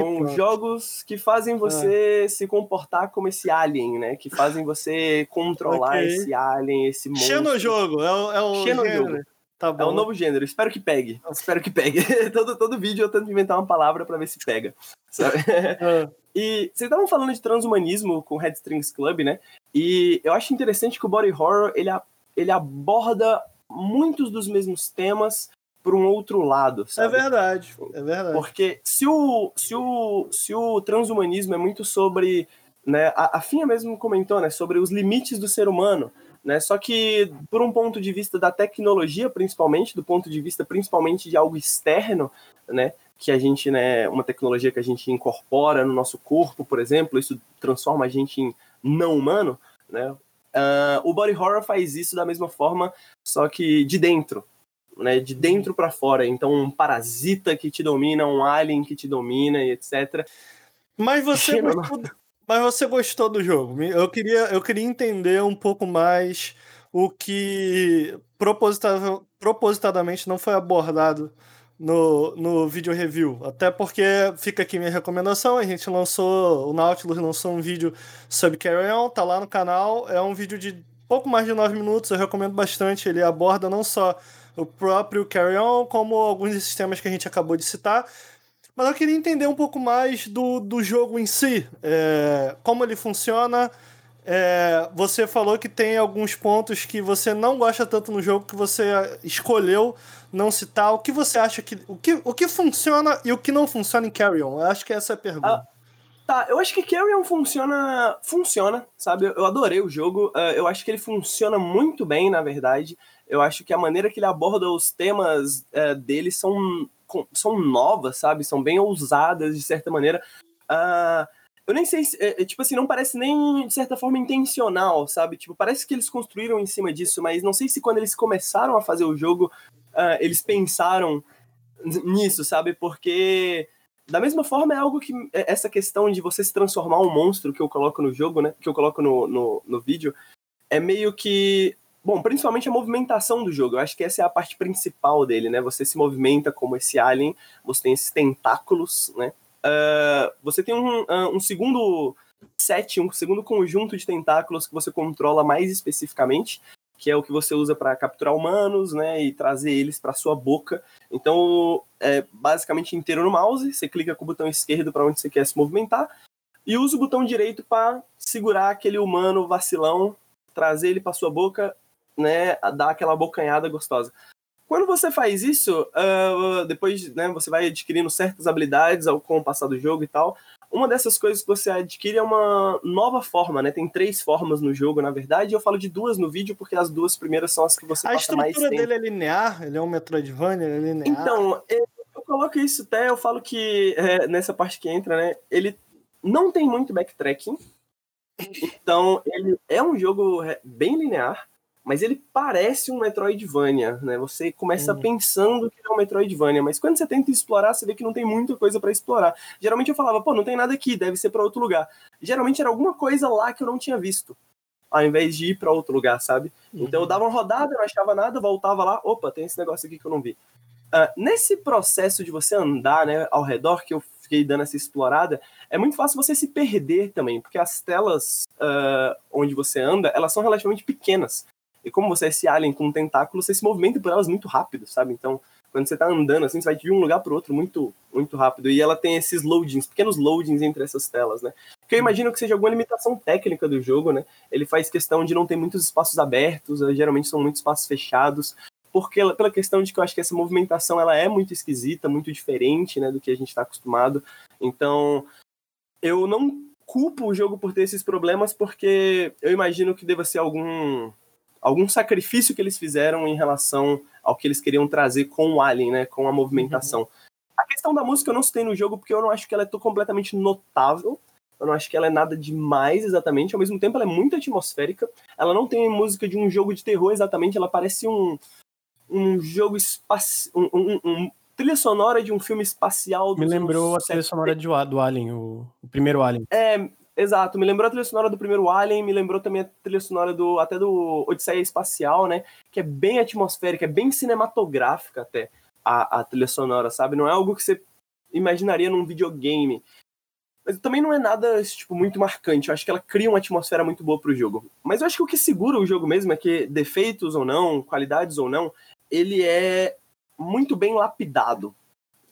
São jogos que fazem você se comportar como esse alien, né? Que fazem você controlar Ok. esse alien, esse monstro. Xenojogo, é o, é o Xenojogo. gênero. Tá É bom. um novo gênero. Espero que pegue. Espero que pegue. todo, todo vídeo eu tento inventar uma palavra pra ver se pega. Ah, E vocês estavam falando de transhumanismo com o Headstrings Club, né? E eu acho interessante que o body horror ele, ele aborda muitos dos mesmos temas por um outro lado, é sabe? verdade, é verdade. Porque se o, se o, se o transhumanismo é muito sobre. Né, a, a Finha mesmo comentou, né? Sobre os limites do ser humano. Né, só que, por um ponto de vista da tecnologia, principalmente, do ponto de vista principalmente de algo externo, né? que a gente, né, uma tecnologia que a gente incorpora no nosso corpo, por exemplo, isso transforma a gente em não humano, né? Uh, o body horror faz isso da mesma forma, só que de dentro, né? De dentro para fora. Então, um parasita que te domina, um alien que te domina e etc. Mas você gostou, mas você gostou do jogo? Eu queria, eu queria entender um pouco mais o que propositadamente não foi abordado no, no vídeo review. Até porque fica aqui minha recomendação. A gente lançou, o Nautilus lançou um vídeo sobre Carry On, tá lá no canal. É um vídeo de pouco mais de 9 minutos, eu recomendo bastante. Ele aborda não só o próprio Carry On, como alguns sistemas que a gente acabou de citar. Mas eu queria entender um pouco mais do, do jogo em si, é, como ele funciona. É, você falou que tem alguns pontos que você não gosta tanto no jogo que você escolheu não citar. O que você acha que. O que, o que funciona e o que não funciona em Carry On? Eu acho que essa é a pergunta. Ah, tá, eu acho que Carry On funciona. Funciona, sabe? Eu adorei o jogo. Uh, eu acho que ele funciona muito bem, na verdade. Eu acho que a maneira que ele aborda os temas uh, dele são, são novas, sabe? São bem ousadas, de certa maneira. Uh, eu nem sei se, é, é, tipo assim, não parece nem de certa forma intencional, sabe? Tipo, parece que eles construíram em cima disso, mas não sei se quando eles começaram a fazer o jogo, uh, eles pensaram nisso, sabe? Porque da mesma forma é algo que é, essa questão de você se transformar um monstro que eu coloco no jogo, né? Que eu coloco no, no, no vídeo, é meio que Bom, principalmente a movimentação do jogo. Eu acho que essa é a parte principal dele, né? Você se movimenta como esse alien, você tem esses tentáculos, né? Uh, você tem um, uh, um segundo set, um segundo conjunto de tentáculos que você controla mais especificamente, que é o que você usa para capturar humanos, né, e trazer eles para sua boca. Então, é basicamente inteiro no mouse, você clica com o botão esquerdo para onde você quer se movimentar e usa o botão direito para segurar aquele humano vacilão, trazer ele para sua boca, né, dar aquela bocanhada gostosa. Quando você faz isso, uh, depois né, você vai adquirindo certas habilidades ao, com o passar do jogo e tal. Uma dessas coisas que você adquire é uma nova forma, né? Tem três formas no jogo, na verdade. Eu falo de duas no vídeo, porque as duas primeiras são as que você a passa mais tempo. A estrutura dele é linear? Ele é um Metroidvania? Ele é linear? Então, eu, coloco isso até, eu falo que é, nessa parte que entra, né? Ele não tem muito backtracking. Então, ele é um jogo é, bem linear mas ele parece um Metroidvania, né? Você começa uhum. pensando que é um Metroidvania, mas quando você tenta explorar, você vê que não tem muita coisa para explorar. Geralmente eu falava, pô, não tem nada aqui, deve ser para outro lugar. Geralmente era alguma coisa lá que eu não tinha visto, ao invés de ir para outro lugar, sabe? Uhum. Então eu dava uma rodada, não achava nada, voltava lá, opa, tem esse negócio aqui que eu não vi. Uh, nesse processo de você andar, né, ao redor, que eu fiquei dando essa explorada, é muito fácil você se perder também, porque as telas uh, onde você anda, elas são relativamente pequenas. E como você é esse alien com um tentáculo, você se movimenta por elas muito rápido, sabe? Então, quando você tá andando assim, você vai de um lugar para outro muito, muito rápido. E ela tem esses loadings, pequenos loadings entre essas telas, né? Que eu imagino que seja alguma limitação técnica do jogo, né? Ele faz questão de não ter muitos espaços abertos, eh, geralmente são muitos espaços fechados, porque pela questão de que eu acho que essa movimentação ela é muito esquisita, muito diferente, né, do que a gente está acostumado. Então, eu não culpo o jogo por ter esses problemas, porque eu imagino que deva ser algum algum sacrifício que eles fizeram em relação ao que eles queriam trazer com o Alien, né? Com a movimentação. Uhum. A questão da música eu não citei no jogo porque eu não acho que ela é completamente notável. Eu não acho que ela é nada demais exatamente. Ao mesmo tempo, ela é muito atmosférica. Ela não tem música de um jogo de terror exatamente. Ela parece um, um jogo espacial. Um, um, um, trilha sonora de um filme espacial. Me lembrou a trilha sonora de, do Alien, o, o primeiro Alien. É, Exato, me lembrou a trilha sonora do primeiro Alien, me lembrou também a trilha sonora do até do Odisseia Espacial, né? Que é bem atmosférica, é bem cinematográfica até a, a trilha sonora, sabe? Não é algo que você imaginaria num videogame. Mas também não é nada, tipo, muito marcante. Eu acho que ela cria uma atmosfera muito boa pro jogo. Mas eu acho que o que segura o jogo mesmo é que, defeitos ou não, qualidades ou não, ele é muito bem lapidado.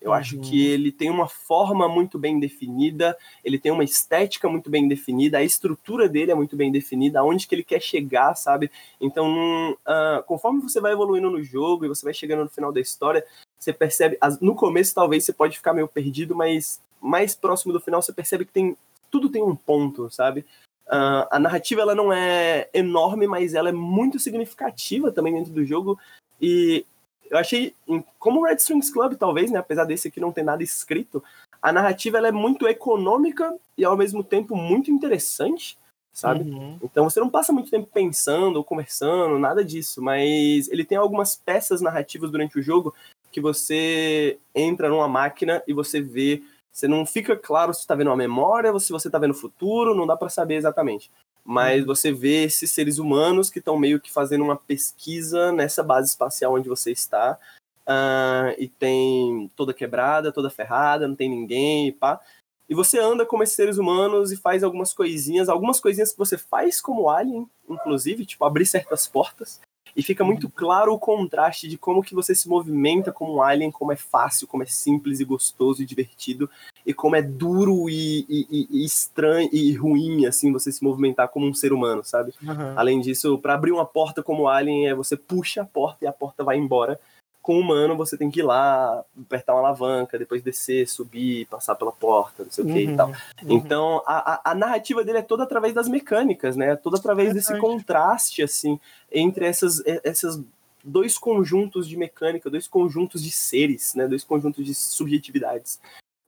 Eu uhum. acho que ele tem uma forma muito bem definida, ele tem uma estética muito bem definida, a estrutura dele é muito bem definida, aonde que ele quer chegar, sabe? Então, uh, conforme você vai evoluindo no jogo e você vai chegando no final da história, você percebe. No começo, talvez você pode ficar meio perdido, mas mais próximo do final você percebe que tem tudo tem um ponto, sabe? Uh, a narrativa ela não é enorme, mas ela é muito significativa também dentro do jogo. E Eu achei, como Red Strings Club, talvez, né, apesar desse aqui não ter nada escrito, a narrativa ela é muito econômica e ao mesmo tempo muito interessante, sabe? Uhum. Então você não passa muito tempo pensando ou conversando, nada disso, mas ele tem algumas peças narrativas durante o jogo que você entra numa máquina e você vê, você não fica claro se está vendo uma memória ou se você está vendo o futuro, não dá para saber exatamente. Mas uhum. você vê esses seres humanos que estão meio que fazendo uma pesquisa nessa base espacial onde você está uh, e tem toda quebrada, toda ferrada, não tem ninguém e pá. E você anda como esses seres humanos e faz algumas coisinhas, algumas coisinhas que você faz como alien, inclusive, tipo abrir certas portas. E fica muito uhum. claro o contraste de como que você se movimenta como um alien, como é fácil, como é simples e gostoso e divertido, e como é duro e, e, e estranho e ruim, assim, você se movimentar como um ser humano, sabe? Uhum. Além disso, para abrir uma porta como alien, é você puxa a porta e a porta vai embora com o humano você tem que ir lá, apertar uma alavanca, depois descer, subir, passar pela porta, não sei uhum, o que e tal. Uhum. Então, a, a, narrativa dele é toda através das mecânicas, né? Toda através desse contraste, assim, entre essas, essas dois conjuntos de mecânica, dois conjuntos de seres, né? Dois conjuntos de subjetividades.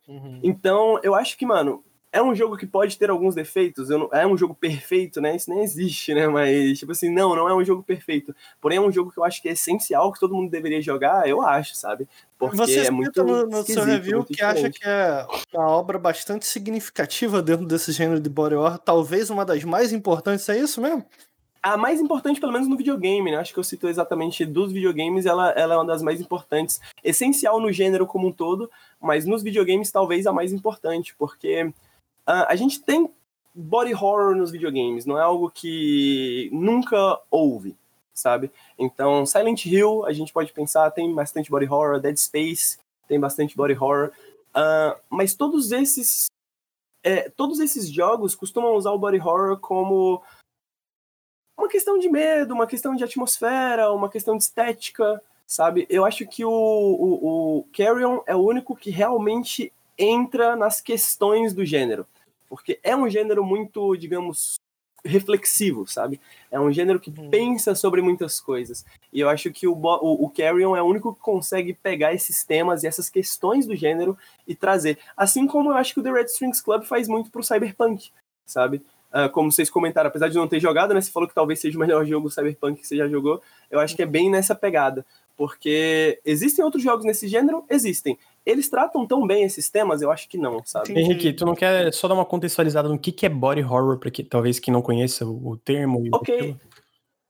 Uhum. Então, eu acho que, mano, é um jogo que pode ter alguns defeitos, não, é um jogo perfeito, né? Isso nem existe, né? Mas, tipo assim, não, não é um jogo perfeito. Porém, é um jogo que eu acho que é essencial, que todo mundo deveria jogar, eu acho, sabe? Porque Você é muito no, no seu review que diferente. acha que é uma obra bastante significativa dentro desse gênero de body horror, talvez uma das mais importantes, é isso mesmo? a mais importante, pelo menos no videogame, né? Acho que eu cito exatamente dos videogames, ela, ela é uma das mais importantes. Essencial no gênero como um todo, mas nos videogames talvez a mais importante, porque a gente tem body horror nos videogames, não é algo que nunca houve, sabe? Então, Silent Hill, a gente pode pensar, tem bastante body horror, Dead Space tem bastante body horror, uh, mas todos esses é, todos esses jogos costumam usar o body horror como uma questão de medo, uma questão de atmosfera, uma questão de estética, sabe? Eu acho que o, o, o Carrion é o único que realmente entra nas questões do gênero. Porque é um gênero muito, digamos, reflexivo, sabe? É um gênero que uhum. pensa sobre muitas coisas. E eu acho que o, o, o Carrion é o único que consegue pegar esses temas e essas questões do gênero e trazer. Assim como eu acho que o The Red Strings Club faz muito pro Cyberpunk, sabe? Uh, como vocês comentaram, apesar de não ter jogado, né? Você falou que talvez seja o melhor jogo Cyberpunk que você já jogou. Eu acho que é bem nessa pegada. Porque existem outros jogos nesse gênero? Existem. Eles tratam tão bem esses temas? Eu acho que não, sabe? Henrique, tu não quer só dar uma contextualizada no que, que é body horror, para que talvez quem não conheça o, termo? Ok.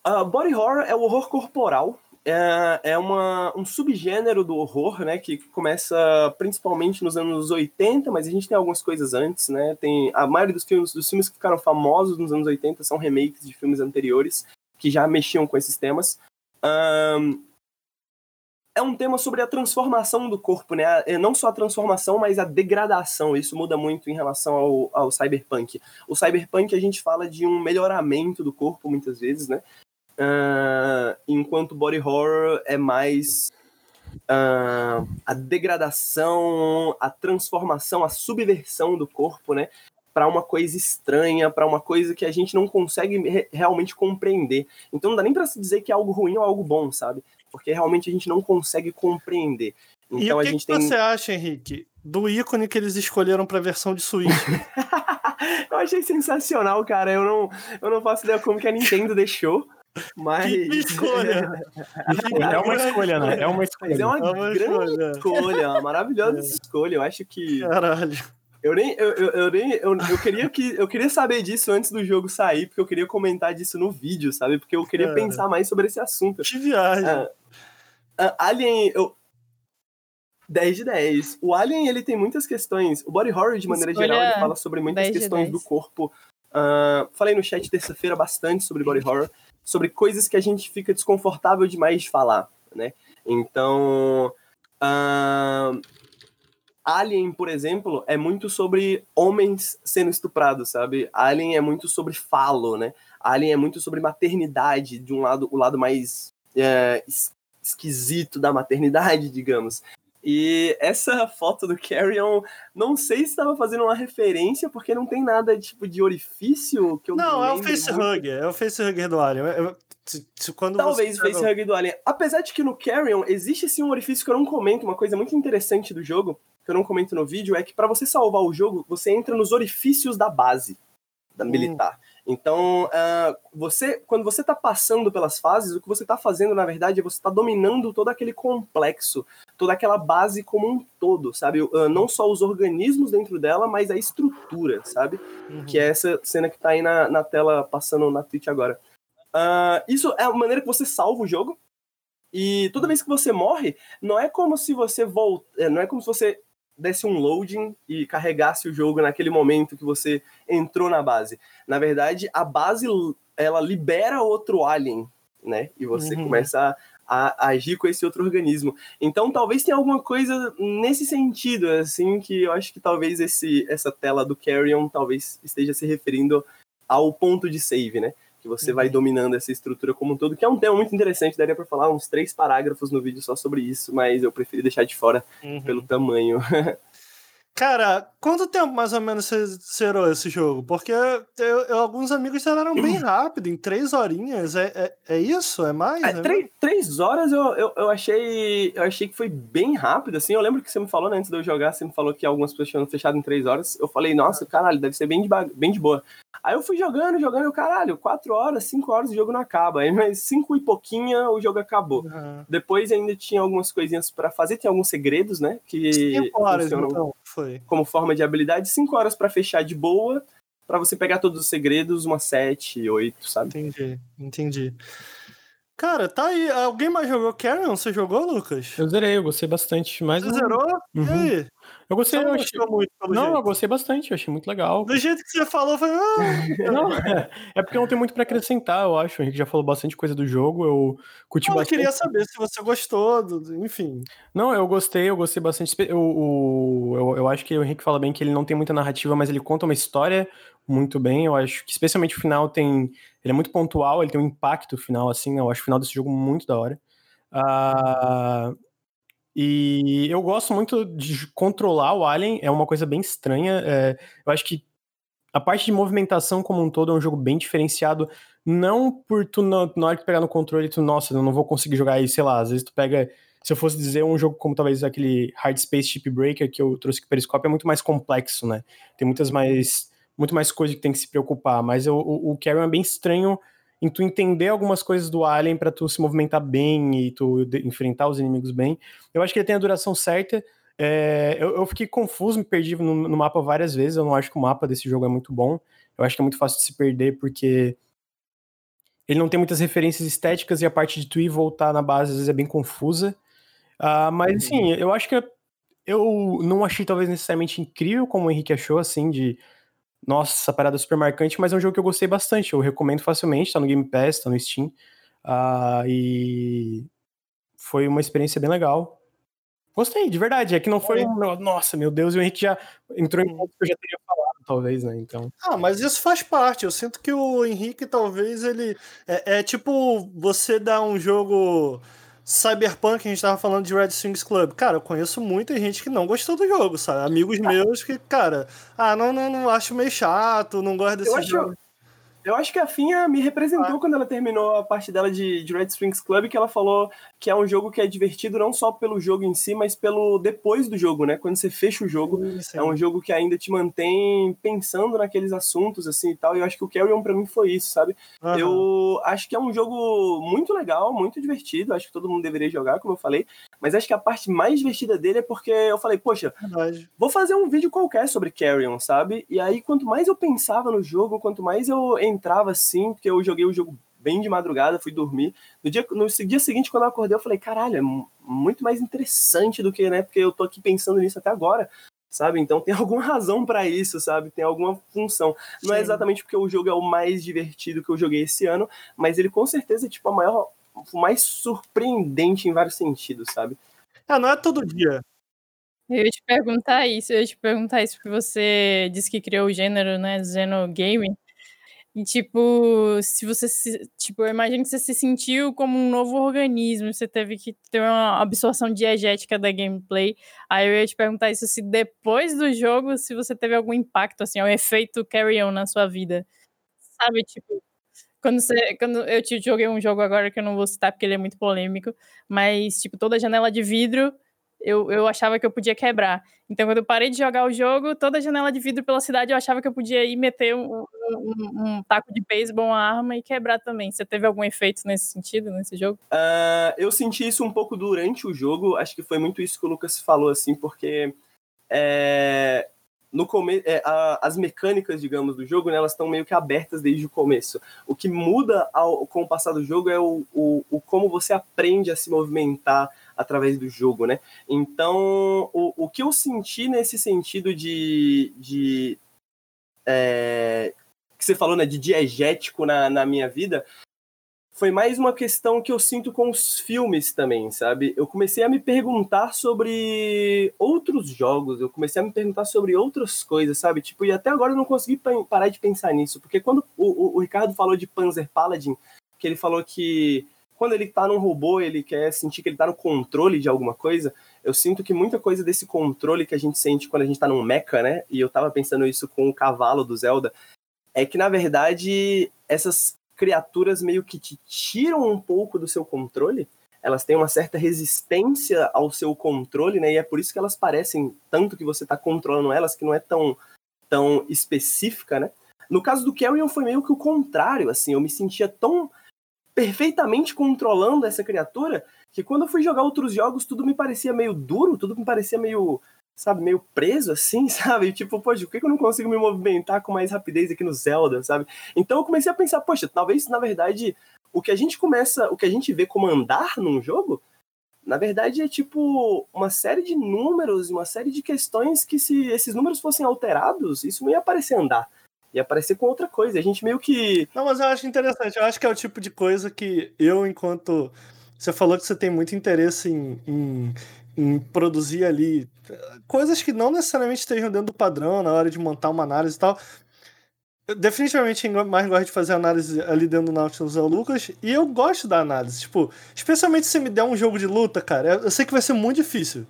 Uh, body horror é o horror corporal. É, é uma, um subgênero do horror, né? Que começa principalmente nos anos 80, mas a gente tem algumas coisas antes, né? Tem a maioria dos filmes, dos filmes que ficaram famosos nos anos 80 são remakes de filmes anteriores que já mexiam com esses temas. Um, é um tema sobre a transformação do corpo, né? É, não só a transformação, mas a degradação. Isso muda muito em relação ao, ao cyberpunk. O cyberpunk a gente fala de um melhoramento do corpo muitas vezes, né? Uh, enquanto body horror é mais uh, a degradação, a transformação, a subversão do corpo, né? Para uma coisa estranha, para uma coisa que a gente não consegue re realmente compreender. Então não dá nem para se dizer que é algo ruim ou algo bom, sabe? Porque realmente a gente não consegue compreender. Então e o que, a gente que tem... você acha, Henrique, do ícone que eles escolheram para a versão de Switch? eu achei sensacional, cara. Eu não, eu não faço ideia como que a Nintendo deixou. Mas. Que escolha! é uma escolha, né? É uma escolha. é uma, é uma grande escolha, escolha uma maravilhosa é. escolha. Eu acho que. Caralho. Eu nem, eu, eu, eu nem, eu, eu, queria que, eu queria saber disso antes do jogo sair, porque eu queria comentar disso no vídeo, sabe? Porque eu queria pensar mais sobre esse assunto. Que viagem. Uh, uh, Alien, eu, 10 de 10. O Alien, ele tem muitas questões. O body horror, de maneira Escolha geral, ele fala sobre muitas questões do corpo. Uh, falei no chat terça-feira bastante sobre body horror, sobre coisas que a gente fica desconfortável demais de falar, né? Então, uh, Alien, por exemplo, é muito sobre homens sendo estuprados, sabe? Alien é muito sobre falo, né? Alien é muito sobre maternidade, de um lado, o lado mais é, esquisito da maternidade, digamos. E essa foto do Carrion, não sei se estava fazendo uma referência, porque não tem nada tipo de orifício que eu Não, é o facehugger, é o facehugger do Alien. Se- se- quando Talvez o você... facehug do Alien. Apesar de que no Carrion existe sim um orifício que eu não comento, uma coisa muito interessante do jogo, que eu não comento no vídeo, é que pra você salvar o jogo, você entra nos orifícios da base da Hum. Então, ah, você, quando você tá passando pelas fases, o que você tá fazendo, na verdade, é você tá dominando todo aquele complexo, toda aquela base como um todo, sabe? Ah, não só os organismos dentro dela, mas a estrutura, sabe? Uhum. que é essa cena que tá aí na, na tela passando na Twitch agora. Ah, isso é a maneira que você salva o jogo. E toda vez que você morre, não é como se você volta, não é como se você desse um loading e carregasse o jogo naquele momento que você entrou na base. Na verdade, a base ela libera outro alien, né? E você Uhum. começa a, a agir com esse outro organismo. Então, talvez tenha alguma coisa nesse sentido, assim, que eu acho que talvez esse, essa tela do Carrion talvez esteja se referindo ao ponto de save, né? Que você vai dominando essa estrutura como um todo, que é um tema muito interessante, daria pra falar uns três parágrafos no vídeo só sobre isso, mas eu preferi deixar de fora Uhum. pelo tamanho. Cara, quanto tempo mais ou menos você zerou esse jogo? Porque eu- eu- alguns amigos zeraram bem rápido, em três horinhas. É, é, é isso? É mais? É, né? três, três horas eu, eu, eu achei eu achei que foi bem rápido, assim. Eu lembro que você me falou, né, antes de eu jogar, você me falou que algumas pessoas tinham fechado em três horas. Eu falei, nossa, caralho, deve ser bem de, bem de boa. Aí eu fui jogando, jogando, eu, caralho, quatro horas, cinco horas o jogo não acaba. Aí, mas cinco e pouquinha o jogo acabou. Aham. Depois ainda tinha algumas coisinhas pra fazer, tem alguns segredos, né, que Cinco horas, funcionam então. Foi. como forma de habilidade. Cinco horas pra fechar de boa, pra você pegar todos os segredos, umas sete, oito, sabe? Entendi, entendi. Cara, tá aí. Alguém mais jogou Carrion? Você jogou, Lucas? Eu zerei, eu gostei bastante. Mas Você zerou? Uhum. E aí? Eu gostei, eu não achei... muito, Não, eu jeito. gostei bastante, eu achei muito legal. Do jeito que você falou, foi. Ah, Não, é, é porque não tem muito pra acrescentar, eu acho. O Henrique já falou bastante coisa do jogo, eu curti eu bastante. queria saber se você gostou, do- enfim. Não, eu gostei, eu gostei bastante. Eu, eu, eu acho que o Henrique fala bem que ele não tem muita narrativa, mas ele conta uma história muito bem. Eu acho que especialmente o final tem. Ele é muito pontual, ele tem um impacto final, assim. Eu acho o final desse jogo muito da hora. Ah, e eu gosto muito de controlar o Alien, é uma coisa bem estranha. é, eu acho que a parte de movimentação como um todo é um jogo bem diferenciado. Não por tu, na, na hora que pegar no controle, tu, nossa, eu não vou conseguir jogar aí, sei lá, às vezes tu pega. Se eu fosse dizer um jogo como talvez aquele Hard Space Chip Breaker que eu trouxe aqui Periscope, é muito mais complexo, né? Tem muitas mais. Muito mais coisas que tem que se preocupar. Mas eu- o, o Carrion é bem estranho em tu entender algumas coisas do Alien para tu se movimentar bem e tu enfrentar os inimigos bem. Eu acho que ele tem a duração certa. É, eu, eu fiquei confuso, me perdi no, no mapa várias vezes. Eu não acho que o mapa desse jogo é muito bom. Eu acho que é muito fácil de se perder porque ele não tem muitas referências estéticas e a parte de tu ir e voltar na base às vezes é bem confusa. Ah, mas assim, eu acho que eu não achei talvez necessariamente incrível como o Henrique achou, assim, de nossa, essa parada é super marcante, mas é um jogo que eu gostei bastante. Eu recomendo facilmente, tá no Game Pass, tá no Steam. Ah, e foi uma experiência bem legal. Gostei, de verdade. É que não foi um. Nossa, meu Deus, e o Henrique já entrou em pontos que eu já teria falado, talvez, né? Então. Ah, mas isso faz parte. Eu sinto que o Henrique, talvez, ele. É, é tipo você dar um jogo Cyberpunk, a gente tava falando de Red Swings Club. Cara, eu conheço muita gente que não gostou do jogo, sabe? Amigos meus que, cara, ah, não, não, não acho meio chato, não gosto desse Eu acho, jogo. Eu acho que a Finha me representou quando ela terminou a parte dela de, de Red Strings Club, que ela falou que é um jogo que é divertido não só pelo jogo em si, mas pelo depois do jogo, né? Quando você fecha o jogo, Sim. é um jogo que ainda te mantém pensando naqueles assuntos, assim, e tal. E eu acho que o Carrion pra mim foi isso, sabe? Aham. Eu acho que é um jogo muito legal, muito divertido. Acho que todo mundo deveria jogar, como eu falei. Mas acho que a parte mais divertida dele é porque eu falei, poxa, Verdade. vou fazer um vídeo qualquer sobre Carrion, sabe? E aí, quanto mais eu pensava no jogo, quanto mais eu entrava assim, porque eu joguei o jogo bem de madrugada, fui dormir. No dia, no dia seguinte, quando eu acordei, eu falei, caralho, é mu- muito mais interessante do que, né? Porque eu tô aqui pensando nisso até agora. Sabe? Então tem alguma razão pra isso, sabe? Tem alguma função. Não é Sim. exatamente porque o jogo é o mais divertido que eu joguei esse ano, mas ele com certeza é tipo a maior, o mais surpreendente em vários sentidos, sabe? Ah, não é todo dia. Eu ia te perguntar isso, eu ia te perguntar isso, porque você disse que criou o gênero, né, Xenogame. E, tipo, se você se. Tipo, eu imagino que você se sentiu como um novo organismo, você teve que ter uma absorção diegética da gameplay. Aí eu ia te perguntar isso, se depois do jogo, se você teve algum impacto, assim, o efeito carry-on na sua vida. Sabe, tipo. quando, você, quando eu te joguei um jogo agora que eu não vou citar porque ele é muito polêmico, mas, tipo, toda janela de vidro eu, eu achava que eu podia quebrar. Então, quando eu parei de jogar o jogo, toda janela de vidro pela cidade eu achava que eu podia ir meter um, um, um taco de beisebol, uma arma e quebrar também. Você teve algum efeito nesse sentido, nesse jogo? Uh, eu senti isso um pouco durante o jogo. Acho que foi muito isso que o Lucas falou, assim, porque é, no come é, a, as mecânicas, digamos, do jogo, né, elas estão meio que abertas desde o começo. O que muda ao, com o passar do jogo é o, o, o, como você aprende a se movimentar através do jogo, né? Então, o, o que eu senti nesse sentido de, de é, que você falou, né, de diegético na, na minha vida, foi mais uma questão que eu sinto com os filmes também, sabe? Eu comecei a me perguntar sobre outros jogos, eu comecei a me perguntar sobre outras coisas, sabe? Tipo, e até agora eu não consegui parar de pensar nisso, porque quando o, o, o Ricardo falou de Panzer Paladin, que ele falou que quando ele tá num robô, ele quer sentir que ele tá no controle de alguma coisa, eu sinto que muita coisa desse controle que a gente sente quando a gente tá num mecha, né? E eu tava pensando isso com o cavalo do Zelda, é que na verdade essas criaturas meio que te tiram um pouco do seu controle. Elas têm uma certa resistência ao seu controle, né? E é por isso que elas parecem tanto que você está controlando elas, que não é tão, tão específica, né? No caso do Carrion foi meio que o contrário, assim, eu me sentia tão perfeitamente controlando essa criatura que quando eu fui jogar outros jogos tudo me parecia meio duro, tudo me parecia meio sabe, meio preso assim, sabe? Tipo, poxa, por que eu não consigo me movimentar com mais rapidez aqui no Zelda, sabe? Então eu comecei a pensar, poxa, talvez na verdade o que a gente começa, o que a gente vê como andar num jogo, na verdade é tipo uma série de números, uma série de questões que se esses números fossem alterados, isso não ia parecer andar. Ia aparecer com outra coisa. A gente meio que. Não, mas eu acho interessante. Eu acho que é o tipo de coisa que eu, enquanto. Você falou que você tem muito interesse em, em em produzir ali coisas que não necessariamente estejam dentro do padrão na hora de montar uma análise e tal. Eu definitivamente mais gosto de fazer análise ali dentro do Nautilus é o Lucas, e eu gosto da análise, tipo, especialmente se me der um jogo de luta, cara, eu sei que vai ser muito difícil.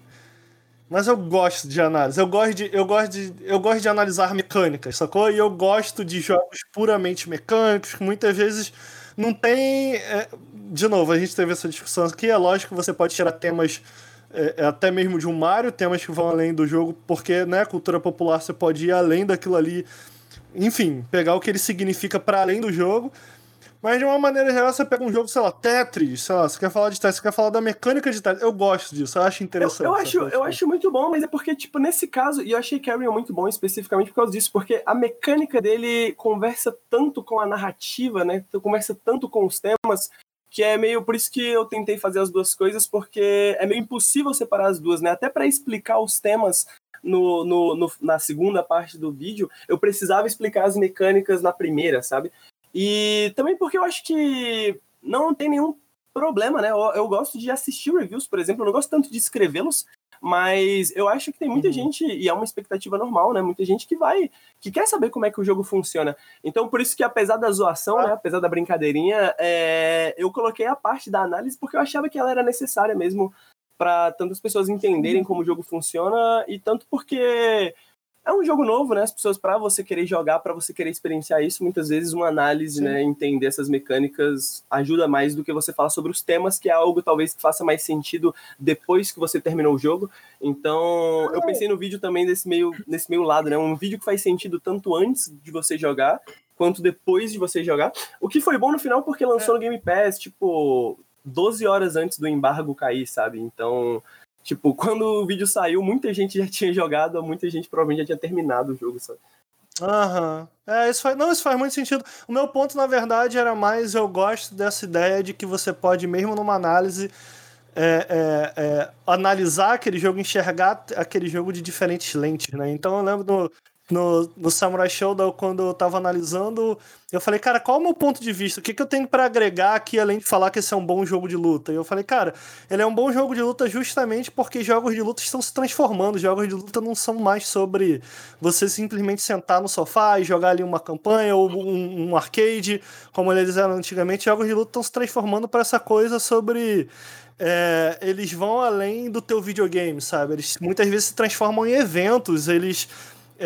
Mas eu gosto de análise, eu gosto de, eu gosto de, eu gosto de analisar mecânicas, sacou? E eu gosto de jogos puramente mecânicos, que muitas vezes não tem. É... de novo, a gente teve essa discussão aqui, é lógico que você pode tirar temas é, é, até mesmo de um Mario, temas que vão além do jogo, porque, né, cultura popular você pode ir além daquilo ali, enfim, pegar o que ele significa para além do jogo. Mas de uma maneira geral, você pega um jogo, sei lá, Tetris, sei lá, você quer falar de Tetris, você quer falar da mecânica de Tetris. Eu gosto disso, eu acho interessante. Eu, eu acho, eu acho muito bom, mas é porque, tipo, nesse caso, e eu achei Carrion muito bom especificamente por causa disso, porque a mecânica dele conversa tanto com a narrativa, né? Conversa tanto com os temas, que é meio por isso que eu tentei fazer as duas coisas, porque é meio impossível separar as duas, né? Até para explicar os temas no, no, no, na segunda parte do vídeo, eu precisava explicar as mecânicas na primeira, sabe? E também porque eu acho que não tem nenhum problema, né? Eu, eu gosto de assistir reviews, por exemplo, eu não gosto tanto de escrevê-los, mas eu acho que tem muita uhum. gente, e é uma expectativa normal, né? Muita gente que vai, que quer saber como é que o jogo funciona. Então, por isso que, apesar da zoação, ah. né? Apesar da brincadeirinha, é, eu coloquei a parte da análise porque eu achava que ela era necessária mesmo para tantas pessoas entenderem como o jogo funciona e tanto porque é um jogo novo, né? As pessoas, para você querer jogar, para você querer experienciar isso, muitas vezes uma análise, Sim. né? Entender essas mecânicas ajuda mais do que você falar sobre os temas, que é algo talvez que faça mais sentido depois que você terminou o jogo. Então, eu pensei no vídeo também desse meio, nesse meio lado, né? Um vídeo que faz sentido tanto antes de você jogar, quanto depois de você jogar. O que foi bom no final, porque lançou é. no Game Pass, tipo, 12 horas antes do embargo cair, sabe? Então Tipo, quando o vídeo saiu, muita gente já tinha jogado, muita gente provavelmente já tinha terminado o jogo, sabe? Aham. Uhum. É, isso faz, não, isso faz muito sentido. O meu ponto, na verdade, era mais eu gosto dessa ideia de que você pode, mesmo numa análise, é, é, é, analisar aquele jogo, enxergar aquele jogo de diferentes lentes, né? Então eu lembro do, no, no Samurai Showdown, quando eu tava analisando, eu falei, cara, qual é o meu ponto de vista? O que, que eu tenho para agregar aqui, além de falar que esse é um bom jogo de luta? E eu falei, cara, ele é um bom jogo de luta justamente porque jogos de luta estão se transformando. Jogos de luta não são mais sobre você simplesmente sentar no sofá e jogar ali uma campanha ou um, um arcade, como eles eram antigamente. Jogos de luta estão se transformando para essa coisa sobre é, eles vão além do teu videogame, sabe? Eles muitas vezes se transformam em eventos, eles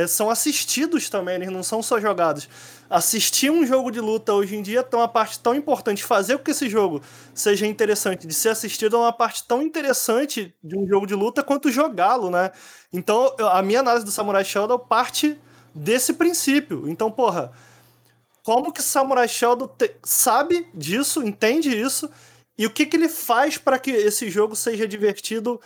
são assistidos também, eles não são só jogados. assistir um jogo de luta hoje em dia tem uma parte tão importante. Fazer com que esse jogo seja interessante de ser assistido é uma parte tão interessante de um jogo de luta quanto jogá-lo, né? Então, a minha análise do Samurai Shodown parte desse princípio. Então, porra, como que Samurai Shodown sabe disso, entende isso, e o que, que ele faz para que esse jogo seja divertido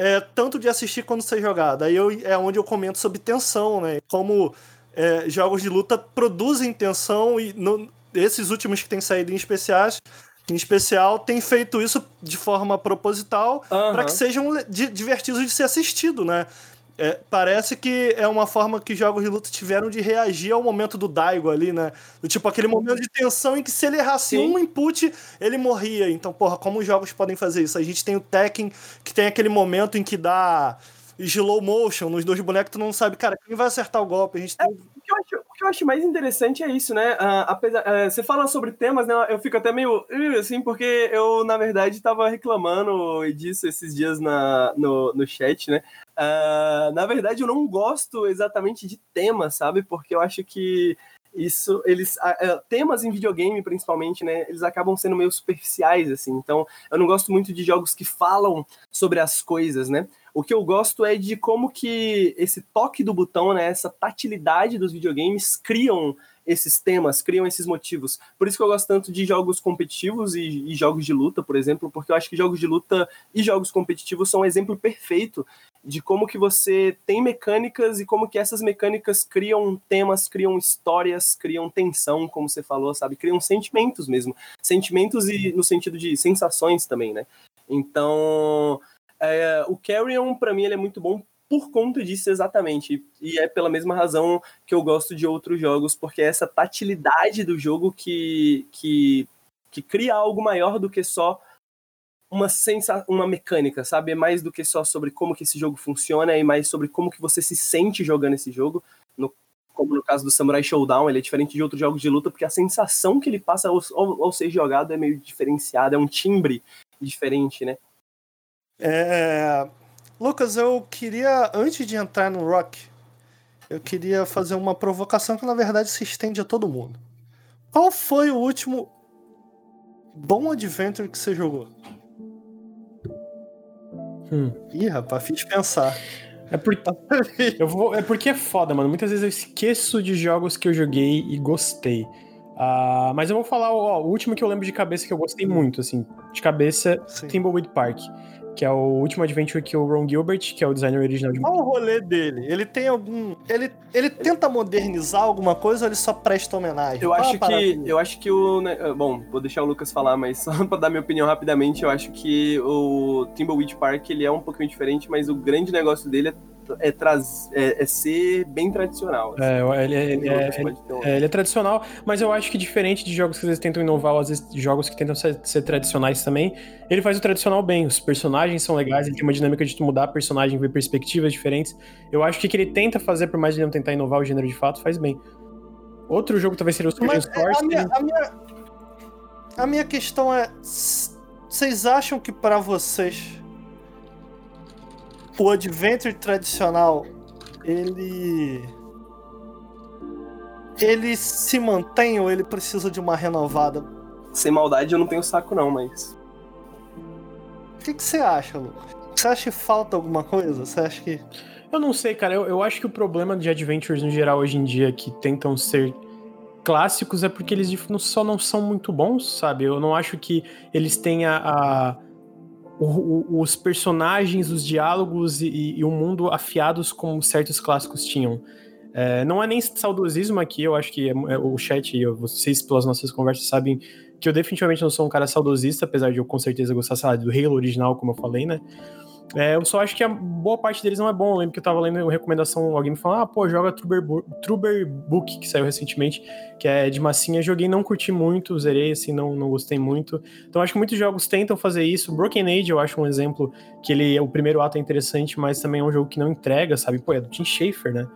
é, tanto de assistir quanto ser jogado. Aí eu, é onde eu comento sobre tensão, né? Como é, jogos de luta produzem tensão e no, esses últimos que têm saído em especiais, em especial, têm feito isso de forma proposital uhum. para que sejam divertidos de ser assistido, né? É, parece que é uma forma que jogos de luta tiveram de reagir ao momento do Daigo ali, né? Do tipo, aquele momento de tensão em que se ele errasse Sim. um input, ele morria. Então, porra, como os jogos podem fazer isso? A gente tem o Tekken, que tem aquele momento em que dá slow motion nos dois bonecos, tu não sabe, cara, quem vai acertar o golpe. A gente tem... é, o, que eu acho, o que eu acho mais interessante é isso, né? Uh, apesar, uh, você fala sobre temas, né? Eu fico até meio assim, porque eu, na verdade, estava reclamando disso esses dias na, no, no chat, né? Uh, na verdade, eu não gosto exatamente de temas, sabe? Porque eu acho que isso eles uh, temas em videogame principalmente né eles acabam sendo meio superficiais assim então eu não gosto muito de jogos que falam sobre as coisas né o que eu gosto é de como que esse toque do botão né essa tatilidade dos videogames criam esses temas, criam esses motivos. Por isso que eu gosto tanto de jogos competitivos e, e, jogos de luta, por exemplo, porque eu acho que jogos de luta e jogos competitivos são um exemplo perfeito de como que você tem mecânicas e como que essas mecânicas criam temas, criam histórias, criam tensão, como você falou, sabe? Criam sentimentos mesmo. Sentimentos e no sentido de sensações também, né? Então, é, o Carrion, para mim, ele é muito bom por conta disso exatamente. E é pela mesma razão que eu gosto de outros jogos, porque é essa tatilidade do jogo que, que, que cria algo maior do que só uma sensa uma mecânica, sabe? É mais do que só sobre como que esse jogo funciona e mais sobre como que você se sente jogando esse jogo. No, como no caso do Samurai Showdown, ele é diferente de outros jogos de luta, porque a sensação que ele passa ao, ao, ao ser jogado é meio diferenciada, é um timbre diferente, né? É... Lucas, eu queria, antes de entrar no rock, eu queria fazer uma provocação que na verdade se estende a todo mundo. Qual foi o último bom adventure que você jogou? Hum. Ih, rapaz, fiz pensar. É porque, eu vou, é porque é foda, mano. Muitas vezes eu esqueço de jogos que eu joguei e gostei. Uh, mas eu vou falar ó, o último que eu lembro de cabeça que eu gostei muito, assim, de cabeça, Sim. Thimbleweed Park que é o último adventure que o Ron Gilbert, que é o designer original de Qual o rolê dele? Ele tem algum. Ele, ele tenta modernizar alguma coisa ou ele só presta homenagem? Eu acho que. Eu acho que o. Né, bom, vou deixar o Lucas falar, mas só pra dar minha opinião rapidamente, eu acho que o Thimbleweed Park ele é um pouquinho diferente, mas o grande negócio dele é é, traz, é, é ser bem tradicional. Assim. É, ele, é, ele, é, é, ele, é, tradicional, mas eu acho que diferente de jogos que às vezes tentam inovar, ou às vezes jogos que tentam ser, ser, tradicionais também, ele faz o tradicional bem. Os personagens são legais, ele tem uma dinâmica de mudar personagem, ver perspectivas diferentes. Eu acho que o que ele tenta fazer, por mais de ele não tentar inovar o gênero de fato, faz bem. Outro jogo talvez seria o Surgeon Source. A minha, a, minha, a minha questão é: vocês acham que para vocês o adventure tradicional, ele ele se mantém ou ele precisa de uma renovada? Sem maldade eu não tenho saco não, mas o que, que você acha, Lucas? Você acha que falta alguma coisa? Você acha que eu não sei, cara. Eu, eu acho que o problema de adventures no geral hoje em dia que tentam ser clássicos é porque eles só não são muito bons, sabe? Eu não acho que eles tenham a, a os personagens, os diálogos e, e, o mundo afiados como certos clássicos tinham. É, não é nem saudosismo aqui, eu acho que é, é, o chat e vocês, pelas nossas conversas, sabem que eu definitivamente não sou um cara saudosista, apesar de eu com certeza gostar, sei lá, do Halo original, como eu falei, né? É, eu só acho que a boa parte deles não é bom. Eu lembro que eu tava lendo uma recomendação, alguém me falou, ah, pô, joga Truber, Truber Book, que saiu recentemente, que é de massinha. Joguei, não curti muito, zerei, assim, não, não gostei muito. Então acho que muitos jogos tentam fazer isso. Broken Age, eu acho um exemplo que ele, o primeiro ato é interessante, mas também é um jogo que não entrega, sabe? Pô, é do Tim Schafer, né?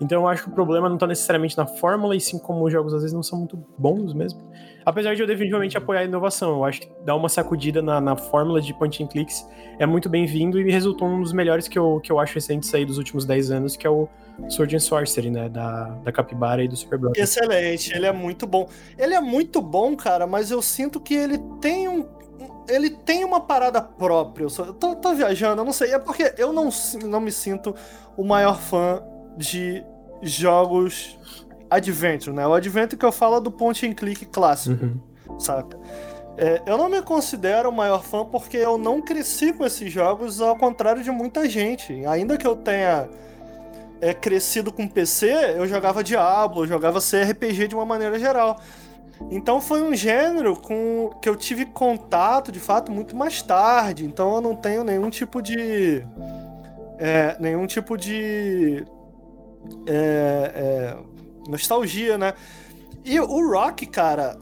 Então eu acho que o problema não tá necessariamente na fórmula, e sim como os jogos às vezes não são muito bons mesmo. Apesar de eu definitivamente apoiar a inovação, eu acho que dar uma sacudida na, na fórmula de point and clicks é muito bem-vindo e resultou um dos melhores que eu, que eu acho recentes aí dos últimos 10 anos, que é o Sword and Sorcery, né? Da, da Capybara e do Super Brother. Excelente, ele é muito bom. Ele é muito bom, cara, mas eu sinto que ele tem um. Ele tem uma parada própria. Eu, só, eu tô, tô viajando, eu não sei. É porque eu não, não me sinto o maior fã de jogos Adventure, né? O Adventure que eu falo é do point and click clássico, uhum. saca? É, eu não me considero o maior fã porque eu não cresci com esses jogos, ao contrário de muita gente. Ainda que eu tenha é, crescido com PC, eu jogava Diablo, eu jogava CRPG de uma maneira geral. Então foi um gênero com que eu tive contato, de fato, muito mais tarde. Então eu não tenho nenhum tipo de. É, nenhum tipo de. É, é nostalgia, né? E o Rock, cara,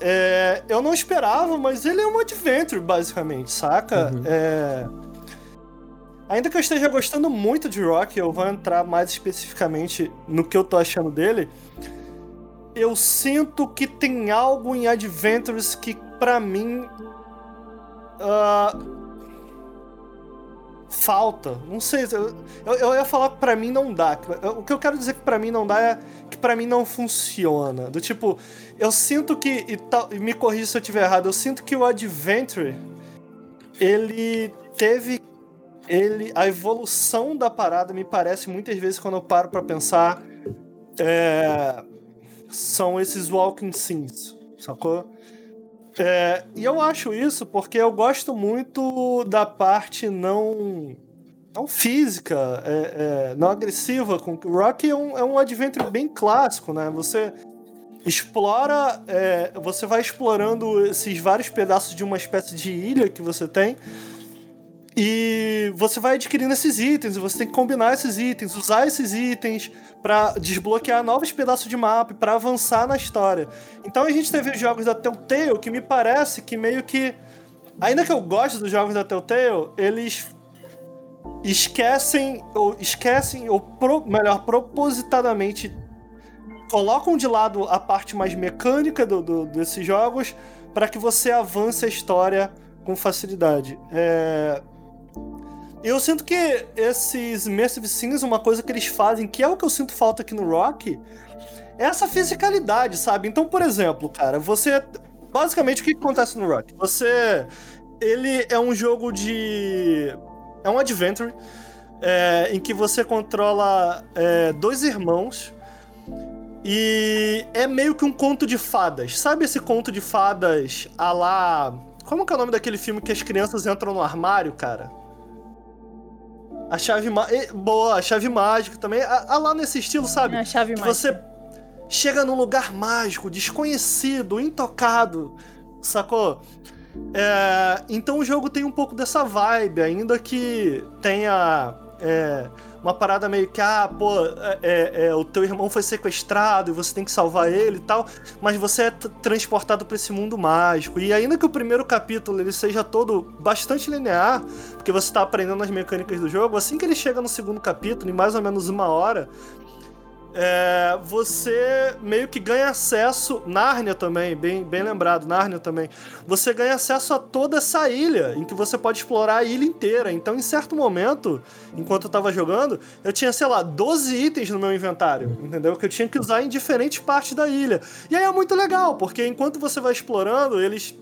é, eu não esperava, mas ele é um adventure, basicamente, saca? Uhum. É, ainda que eu esteja gostando muito de Rock, eu vou entrar mais especificamente no que eu tô achando dele. Eu sinto que tem algo em Adventures que, para mim, uh, falta. Não sei, eu, eu ia falar que pra mim não dá. O que eu quero dizer que pra mim não dá é que pra mim não funciona. Do tipo, eu sinto que, e, tal, e me corrija se eu estiver errado, eu sinto que o Adventure, ele teve. Ele, a evolução da parada me parece muitas vezes quando eu paro para pensar. É, são esses walking sims, sacou? É, e eu acho isso porque eu gosto muito da parte não não física, é, é, não agressiva. Com Rock é um, é um adventure bem clássico, né? Você explora, é, você vai explorando esses vários pedaços de uma espécie de ilha que você tem. E você vai adquirindo esses itens, e você tem que combinar esses itens, usar esses itens, para desbloquear novos pedaços de mapa, para avançar na história. Então a gente teve jogos da Telltale que me parece que meio que ainda que eu goste dos jogos da Telltale, eles esquecem ou esquecem ou pro, melhor propositadamente colocam de lado a parte mais mecânica do, do desses jogos para que você avance a história com facilidade. É, eu sinto que esses Immersive Sims, uma coisa que eles fazem, que é o que eu sinto falta aqui no Rock, é essa fisicalidade, sabe? Então, por exemplo, cara, você. Basicamente, o que acontece no Rock? Você. Ele é um jogo de. É um adventure é, em que você controla é, dois irmãos. E é meio que um conto de fadas. Sabe esse conto de fadas a lá. Como que é o nome daquele filme que as crianças entram no armário, cara? A chave mágica. Boa, a chave mágica também. A, a lá nesse estilo, sabe? É a chave que mágica. Você chega num lugar mágico, desconhecido, intocado, sacou? É, então o jogo tem um pouco dessa vibe, ainda que tenha. É, uma parada meio que, ah, pô, é, é, é, o teu irmão foi sequestrado e você tem que salvar ele e tal, mas você é transportado para esse mundo mágico. E ainda que o primeiro capítulo ele seja todo bastante linear, porque você está aprendendo as mecânicas do jogo, assim que ele chega no segundo capítulo, em mais ou menos uma hora, é, você meio que ganha acesso. Nárnia também, bem, bem lembrado, Nárnia também. Você ganha acesso a toda essa ilha, em que você pode explorar a ilha inteira. Então, em certo momento, enquanto eu tava jogando, eu tinha, sei lá, 12 itens no meu inventário, entendeu? Que eu tinha que usar em diferentes partes da ilha. E aí é muito legal, porque enquanto você vai explorando, eles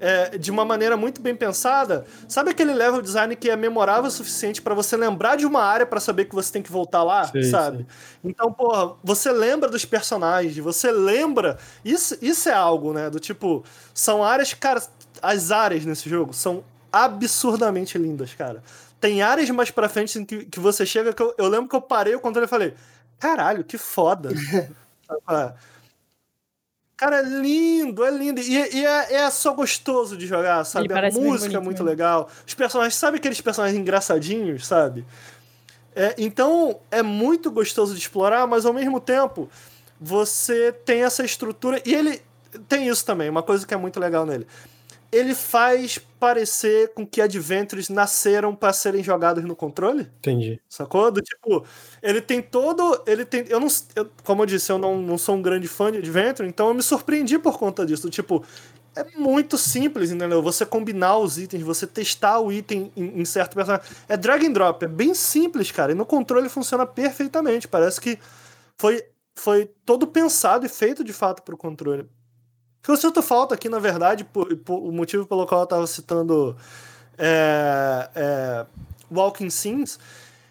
é, de uma maneira muito bem pensada. Sabe aquele level design que é memorável o suficiente para você lembrar de uma área para saber que você tem que voltar lá, sim, sabe? Sim. Então, porra, você lembra dos personagens, você lembra. Isso, isso é algo, né? Do tipo, são áreas, cara, as áreas nesse jogo são absurdamente lindas, cara. Tem áreas mais pra frente em que, que você chega que eu, eu lembro que eu parei o controle e falei: caralho, que foda. Cara, é lindo, é lindo. E, e é, é, só gostoso de jogar, sabe? A música é muito legal. Os personagens, sabe aqueles personagens engraçadinhos, sabe? É, então, é muito gostoso de explorar, mas ao mesmo tempo, você tem essa estrutura. E ele tem isso também, uma coisa que é muito legal nele. Ele faz parecer com que Adventures nasceram para serem jogados no controle. Entendi. Sacou? Do tipo, ele tem todo. Ele tem. Eu não. Eu, como eu disse, eu não, não sou um grande fã de Adventure, então eu me surpreendi por conta disso. Do tipo, é muito simples, entendeu? Você combinar os itens, você testar o item em, em, certo personagem. É drag and drop, é bem simples, cara. E no controle funciona perfeitamente. Parece que foi, foi todo pensado e feito de fato pro controle. O que eu sinto falta aqui, na verdade, por, por, o motivo pelo qual eu estava citando é, é, Walking Sims,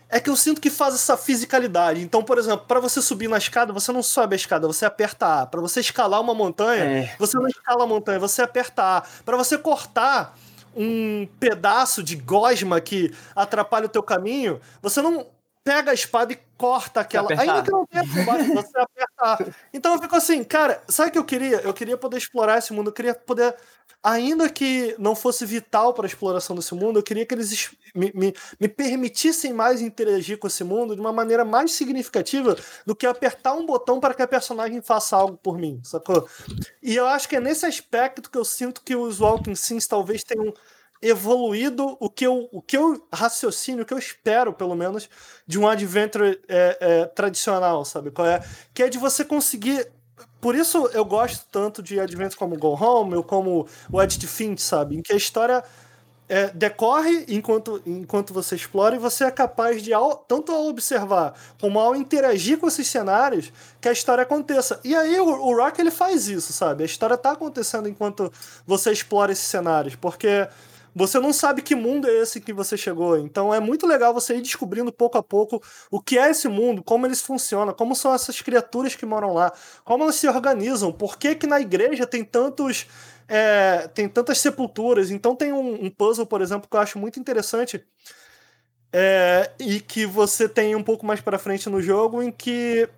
é que eu sinto que faz essa fisicalidade. Então, por exemplo, para você subir na escada, você não sobe a escada, você aperta A. Para você escalar uma montanha, é. você não escala a montanha, você aperta A. Para você cortar um pedaço de gosma que atrapalha o teu caminho, você não pega a espada e corta aquela. Ainda que não tenha combate, você aperta. Então eu fico assim, cara, sabe o que eu queria? Eu queria poder explorar esse mundo, eu queria poder. Ainda que não fosse vital para a exploração desse mundo, eu queria que eles me, me, me permitissem mais interagir com esse mundo de uma maneira mais significativa do que apertar um botão para que a personagem faça algo por mim, sacou? E eu acho que é nesse aspecto que eu sinto que os Walking Sims talvez tenham evoluído o que eu, o que eu raciocínio, o que eu espero, pelo menos, de um adventure é, é, tradicional, sabe? Qual é? Que é de você conseguir. Por isso eu gosto tanto de adventures como Go Home ou como o Edge Defeat, sabe? Em que a história é, decorre enquanto, enquanto você explora e você é capaz de, ao, tanto ao observar como ao interagir com esses cenários, que a história aconteça. E aí o, o Rock ele faz isso, sabe? A história está acontecendo enquanto você explora esses cenários, porque você não sabe que mundo é esse que você chegou. Então é muito legal você ir descobrindo pouco a pouco o que é esse mundo, como eles funcionam, como são essas criaturas que moram lá, como elas se organizam, por que, que na igreja tem tantos. É, tem tantas sepulturas. Então tem um, um, puzzle, por exemplo, que eu acho muito interessante. É, e que você tem um pouco mais para frente no jogo, em que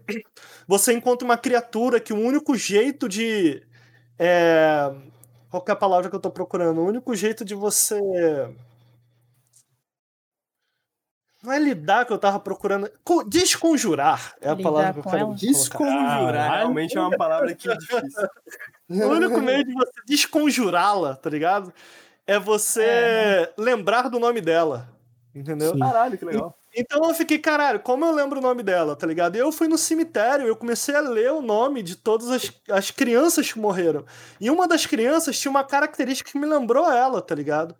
você encontra uma criatura que o único jeito de é, qual é a palavra que eu tô procurando? O único jeito de você. Não é lidar que eu tava procurando. Desconjurar é a lidar palavra que eu quero Desconjurar. Ah, realmente é uma palavra que é difícil. o único meio de você desconjurá-la, tá ligado? É você é, né? lembrar do nome dela. Entendeu? Sim. Caralho, que legal. Então eu fiquei, caralho, como eu lembro o nome dela, tá ligado? E eu fui no cemitério, eu comecei a ler o nome de todas as, as crianças que morreram. E uma das crianças tinha uma característica que me lembrou ela, tá ligado?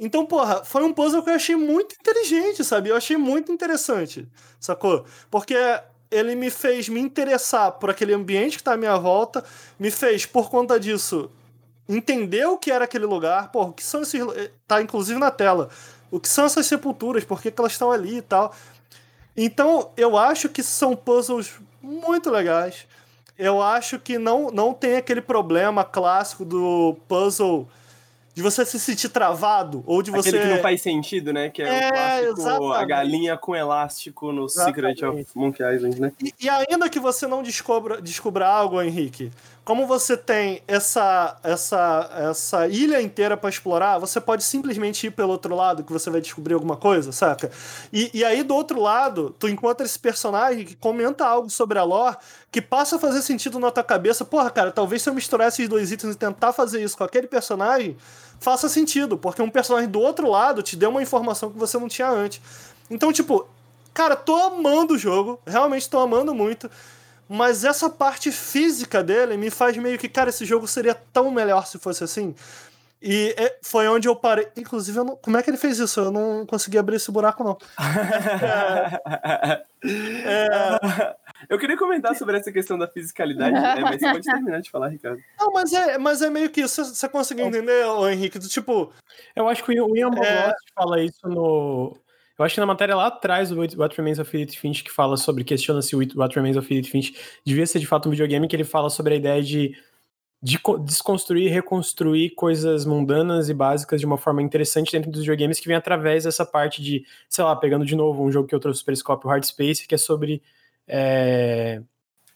Então, porra, foi um puzzle que eu achei muito inteligente, sabe? Eu achei muito interessante, sacou? Porque ele me fez me interessar por aquele ambiente que tá à minha volta, me fez, por conta disso, entender o que era aquele lugar, porra, o que são esses. Eh, tá inclusive na tela o que são essas sepulturas, por que, que elas estão ali e tal. Então, eu acho que são puzzles muito legais. Eu acho que não, não tem aquele problema clássico do puzzle de você se sentir travado ou de Aquele você. que não faz sentido, né? Que é, é o clássico, a galinha com elástico no exatamente. Secret of Monkey Island, né? E, e, ainda que você não descubra, descubra algo, Henrique, como você tem essa, essa, essa ilha inteira para explorar, você pode simplesmente ir pelo outro lado que você vai descobrir alguma coisa, saca? E, e aí do outro lado, tu encontra esse personagem que comenta algo sobre a lore que passa a fazer sentido na tua cabeça. Porra, cara, talvez se eu misturar esses dois itens e tentar fazer isso com aquele personagem, faça sentido, porque um personagem do outro lado te deu uma informação que você não tinha antes. Então, tipo, cara, tô amando o jogo, realmente tô amando muito. Mas essa parte física dele me faz meio que, cara, esse jogo seria tão melhor se fosse assim. E é, foi onde eu parei. Inclusive, não... como é que ele fez isso? Eu não consegui abrir esse buraco, não. é... É... Eu queria comentar sobre essa questão da fisicalidade, né? mas você pode terminar de falar, Ricardo. Não, mas é, mas é meio que isso. Você conseguiu entender, Henrique? Tipo. Eu acho que o Ian é... fala isso no. Eu acho que na matéria lá atrás do What Remains of Edith Finch, que fala sobre, questiona se o What Remains of Edith Finch devia ser de fato um videogame, que ele fala sobre a ideia de, de desconstruir e reconstruir coisas mundanas e básicas de uma forma interessante dentro dos videogames, que vem através dessa parte de, sei lá, pegando de novo um jogo que eu trouxe para Periscope, o Hard Space, que é sobre é,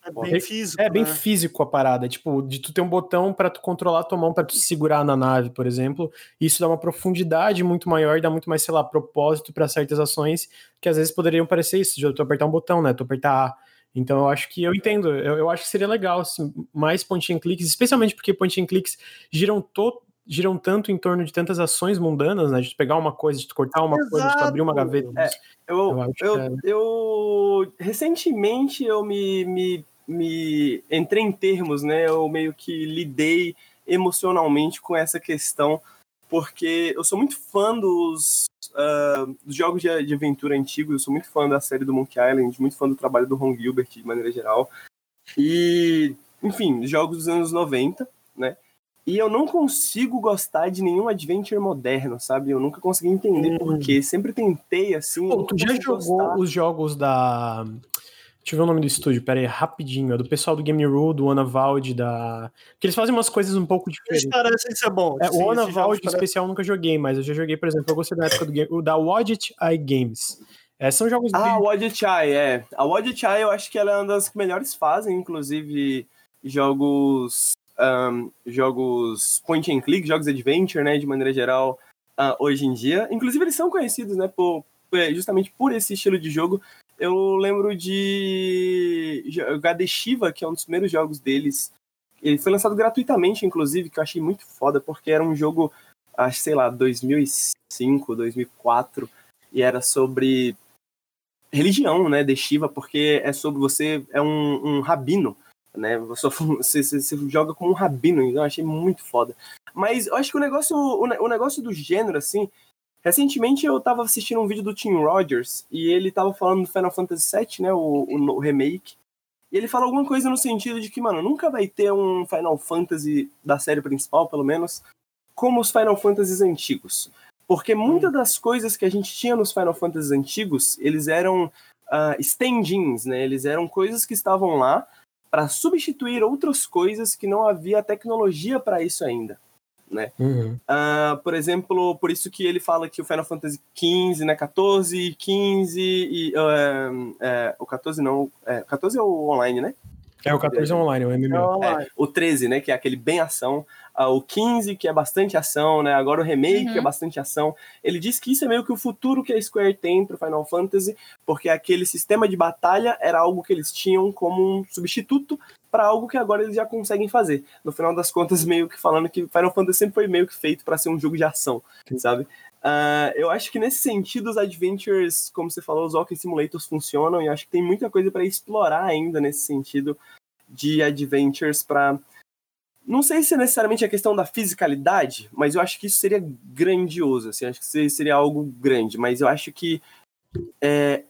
é bem físico. É bem né? físico a parada. Tipo, de tu ter um botão para tu controlar a tua mão para tu segurar na nave, por exemplo. Isso dá uma profundidade muito maior, dá muito mais, sei lá, propósito para certas ações que às vezes poderiam parecer isso, de tu apertar um botão, né? Tu apertar A. Então eu acho que eu entendo, eu, eu acho que seria legal assim, mais point and clicks, especialmente porque point and clicks giram to, giram tanto em torno de tantas ações mundanas, né? De pegar uma coisa, de cortar uma Exato. coisa, de abrir uma gaveta. É, eu, eu, eu, é... eu, recentemente eu me, me, me entrei em termos, né? Eu meio que lidei emocionalmente com essa questão, porque eu sou muito fã dos, uh, dos jogos de, de, aventura antigos, eu sou muito fã da série do Monkey Island, muito fã do trabalho do Ron Gilbert de maneira geral. E, enfim, jogos dos anos 90, né? E eu não consigo gostar de nenhum adventure moderno, sabe? Eu nunca consegui entender hum. por quê. Sempre tentei, assim. Pô, tu já jogou gostar. os jogos da. Deixa eu ver o nome do estúdio, pera aí, rapidinho. É do pessoal do Game Rule, do Anavald, da. Porque eles fazem umas coisas um pouco diferentes. Eles parecem ser bom. É, o Anavald em especial eu nunca joguei, mas eu já joguei, por exemplo, eu gostei da época do game, da Wadget Eye Games. É, são jogos. Ah, a Wadget Eye, é. A Wadget Eye eu acho que ela é uma das que melhores fazem, inclusive jogos. Um, jogos point and click, jogos adventure, né, de maneira geral, uh, hoje em dia. Inclusive, eles são conhecidos, né, por, justamente por esse estilo de jogo eu lembro de jogar The Shiva, que é um dos primeiros jogos deles. Ele foi lançado gratuitamente, inclusive, que eu achei muito foda, porque era um jogo, acho, sei lá, 2005, 2004, e era sobre religião, né, The Shiva, porque é sobre você, é um, um rabino, né, você, você, você, joga como um rabino, então eu achei muito foda. Mas eu acho que o negócio, o, o negócio do gênero, assim, Recentemente eu tava assistindo um vídeo do Tim Rogers e ele tava falando do Final Fantasy VII, né, o, o, remake. E ele fala alguma coisa no sentido de que, mano, nunca vai ter um Final Fantasy da série principal, pelo menos, como os Final Fantasies antigos. Porque muitas das coisas que a gente tinha nos Final Fantasies antigos, eles eram uh, stand-ins, né? Eles eram coisas que estavam lá para substituir outras coisas que não havia tecnologia para isso ainda né? Uhum. Uh, por exemplo, por isso que ele fala que o Final Fantasy XV, né, 14, 15 e uh, é, o 14 não, é, 14 é o online, né? É, o 14 é online, o MMO. É. É, o 13, né, que é aquele bem ação, o 15, que é bastante ação, né, agora o remake, uhum. que é bastante ação. Ele diz que isso é meio que o futuro que a Square tem pro Final Fantasy, porque aquele sistema de batalha era algo que eles tinham como um substituto para algo que agora eles já conseguem fazer. No final das contas, meio que falando que Final Fantasy sempre foi meio que feito para ser um jogo de ação, sabe? Uh, eu acho que nesse sentido os adventures, como você falou, os walking simulators funcionam e acho que tem muita coisa para explorar ainda nesse sentido de adventures para não sei se é necessariamente a questão da fisicalidade, mas eu acho que isso seria grandioso, assim, acho que seria algo grande, mas eu acho que é,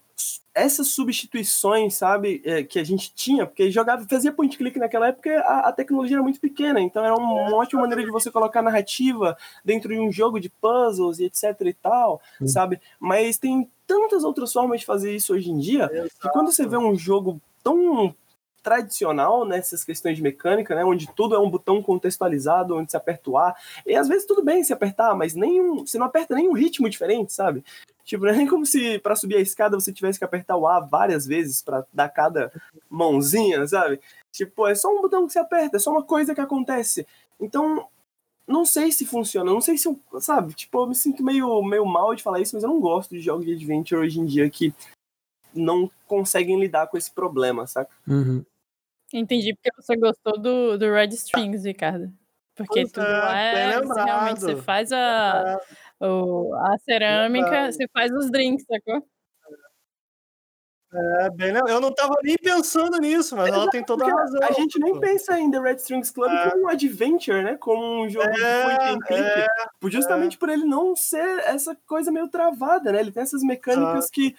essas substituições, sabe, é, que a gente tinha, porque jogava, fazia point click naquela época, a, a tecnologia era muito pequena, então era uma, uma ótima maneira de você colocar narrativa dentro de um jogo de puzzles e etc e tal, Sim. sabe? Mas tem tantas outras formas de fazer isso hoje em dia, Exato. que quando você vê um jogo tão tradicional nessas né, questões de mecânica, né, onde tudo é um botão contextualizado, onde se aperta o A, e às vezes tudo bem se apertar, mas nenhum, você não aperta nenhum ritmo diferente, sabe? Tipo, não é nem como se para subir a escada você tivesse que apertar o A várias vezes para dar cada mãozinha, sabe? Tipo, é só um botão que você aperta, é só uma coisa que acontece. Então, não sei se funciona, não sei se eu, sabe? Tipo, eu me sinto meio, meio mal de falar isso, mas eu não gosto de jogos de adventure hoje em dia que não conseguem lidar com esse problema, saca? Uhum. Entendi porque você gostou do, do Red Strings, Ricardo. Porque Puta, tudo lá é, realmente você faz a, o, a cerâmica, você faz os drinks, sacou? É, bem, eu não tava nem pensando nisso, mas ela tem toda a razão. A gente nem pensa em The Red Strings Club é. como um adventure, né? Como um jogo é, de. É, justamente é. por ele não ser essa coisa meio travada, né? Ele tem essas mecânicas que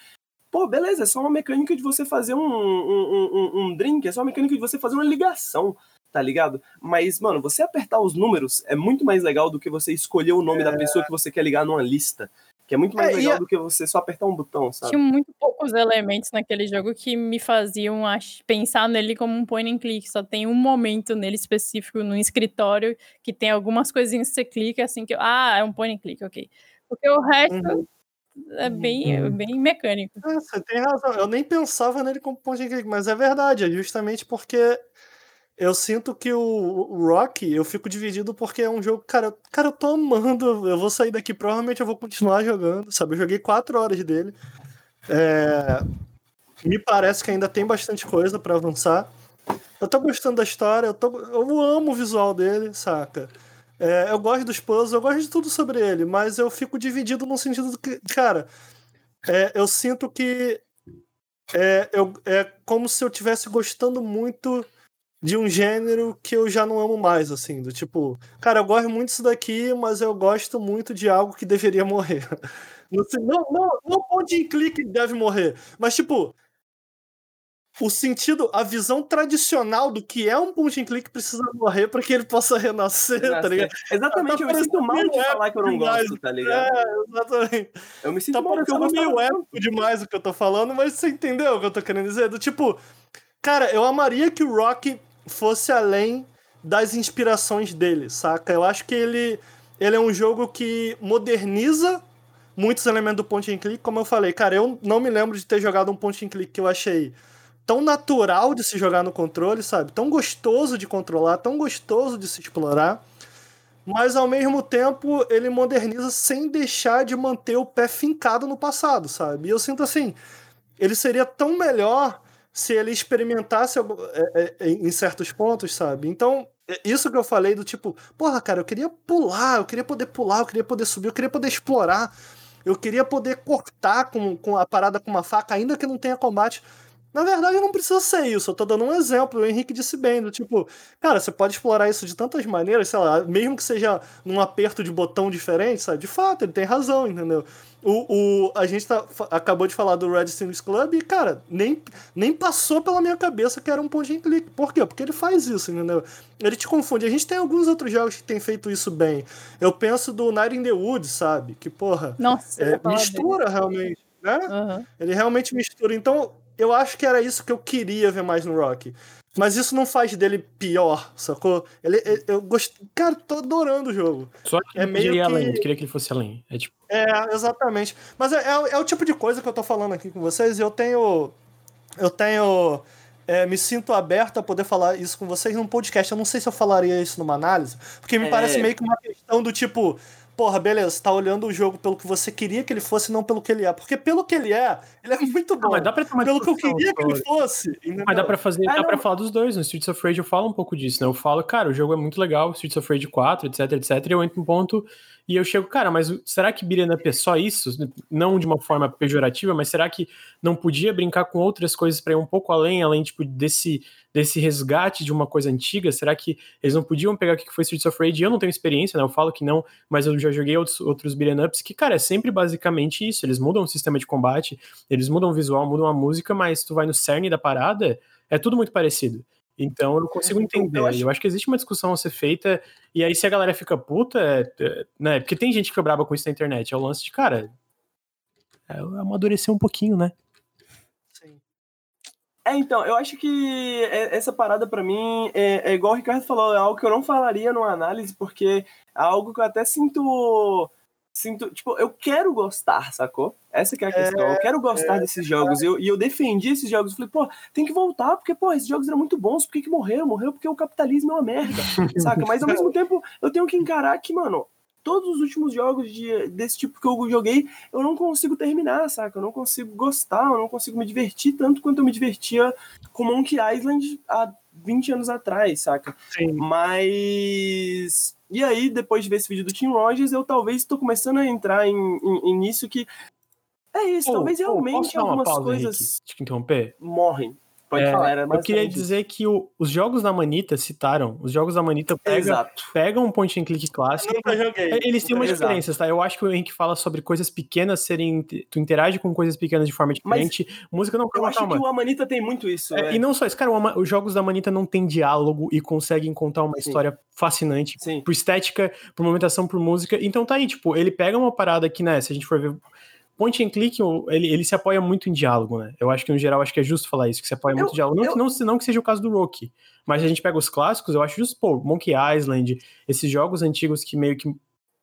pô, beleza, é só uma mecânica de você fazer um, um, um, um, drink, é só uma mecânica de você fazer uma ligação tá ligado? Mas, mano, você apertar os números é muito mais legal do que você escolher o nome é... da pessoa que você quer ligar numa lista. Que é muito mais é, legal a... do que você só apertar um botão, sabe? Tinha muito poucos elementos naquele jogo que me faziam pensar nele como um point and click. Só tem um momento nele específico no escritório que tem algumas coisinhas que você clica assim que. Ah, é um point and click, ok. Porque o resto. Uhum. É bem, uhum. bem mecânico. É, você tem razão. Eu nem pensava nele como point and click, mas é verdade. É justamente porque eu sinto que o Rock, eu fico dividido porque é um jogo, cara, cara, eu tô amando. Eu vou sair daqui, provavelmente eu vou continuar jogando, sabe? Eu joguei quatro horas dele. É, me parece que ainda tem bastante coisa para avançar. Eu tô gostando da história, eu, tô, eu amo o visual dele, saca? É, eu gosto dos puzzles, eu gosto de tudo sobre ele, mas eu fico dividido no sentido do que, cara, é, eu sinto que é, eu, é como se eu estivesse gostando muito de um gênero que eu já não amo mais, assim, do tipo, cara, eu gosto muito disso daqui, mas eu gosto muito de algo que deveria morrer. Não, não, não, não em clique deve morrer, mas tipo, o sentido, a visão tradicional do que é um point and click precisa morrer para que ele possa renascer, Renascer. tá ligado? Exatamente, tá eu me sinto mal de falar que eu não demais. gosto, tá ligado? É, exatamente. Eu me sinto tá mal porque eu meio épico demais o que eu tô falando, mas você entendeu o que eu tô querendo dizer? Do tipo, cara, eu amaria que o Rock fosse além das inspirações dele, saca? Eu acho que ele, ele é um jogo que moderniza muitos elementos do point and click, como eu falei, cara, eu não me lembro de ter jogado um point and click que eu achei tão natural de se jogar no controle, sabe? Tão gostoso de controlar, tão gostoso de se explorar. Mas ao mesmo tempo ele moderniza sem deixar de manter o pé fincado no passado, sabe? E eu sinto assim, ele seria tão melhor se ele experimentasse é, é, em certos pontos, sabe? Então, é isso que eu falei do tipo, porra, cara, eu queria pular, eu queria poder pular, eu queria poder subir, eu queria poder explorar, eu queria poder cortar com, com a parada com uma faca, ainda que não tenha combate. Na verdade, não precisa ser isso. Eu tô dando um exemplo. O Henrique disse bem, do tipo, cara, você pode explorar isso de tantas maneiras, sei lá, mesmo que seja num aperto de botão diferente, sabe? De fato, ele tem razão, entendeu? O, o, a gente tá, acabou de falar do Red Stings Club e, cara, nem, nem passou pela minha cabeça que era um point and click. Por quê? Porque ele faz isso, entendeu? Ele te confunde. A gente tem alguns outros jogos que tem feito isso bem. Eu penso do Night in the Woods, sabe? Que, porra, Nossa, é, mistura realmente, né? Uhum. Ele realmente mistura. Então, eu acho que era isso que eu queria ver mais no Rock. Mas isso não faz dele pior, sacou? Ele, ele eu gostei. Cara, tô adorando o jogo. Só que é meio que... além, queria que ele fosse além. É, tipo... é exatamente. Mas é, é, é, o tipo de coisa que eu tô falando aqui com vocês e eu tenho. Eu tenho. É, me sinto aberto a poder falar isso com vocês num podcast. Eu não sei se eu falaria isso numa análise, porque me é... parece meio que uma questão do tipo porra, beleza, você tá olhando o jogo pelo que você queria que ele fosse, não pelo que ele é. Porque pelo que ele é, ele é muito bom. mas dá pra ter uma pelo que eu queria que ele fosse. Entendeu? Mas dá pra fazer, ah, dá pra falar dos dois. No Streets of Rage eu falo um pouco disso, né? Eu falo, cara, o jogo é muito legal, Streets of Rage 4, etc, etc. E eu entro num ponto e eu chego, cara, mas será que up é só isso? Não de uma forma pejorativa, mas será que não podia brincar com outras coisas para ir um pouco além, além tipo desse desse resgate de uma coisa antiga? Será que eles não podiam pegar o que foi Streets of Rage? Eu não tenho experiência, né? Eu falo que não, mas eu já joguei outros, outros ups que, cara, é sempre basicamente isso. Eles mudam o sistema de combate, eles mudam o visual, mudam a música, mas tu vai no cerne da parada, é tudo muito parecido. Então eu não consigo entender. Eu acho... eu acho... que existe uma discussão a ser feita, e aí se a galera fica puta, é, é, né? Porque tem gente que brava com isso na internet. É o lance de, cara, é amadurecer um pouquinho, né? Sim. É, então, eu acho que essa parada para mim é, é, igual o Ricardo falou, é algo que eu não falaria numa análise, porque é algo que eu até sinto sinto, tipo, eu quero gostar, sacou? Essa que é a questão. É, eu quero gostar é, desses é, jogos. Eu, e eu defendi esses jogos. Eu falei, pô, tem que voltar, porque, pô, esses jogos eram muito bons. Por que, que morreu? Morreu porque o capitalismo é uma merda, saca? Mas ao mesmo tempo, eu tenho que encarar que, mano, todos os últimos jogos de, desse tipo que eu joguei, eu não consigo terminar, saca? Eu não consigo gostar, eu não consigo me divertir tanto quanto eu me divertia com Monkey Island há 20 anos atrás, saca? Sim. Mas e aí, depois de ver esse vídeo do Tim Rogers, eu talvez estou começando a entrar em, em, em nisso que é isso, talvez realmente algumas coisas Henrique, te interromper? morrem. Pode é, falar, era Eu queria dizer que o, os jogos da Manita citaram, os jogos da Manita pega, pegam um point and click clássico. Eles têm umas diferenças, tá? Eu acho que o Henrique fala sobre coisas pequenas serem. Tu interage com coisas pequenas de forma diferente. Mas Música não Eu acho calma. que o Amanita tem muito isso. É, é. E não só isso, cara, o, os jogos da Manita não tem diálogo e conseguem contar uma Sim. história fascinante. Sim. Por estética, por movimentação, por música. Então tá aí, tipo, ele pega uma parada que, né, se a gente for ver point and click, ele, ele se apoia muito em diálogo, né? Eu acho que, no geral, acho que é justo falar isso, que se apoia eu, muito em diálogo. Não, eu... não, não que seja o caso do Rocky, mas a gente pega os clássicos, eu acho justo, pô, Monkey Island, esses jogos antigos que meio que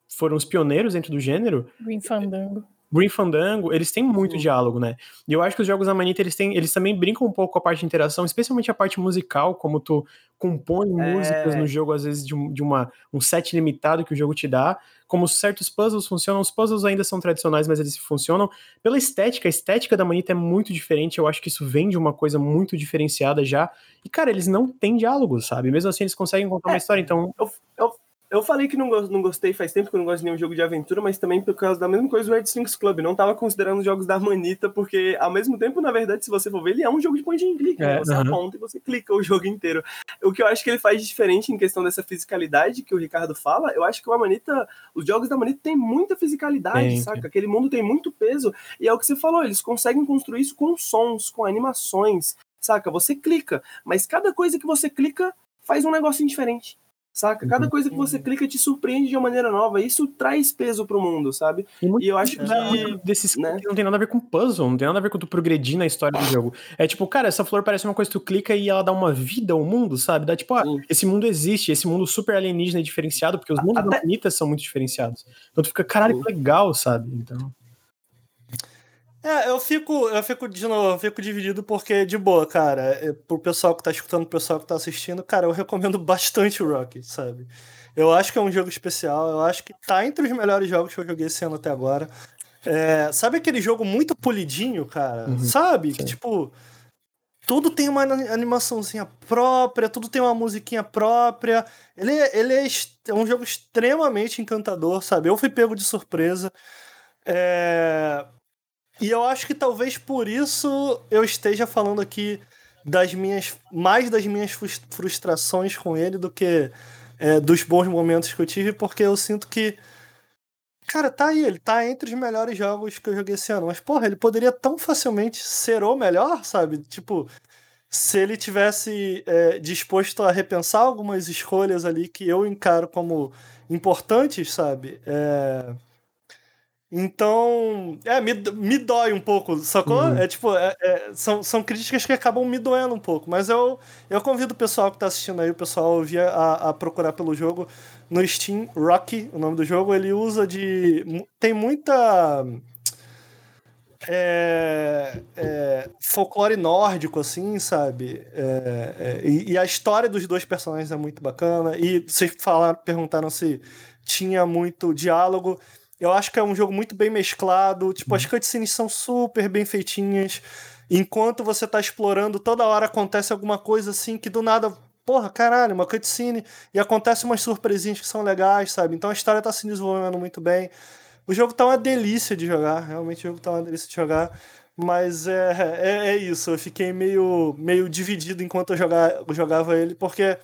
foram os pioneiros dentro do gênero. Green Fandango. Green Fandango, eles têm muito diálogo, né? E eu acho que os jogos da Manita, eles, têm, eles também brincam um pouco com a parte de interação, especialmente a parte musical, como tu compõe é... músicas no jogo, às vezes, de, um, de uma, um set limitado que o jogo te dá, como certos puzzles funcionam, os puzzles ainda são tradicionais, mas eles funcionam. Pela estética, a estética da Manita é muito diferente, eu acho que isso vem de uma coisa muito diferenciada já, e cara, eles não têm diálogo, sabe? Mesmo assim eles conseguem contar é, uma história, então... Eu, eu Eu falei que não, não gostei faz tempo que eu não gosto de nenhum jogo de aventura, mas também por causa da mesma coisa do Red Strings Club. Não tava considerando os jogos da Manita, porque ao mesmo tempo, na verdade, se você for ver, ele é um jogo de point and click. né? É, Você aham. aponta e você clica o jogo inteiro. O que eu acho que ele faz de diferente em questão dessa fisicalidade que o Ricardo fala, eu acho que o Amanita, os jogos da Manita tem muita fisicalidade, saca? Aquele mundo tem muito peso. E é o que você falou, eles conseguem construir isso com sons, com animações, saca? Você clica, mas cada coisa que você clica faz um negocinho diferente. Saca? Cada Uhum. coisa que você clica te surpreende de uma maneira nova. Isso traz peso pro mundo, sabe? E, muito E eu acho que- muito desses né? que não tem nada a ver com puzzle, não tem nada a ver com tu progredir na história do jogo. É tipo, cara, essa flor parece uma coisa que tu clica e ela dá uma vida ao mundo, sabe? Dá tipo, ah, Sim. esse mundo existe, esse mundo super alienígena e diferenciado, porque os mundos Até- bonitas são muito diferenciados. Então tu fica, caralho, que legal, sabe? Então. É, eu fico, eu fico de novo, eu fico dividido porque, de boa, cara, é, pro pessoal que tá escutando, pro pessoal que tá assistindo, cara, eu recomendo bastante o Rocky, sabe? Eu acho que é um jogo especial, eu acho que tá entre os melhores jogos que eu joguei esse ano até agora. É, sabe aquele jogo muito polidinho, cara? Uhum, sabe? Que, sim. tipo, tudo tem uma ani- animaçãozinha própria, tudo tem uma musiquinha própria. Ele, é- ele é, é um jogo extremamente encantador, sabe? Eu fui pego de surpresa. É, e eu acho que talvez por isso eu esteja falando aqui das minhas mais das minhas frus- frustrações com ele do que é, dos bons momentos que eu tive, porque eu sinto que cara, tá aí, ele tá entre os melhores jogos que eu joguei esse ano, mas porra, ele poderia tão facilmente ser o melhor, sabe? Tipo, se ele tivesse é, disposto a repensar algumas escolhas ali que eu encaro como importantes, sabe? É, então, é, me, me dói um pouco, sacou? Uhum. É tipo, é- é, são, são críticas que acabam me doendo um pouco, mas eu, eu convido o pessoal que tá assistindo aí, o pessoal ouvir a, a procurar pelo jogo no Steam, Rocky, o nome do jogo, ele usa de. Tem muita. É, é, folclore nórdico, assim, sabe? É, é, e, e a história dos dois personagens é muito bacana. E vocês falaram, perguntaram se tinha muito diálogo. Eu acho que é um jogo muito bem mesclado. Tipo, as cutscenes são super bem feitinhas. Enquanto você tá explorando, toda hora acontece alguma coisa assim que do nada. Porra, caralho, uma cutscene. E acontece umas surpresinhas que são legais, sabe? Então a história tá se desenvolvendo muito bem. O jogo tá uma delícia de jogar. Realmente o jogo tá uma delícia de jogar. Mas é, é, é isso. Eu fiquei meio, meio dividido enquanto eu, jogar, eu jogava ele, porque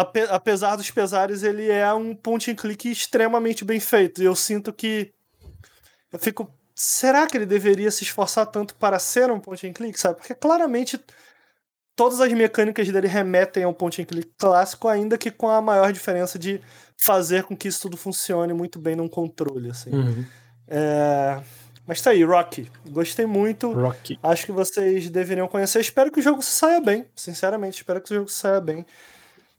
ape- apesar dos pesares, ele é um point and click extremamente bem feito. E eu sinto que eu fico. Será que ele deveria se esforçar tanto para ser um point and click, sabe? Porque claramente todas as mecânicas dele remetem a um point and click clássico, ainda que com a maior diferença de fazer com que isso tudo funcione muito bem num controle, assim. Uhum. É, Mas tá aí, Rocky. Gostei muito. Rocky. Acho que vocês deveriam conhecer. Espero que o jogo saia bem. Sinceramente, espero que o jogo saia bem.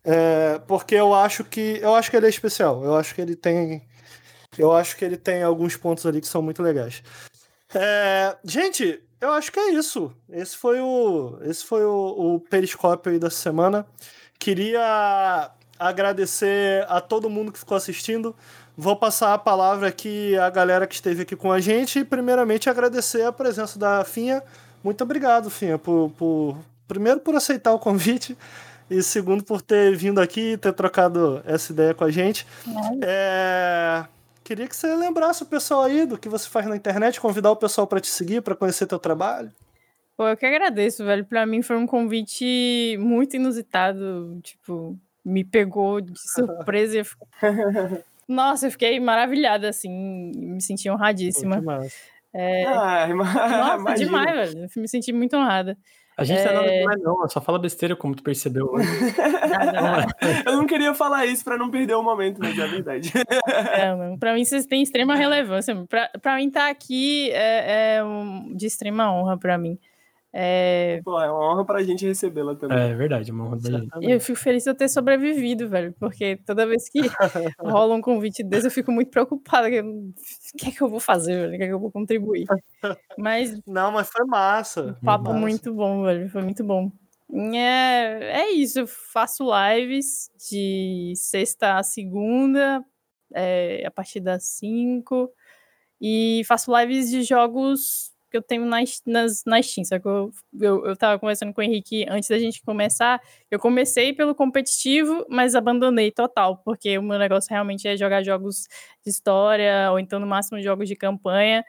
É, porque eu acho que. Eu acho que ele é especial. Eu acho que ele tem. Eu acho que ele tem alguns pontos ali que são muito legais. É, gente, eu acho que é isso. Esse foi o. Esse foi o, o periscópio aí semana. Queria agradecer a todo mundo que ficou assistindo. Vou passar a palavra aqui à galera que esteve aqui com a gente. E, primeiramente, agradecer a presença da Finha. Muito obrigado, Finha, por, por primeiro por aceitar o convite e segundo por ter vindo aqui e ter trocado essa ideia com a gente. É, Queria que você lembrasse o pessoal aí do que você faz na internet, convidar o pessoal para te seguir, para conhecer teu trabalho. Pô, eu que agradeço, velho. Pra mim foi um convite muito inusitado. Tipo, me pegou de surpresa. e Nossa, eu fiquei maravilhada, assim. Me senti honradíssima. Pô, massa. Ah, Nossa, demais, velho. Eu me senti muito honrada. A gente é nada É. demais, não. Só fala besteira, como tu percebeu hoje. Nada, nada. Eu não queria falar isso pra não perder o momento, mas é verdade. É, pra mim vocês têm extrema relevância. Pra, pra mim estar aqui é, é um- de extrema honra pra mim. É, Pô, é uma honra pra gente recebê-la também. É verdade, é uma honra da gente. Exatamente. eu fico feliz de eu ter sobrevivido, velho, porque toda vez que rola um convite desse eu fico muito preocupada. que O que é que eu vou fazer, velho? O que é que eu vou contribuir? Mas Não, mas foi massa. papo Massa. muito bom, velho. Foi muito bom. É, é isso, eu faço lives de sexta a segunda, é, a partir das 5. E faço lives de jogos que eu tenho na, nas, na Steam. Só que eu, eu, eu tava conversando com o Henrique antes da gente começar. Eu comecei pelo competitivo, mas abandonei total, porque o meu negócio realmente é jogar jogos de história, ou então no máximo jogos de campanha.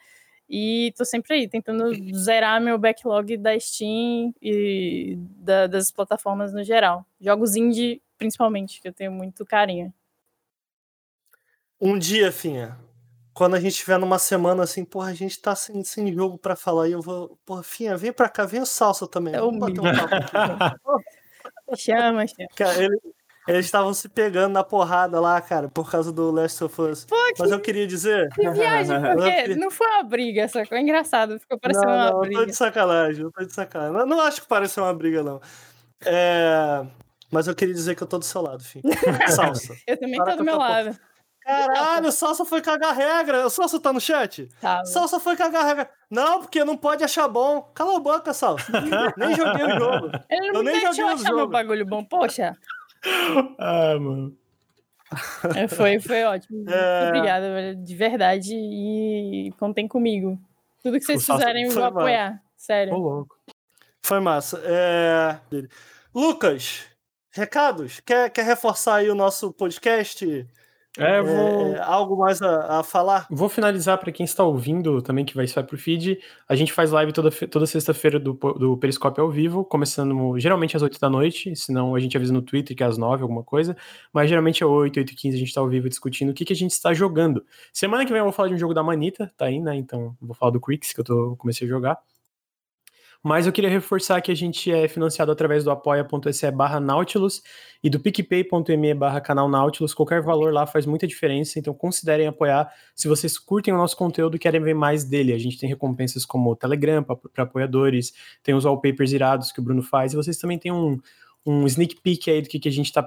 E tô sempre aí, tentando zerar meu backlog da Steam e da, das plataformas no geral. Jogos indie, principalmente, que eu tenho muito carinho. Um dia, Finha, quando a gente estiver numa semana assim, porra, a gente tá sem, sem jogo pra falar e eu vou. Porra, Finha, vem pra cá, vem o Salsa também. É Vamos bater um papo aqui. chama, chama. Cara, ele, eles estavam se pegando na porrada lá, cara, por causa do Last of Us. Pô, que, Mas eu queria dizer. que viagem, porque não foi uma briga, só ficou engraçado, ficou parecendo não, uma não, briga. eu tô de sacanagem, eu tô de sacanagem. Não, não acho que pareceu uma briga, não. É... Mas eu queria dizer que eu tô do seu lado, filho. Salsa. Eu também Para tô do meu lado. Caralho, o Salsa foi cagar regra. O Salsa tá no chat? Tá, Salsa foi cagar regra. Não, porque não pode achar bom. Cala a boca, Salsa. Nem joguei o jogo. Ele eu não nem deixou joguei o achar meu jogo. bagulho bom, poxa. Ah, mano. É, Foi, foi ótimo. Muito É. obrigada, velho, de verdade. E contem comigo. Tudo que vocês fizerem, eu vou mal. apoiar. Sério. Ô, louco. Foi massa. É... Lucas, recados? Quer, quer reforçar aí o nosso podcast? É, eu vou. É, algo mais a, a falar? Vou finalizar para quem está ouvindo também, que vai sair pro feed. A gente faz live toda, toda sexta-feira do, do Periscope ao vivo, começando geralmente às 8 da noite, senão a gente avisa no Twitter que é às 9, alguma coisa. Mas geralmente é 8, 8 e 15 a gente está ao vivo discutindo o que, que a gente está jogando. Semana que vem eu vou falar de um jogo da Manita, tá aí, né? Então vou falar do Quicks, que eu tô, comecei a jogar. Mas eu queria reforçar que a gente é financiado através do apoia.se barra Nautilus e do picpay.me barra canal Nautilus. Qualquer valor lá faz muita diferença, então considerem apoiar se vocês curtem o nosso conteúdo e querem ver mais dele. A gente tem recompensas como o Telegram para apoiadores, tem os wallpapers irados que o Bruno faz, e vocês também têm um, um sneak peek aí do que, que a gente está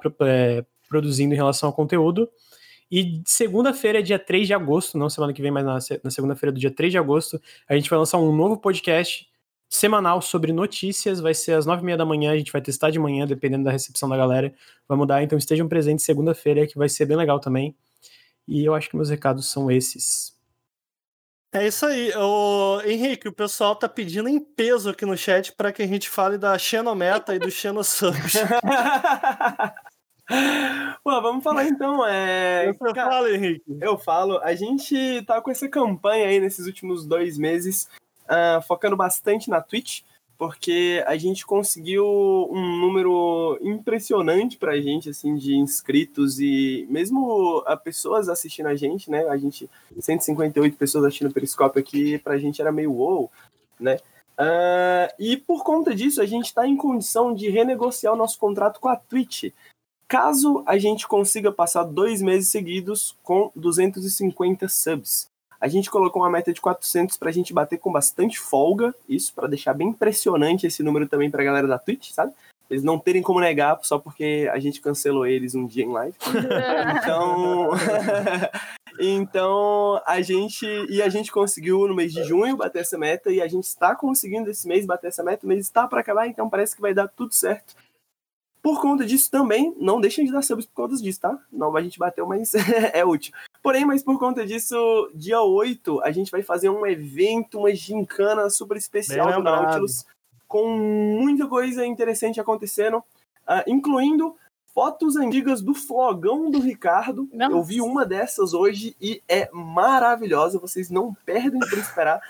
produzindo em relação ao conteúdo. E segunda-feira é dia 3 de agosto, não semana que vem, mas na, na segunda-feira do dia 3 de agosto, a gente vai lançar um novo podcast semanal sobre notícias. Vai ser às nove e meia da manhã, a gente vai testar de manhã, dependendo da recepção da galera. Vai mudar, então estejam presentes segunda-feira, que vai ser bem legal também. E eu acho que meus recados são esses. É isso aí. Ô, Henrique, o pessoal tá pedindo em peso aqui no chat para que a gente fale da Xenometa e do Xenosubs. Pô, vamos falar então. É... Você fala, Henrique. Eu falo, a gente tá com essa campanha aí nesses últimos dois meses, ah, focando bastante na Twitch, porque a gente conseguiu um número impressionante pra gente, assim, de inscritos e mesmo a pessoas assistindo a gente, né? A gente, 158 pessoas assistindo o Periscope aqui, pra gente era meio wow, né? Ah, e por conta disso, a gente está em condição de renegociar o nosso contrato com a Twitch. Caso a gente consiga passar dois meses seguidos com 250 subs. A gente colocou uma meta de 400 para a gente bater com bastante folga, isso para deixar bem impressionante esse número também para a galera da Twitch, sabe? Eles não terem como negar só porque a gente cancelou eles um dia em live. Então, então a gente e a gente conseguiu no mês de junho bater essa meta e a gente está conseguindo esse mês bater essa meta. O mês está para acabar, então parece que vai dar tudo certo. Por conta disso também, não deixem de dar subs por conta disso, tá? Não a gente bateu, mas é útil. Porém, mas por conta disso, dia 8, a gente vai fazer um evento, uma gincana super especial do. Nautilus, com muita coisa interessante acontecendo, ah, incluindo fotos antigas do flogão do Ricardo. Nossa. Eu vi uma dessas hoje e é maravilhosa, vocês não perdem por esperar.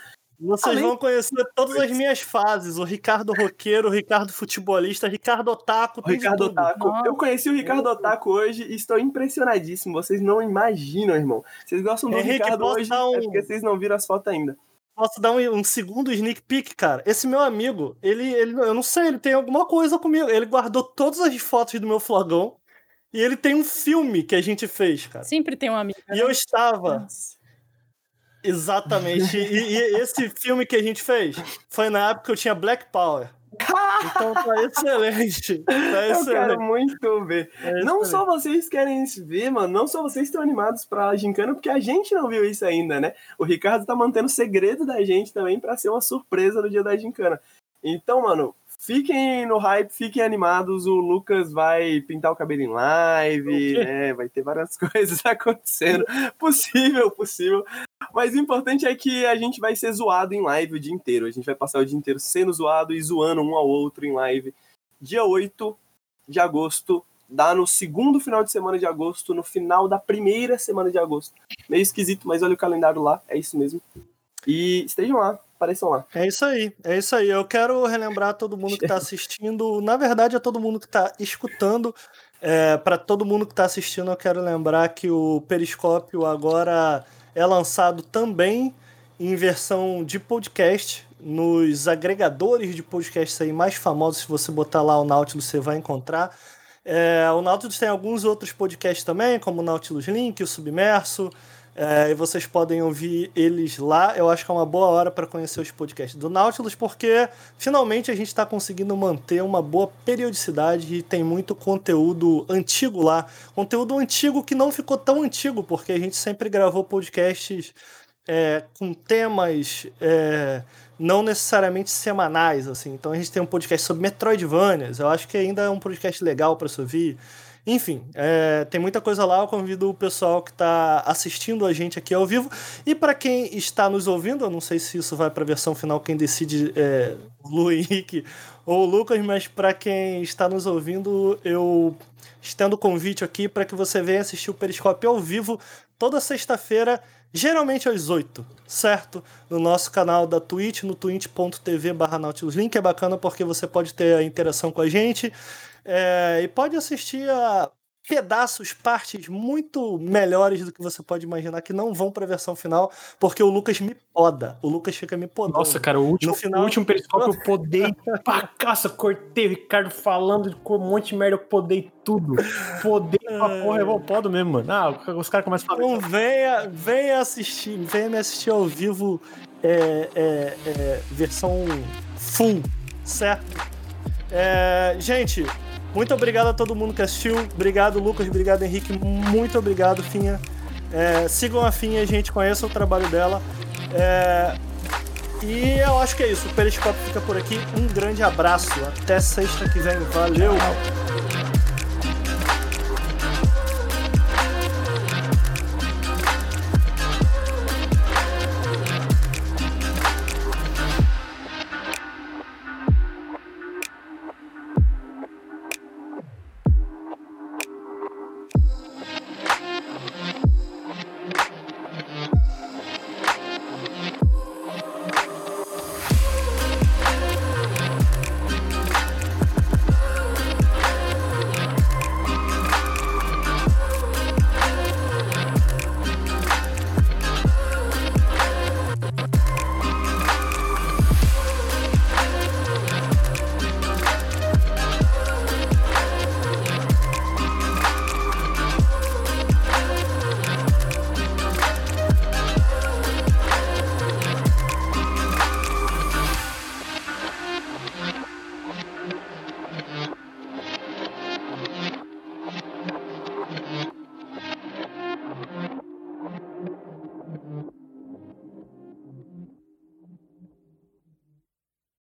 Vocês Além- vão conhecer todas as minhas fases: o Ricardo Roqueiro, o Ricardo Futebolista, Ricardo Otaku, O Ricardo tudo. Otaku. Nossa. Eu conheci o Ricardo Otaku hoje e estou impressionadíssimo. Vocês não imaginam, irmão. Vocês gostam do Henrique, Ricardo posso hoje, dar um- é porque vocês não viram as fotos ainda. Posso dar um, um segundo sneak peek, cara? Esse meu amigo, ele, ele, eu não sei, ele tem alguma coisa comigo. Ele guardou todas as fotos do meu flogão e ele tem um filme que a gente fez, cara. Sempre tem um amigo. E eu estava. Exatamente. E, e esse filme que a gente fez foi na época que eu tinha Black Power. Então tá excelente. Tá Eu quero excelente. muito ver. É Não excelente. só vocês querem ver, mano, não só vocês estão animados pra gincana, porque a gente não viu isso ainda, né? O Ricardo tá mantendo o segredo da gente também pra ser uma surpresa no dia da gincana. Então, mano, fiquem no hype, fiquem animados. O Lucas vai pintar o cabelo em live, né? Vai ter várias coisas acontecendo. Possível, possível. Mas o importante é que a gente vai ser zoado em live o dia inteiro. A gente vai passar o dia inteiro sendo zoado e zoando um ao outro em live. Dia 8 de agosto, dá no segundo final de semana de agosto, no final da primeira semana de agosto. Meio esquisito, mas olha o calendário lá, é isso mesmo. E estejam lá, apareçam lá. É isso aí, é isso aí. Eu quero relembrar todo mundo que está assistindo, na verdade, a todo mundo que está escutando. É, Para todo mundo que está assistindo, eu quero lembrar que o Periscópio agora é lançado também em versão de podcast nos agregadores de podcasts aí mais famosos. Se você botar lá o Nautilus, você vai encontrar. É, o Nautilus tem alguns outros podcasts também, como o Nautilus Link, o Submerso. É, e vocês podem ouvir eles lá. Eu acho que é uma boa hora para conhecer os podcasts do Nautilus, porque finalmente a gente está conseguindo manter uma boa periodicidade e tem muito conteúdo antigo lá. Conteúdo antigo que não ficou tão antigo, porque a gente sempre gravou podcasts é, com temas é, não necessariamente semanais. assim. Então a gente tem um podcast sobre Metroidvanias. Eu acho que ainda é um podcast legal para se ouvir. Enfim, é, tem muita coisa lá. Eu convido o pessoal que está assistindo a gente aqui ao vivo. E para quem está nos ouvindo, eu não sei se isso vai para a versão final, quem decide é o Lu Henrique ou o Lucas, mas para quem está nos ouvindo, eu estendo o convite aqui para que você venha assistir o Periscópio ao vivo toda sexta-feira, geralmente às 8, certo? No nosso canal da Twitch, no twitch.tv barra Nautilus Link. É bacana porque você pode ter a interação com a gente. É, e pode assistir a pedaços, partes muito melhores do que você pode imaginar que não vão para a versão final, porque o Lucas me poda. O Lucas fica me podando. Nossa, cara, o último, No final- o último periscópio eu podei pra caça, cortei o Ricardo falando com um monte de merda, eu podei tudo. Podei pra porra, eu vou podo mesmo, mano. Ah, os caras começam a falar. Então venha, venha assistir, venha me assistir ao vivo é, é, é, versão full, certo? É, gente, muito obrigado a todo mundo que assistiu. Obrigado, Lucas. Obrigado, Henrique. Muito obrigado, Finha. É, sigam a Finha, gente. Conheçam o trabalho dela. É, e eu acho que é isso. O Periscópio fica por aqui. Um grande abraço. Até sexta que vem. Valeu!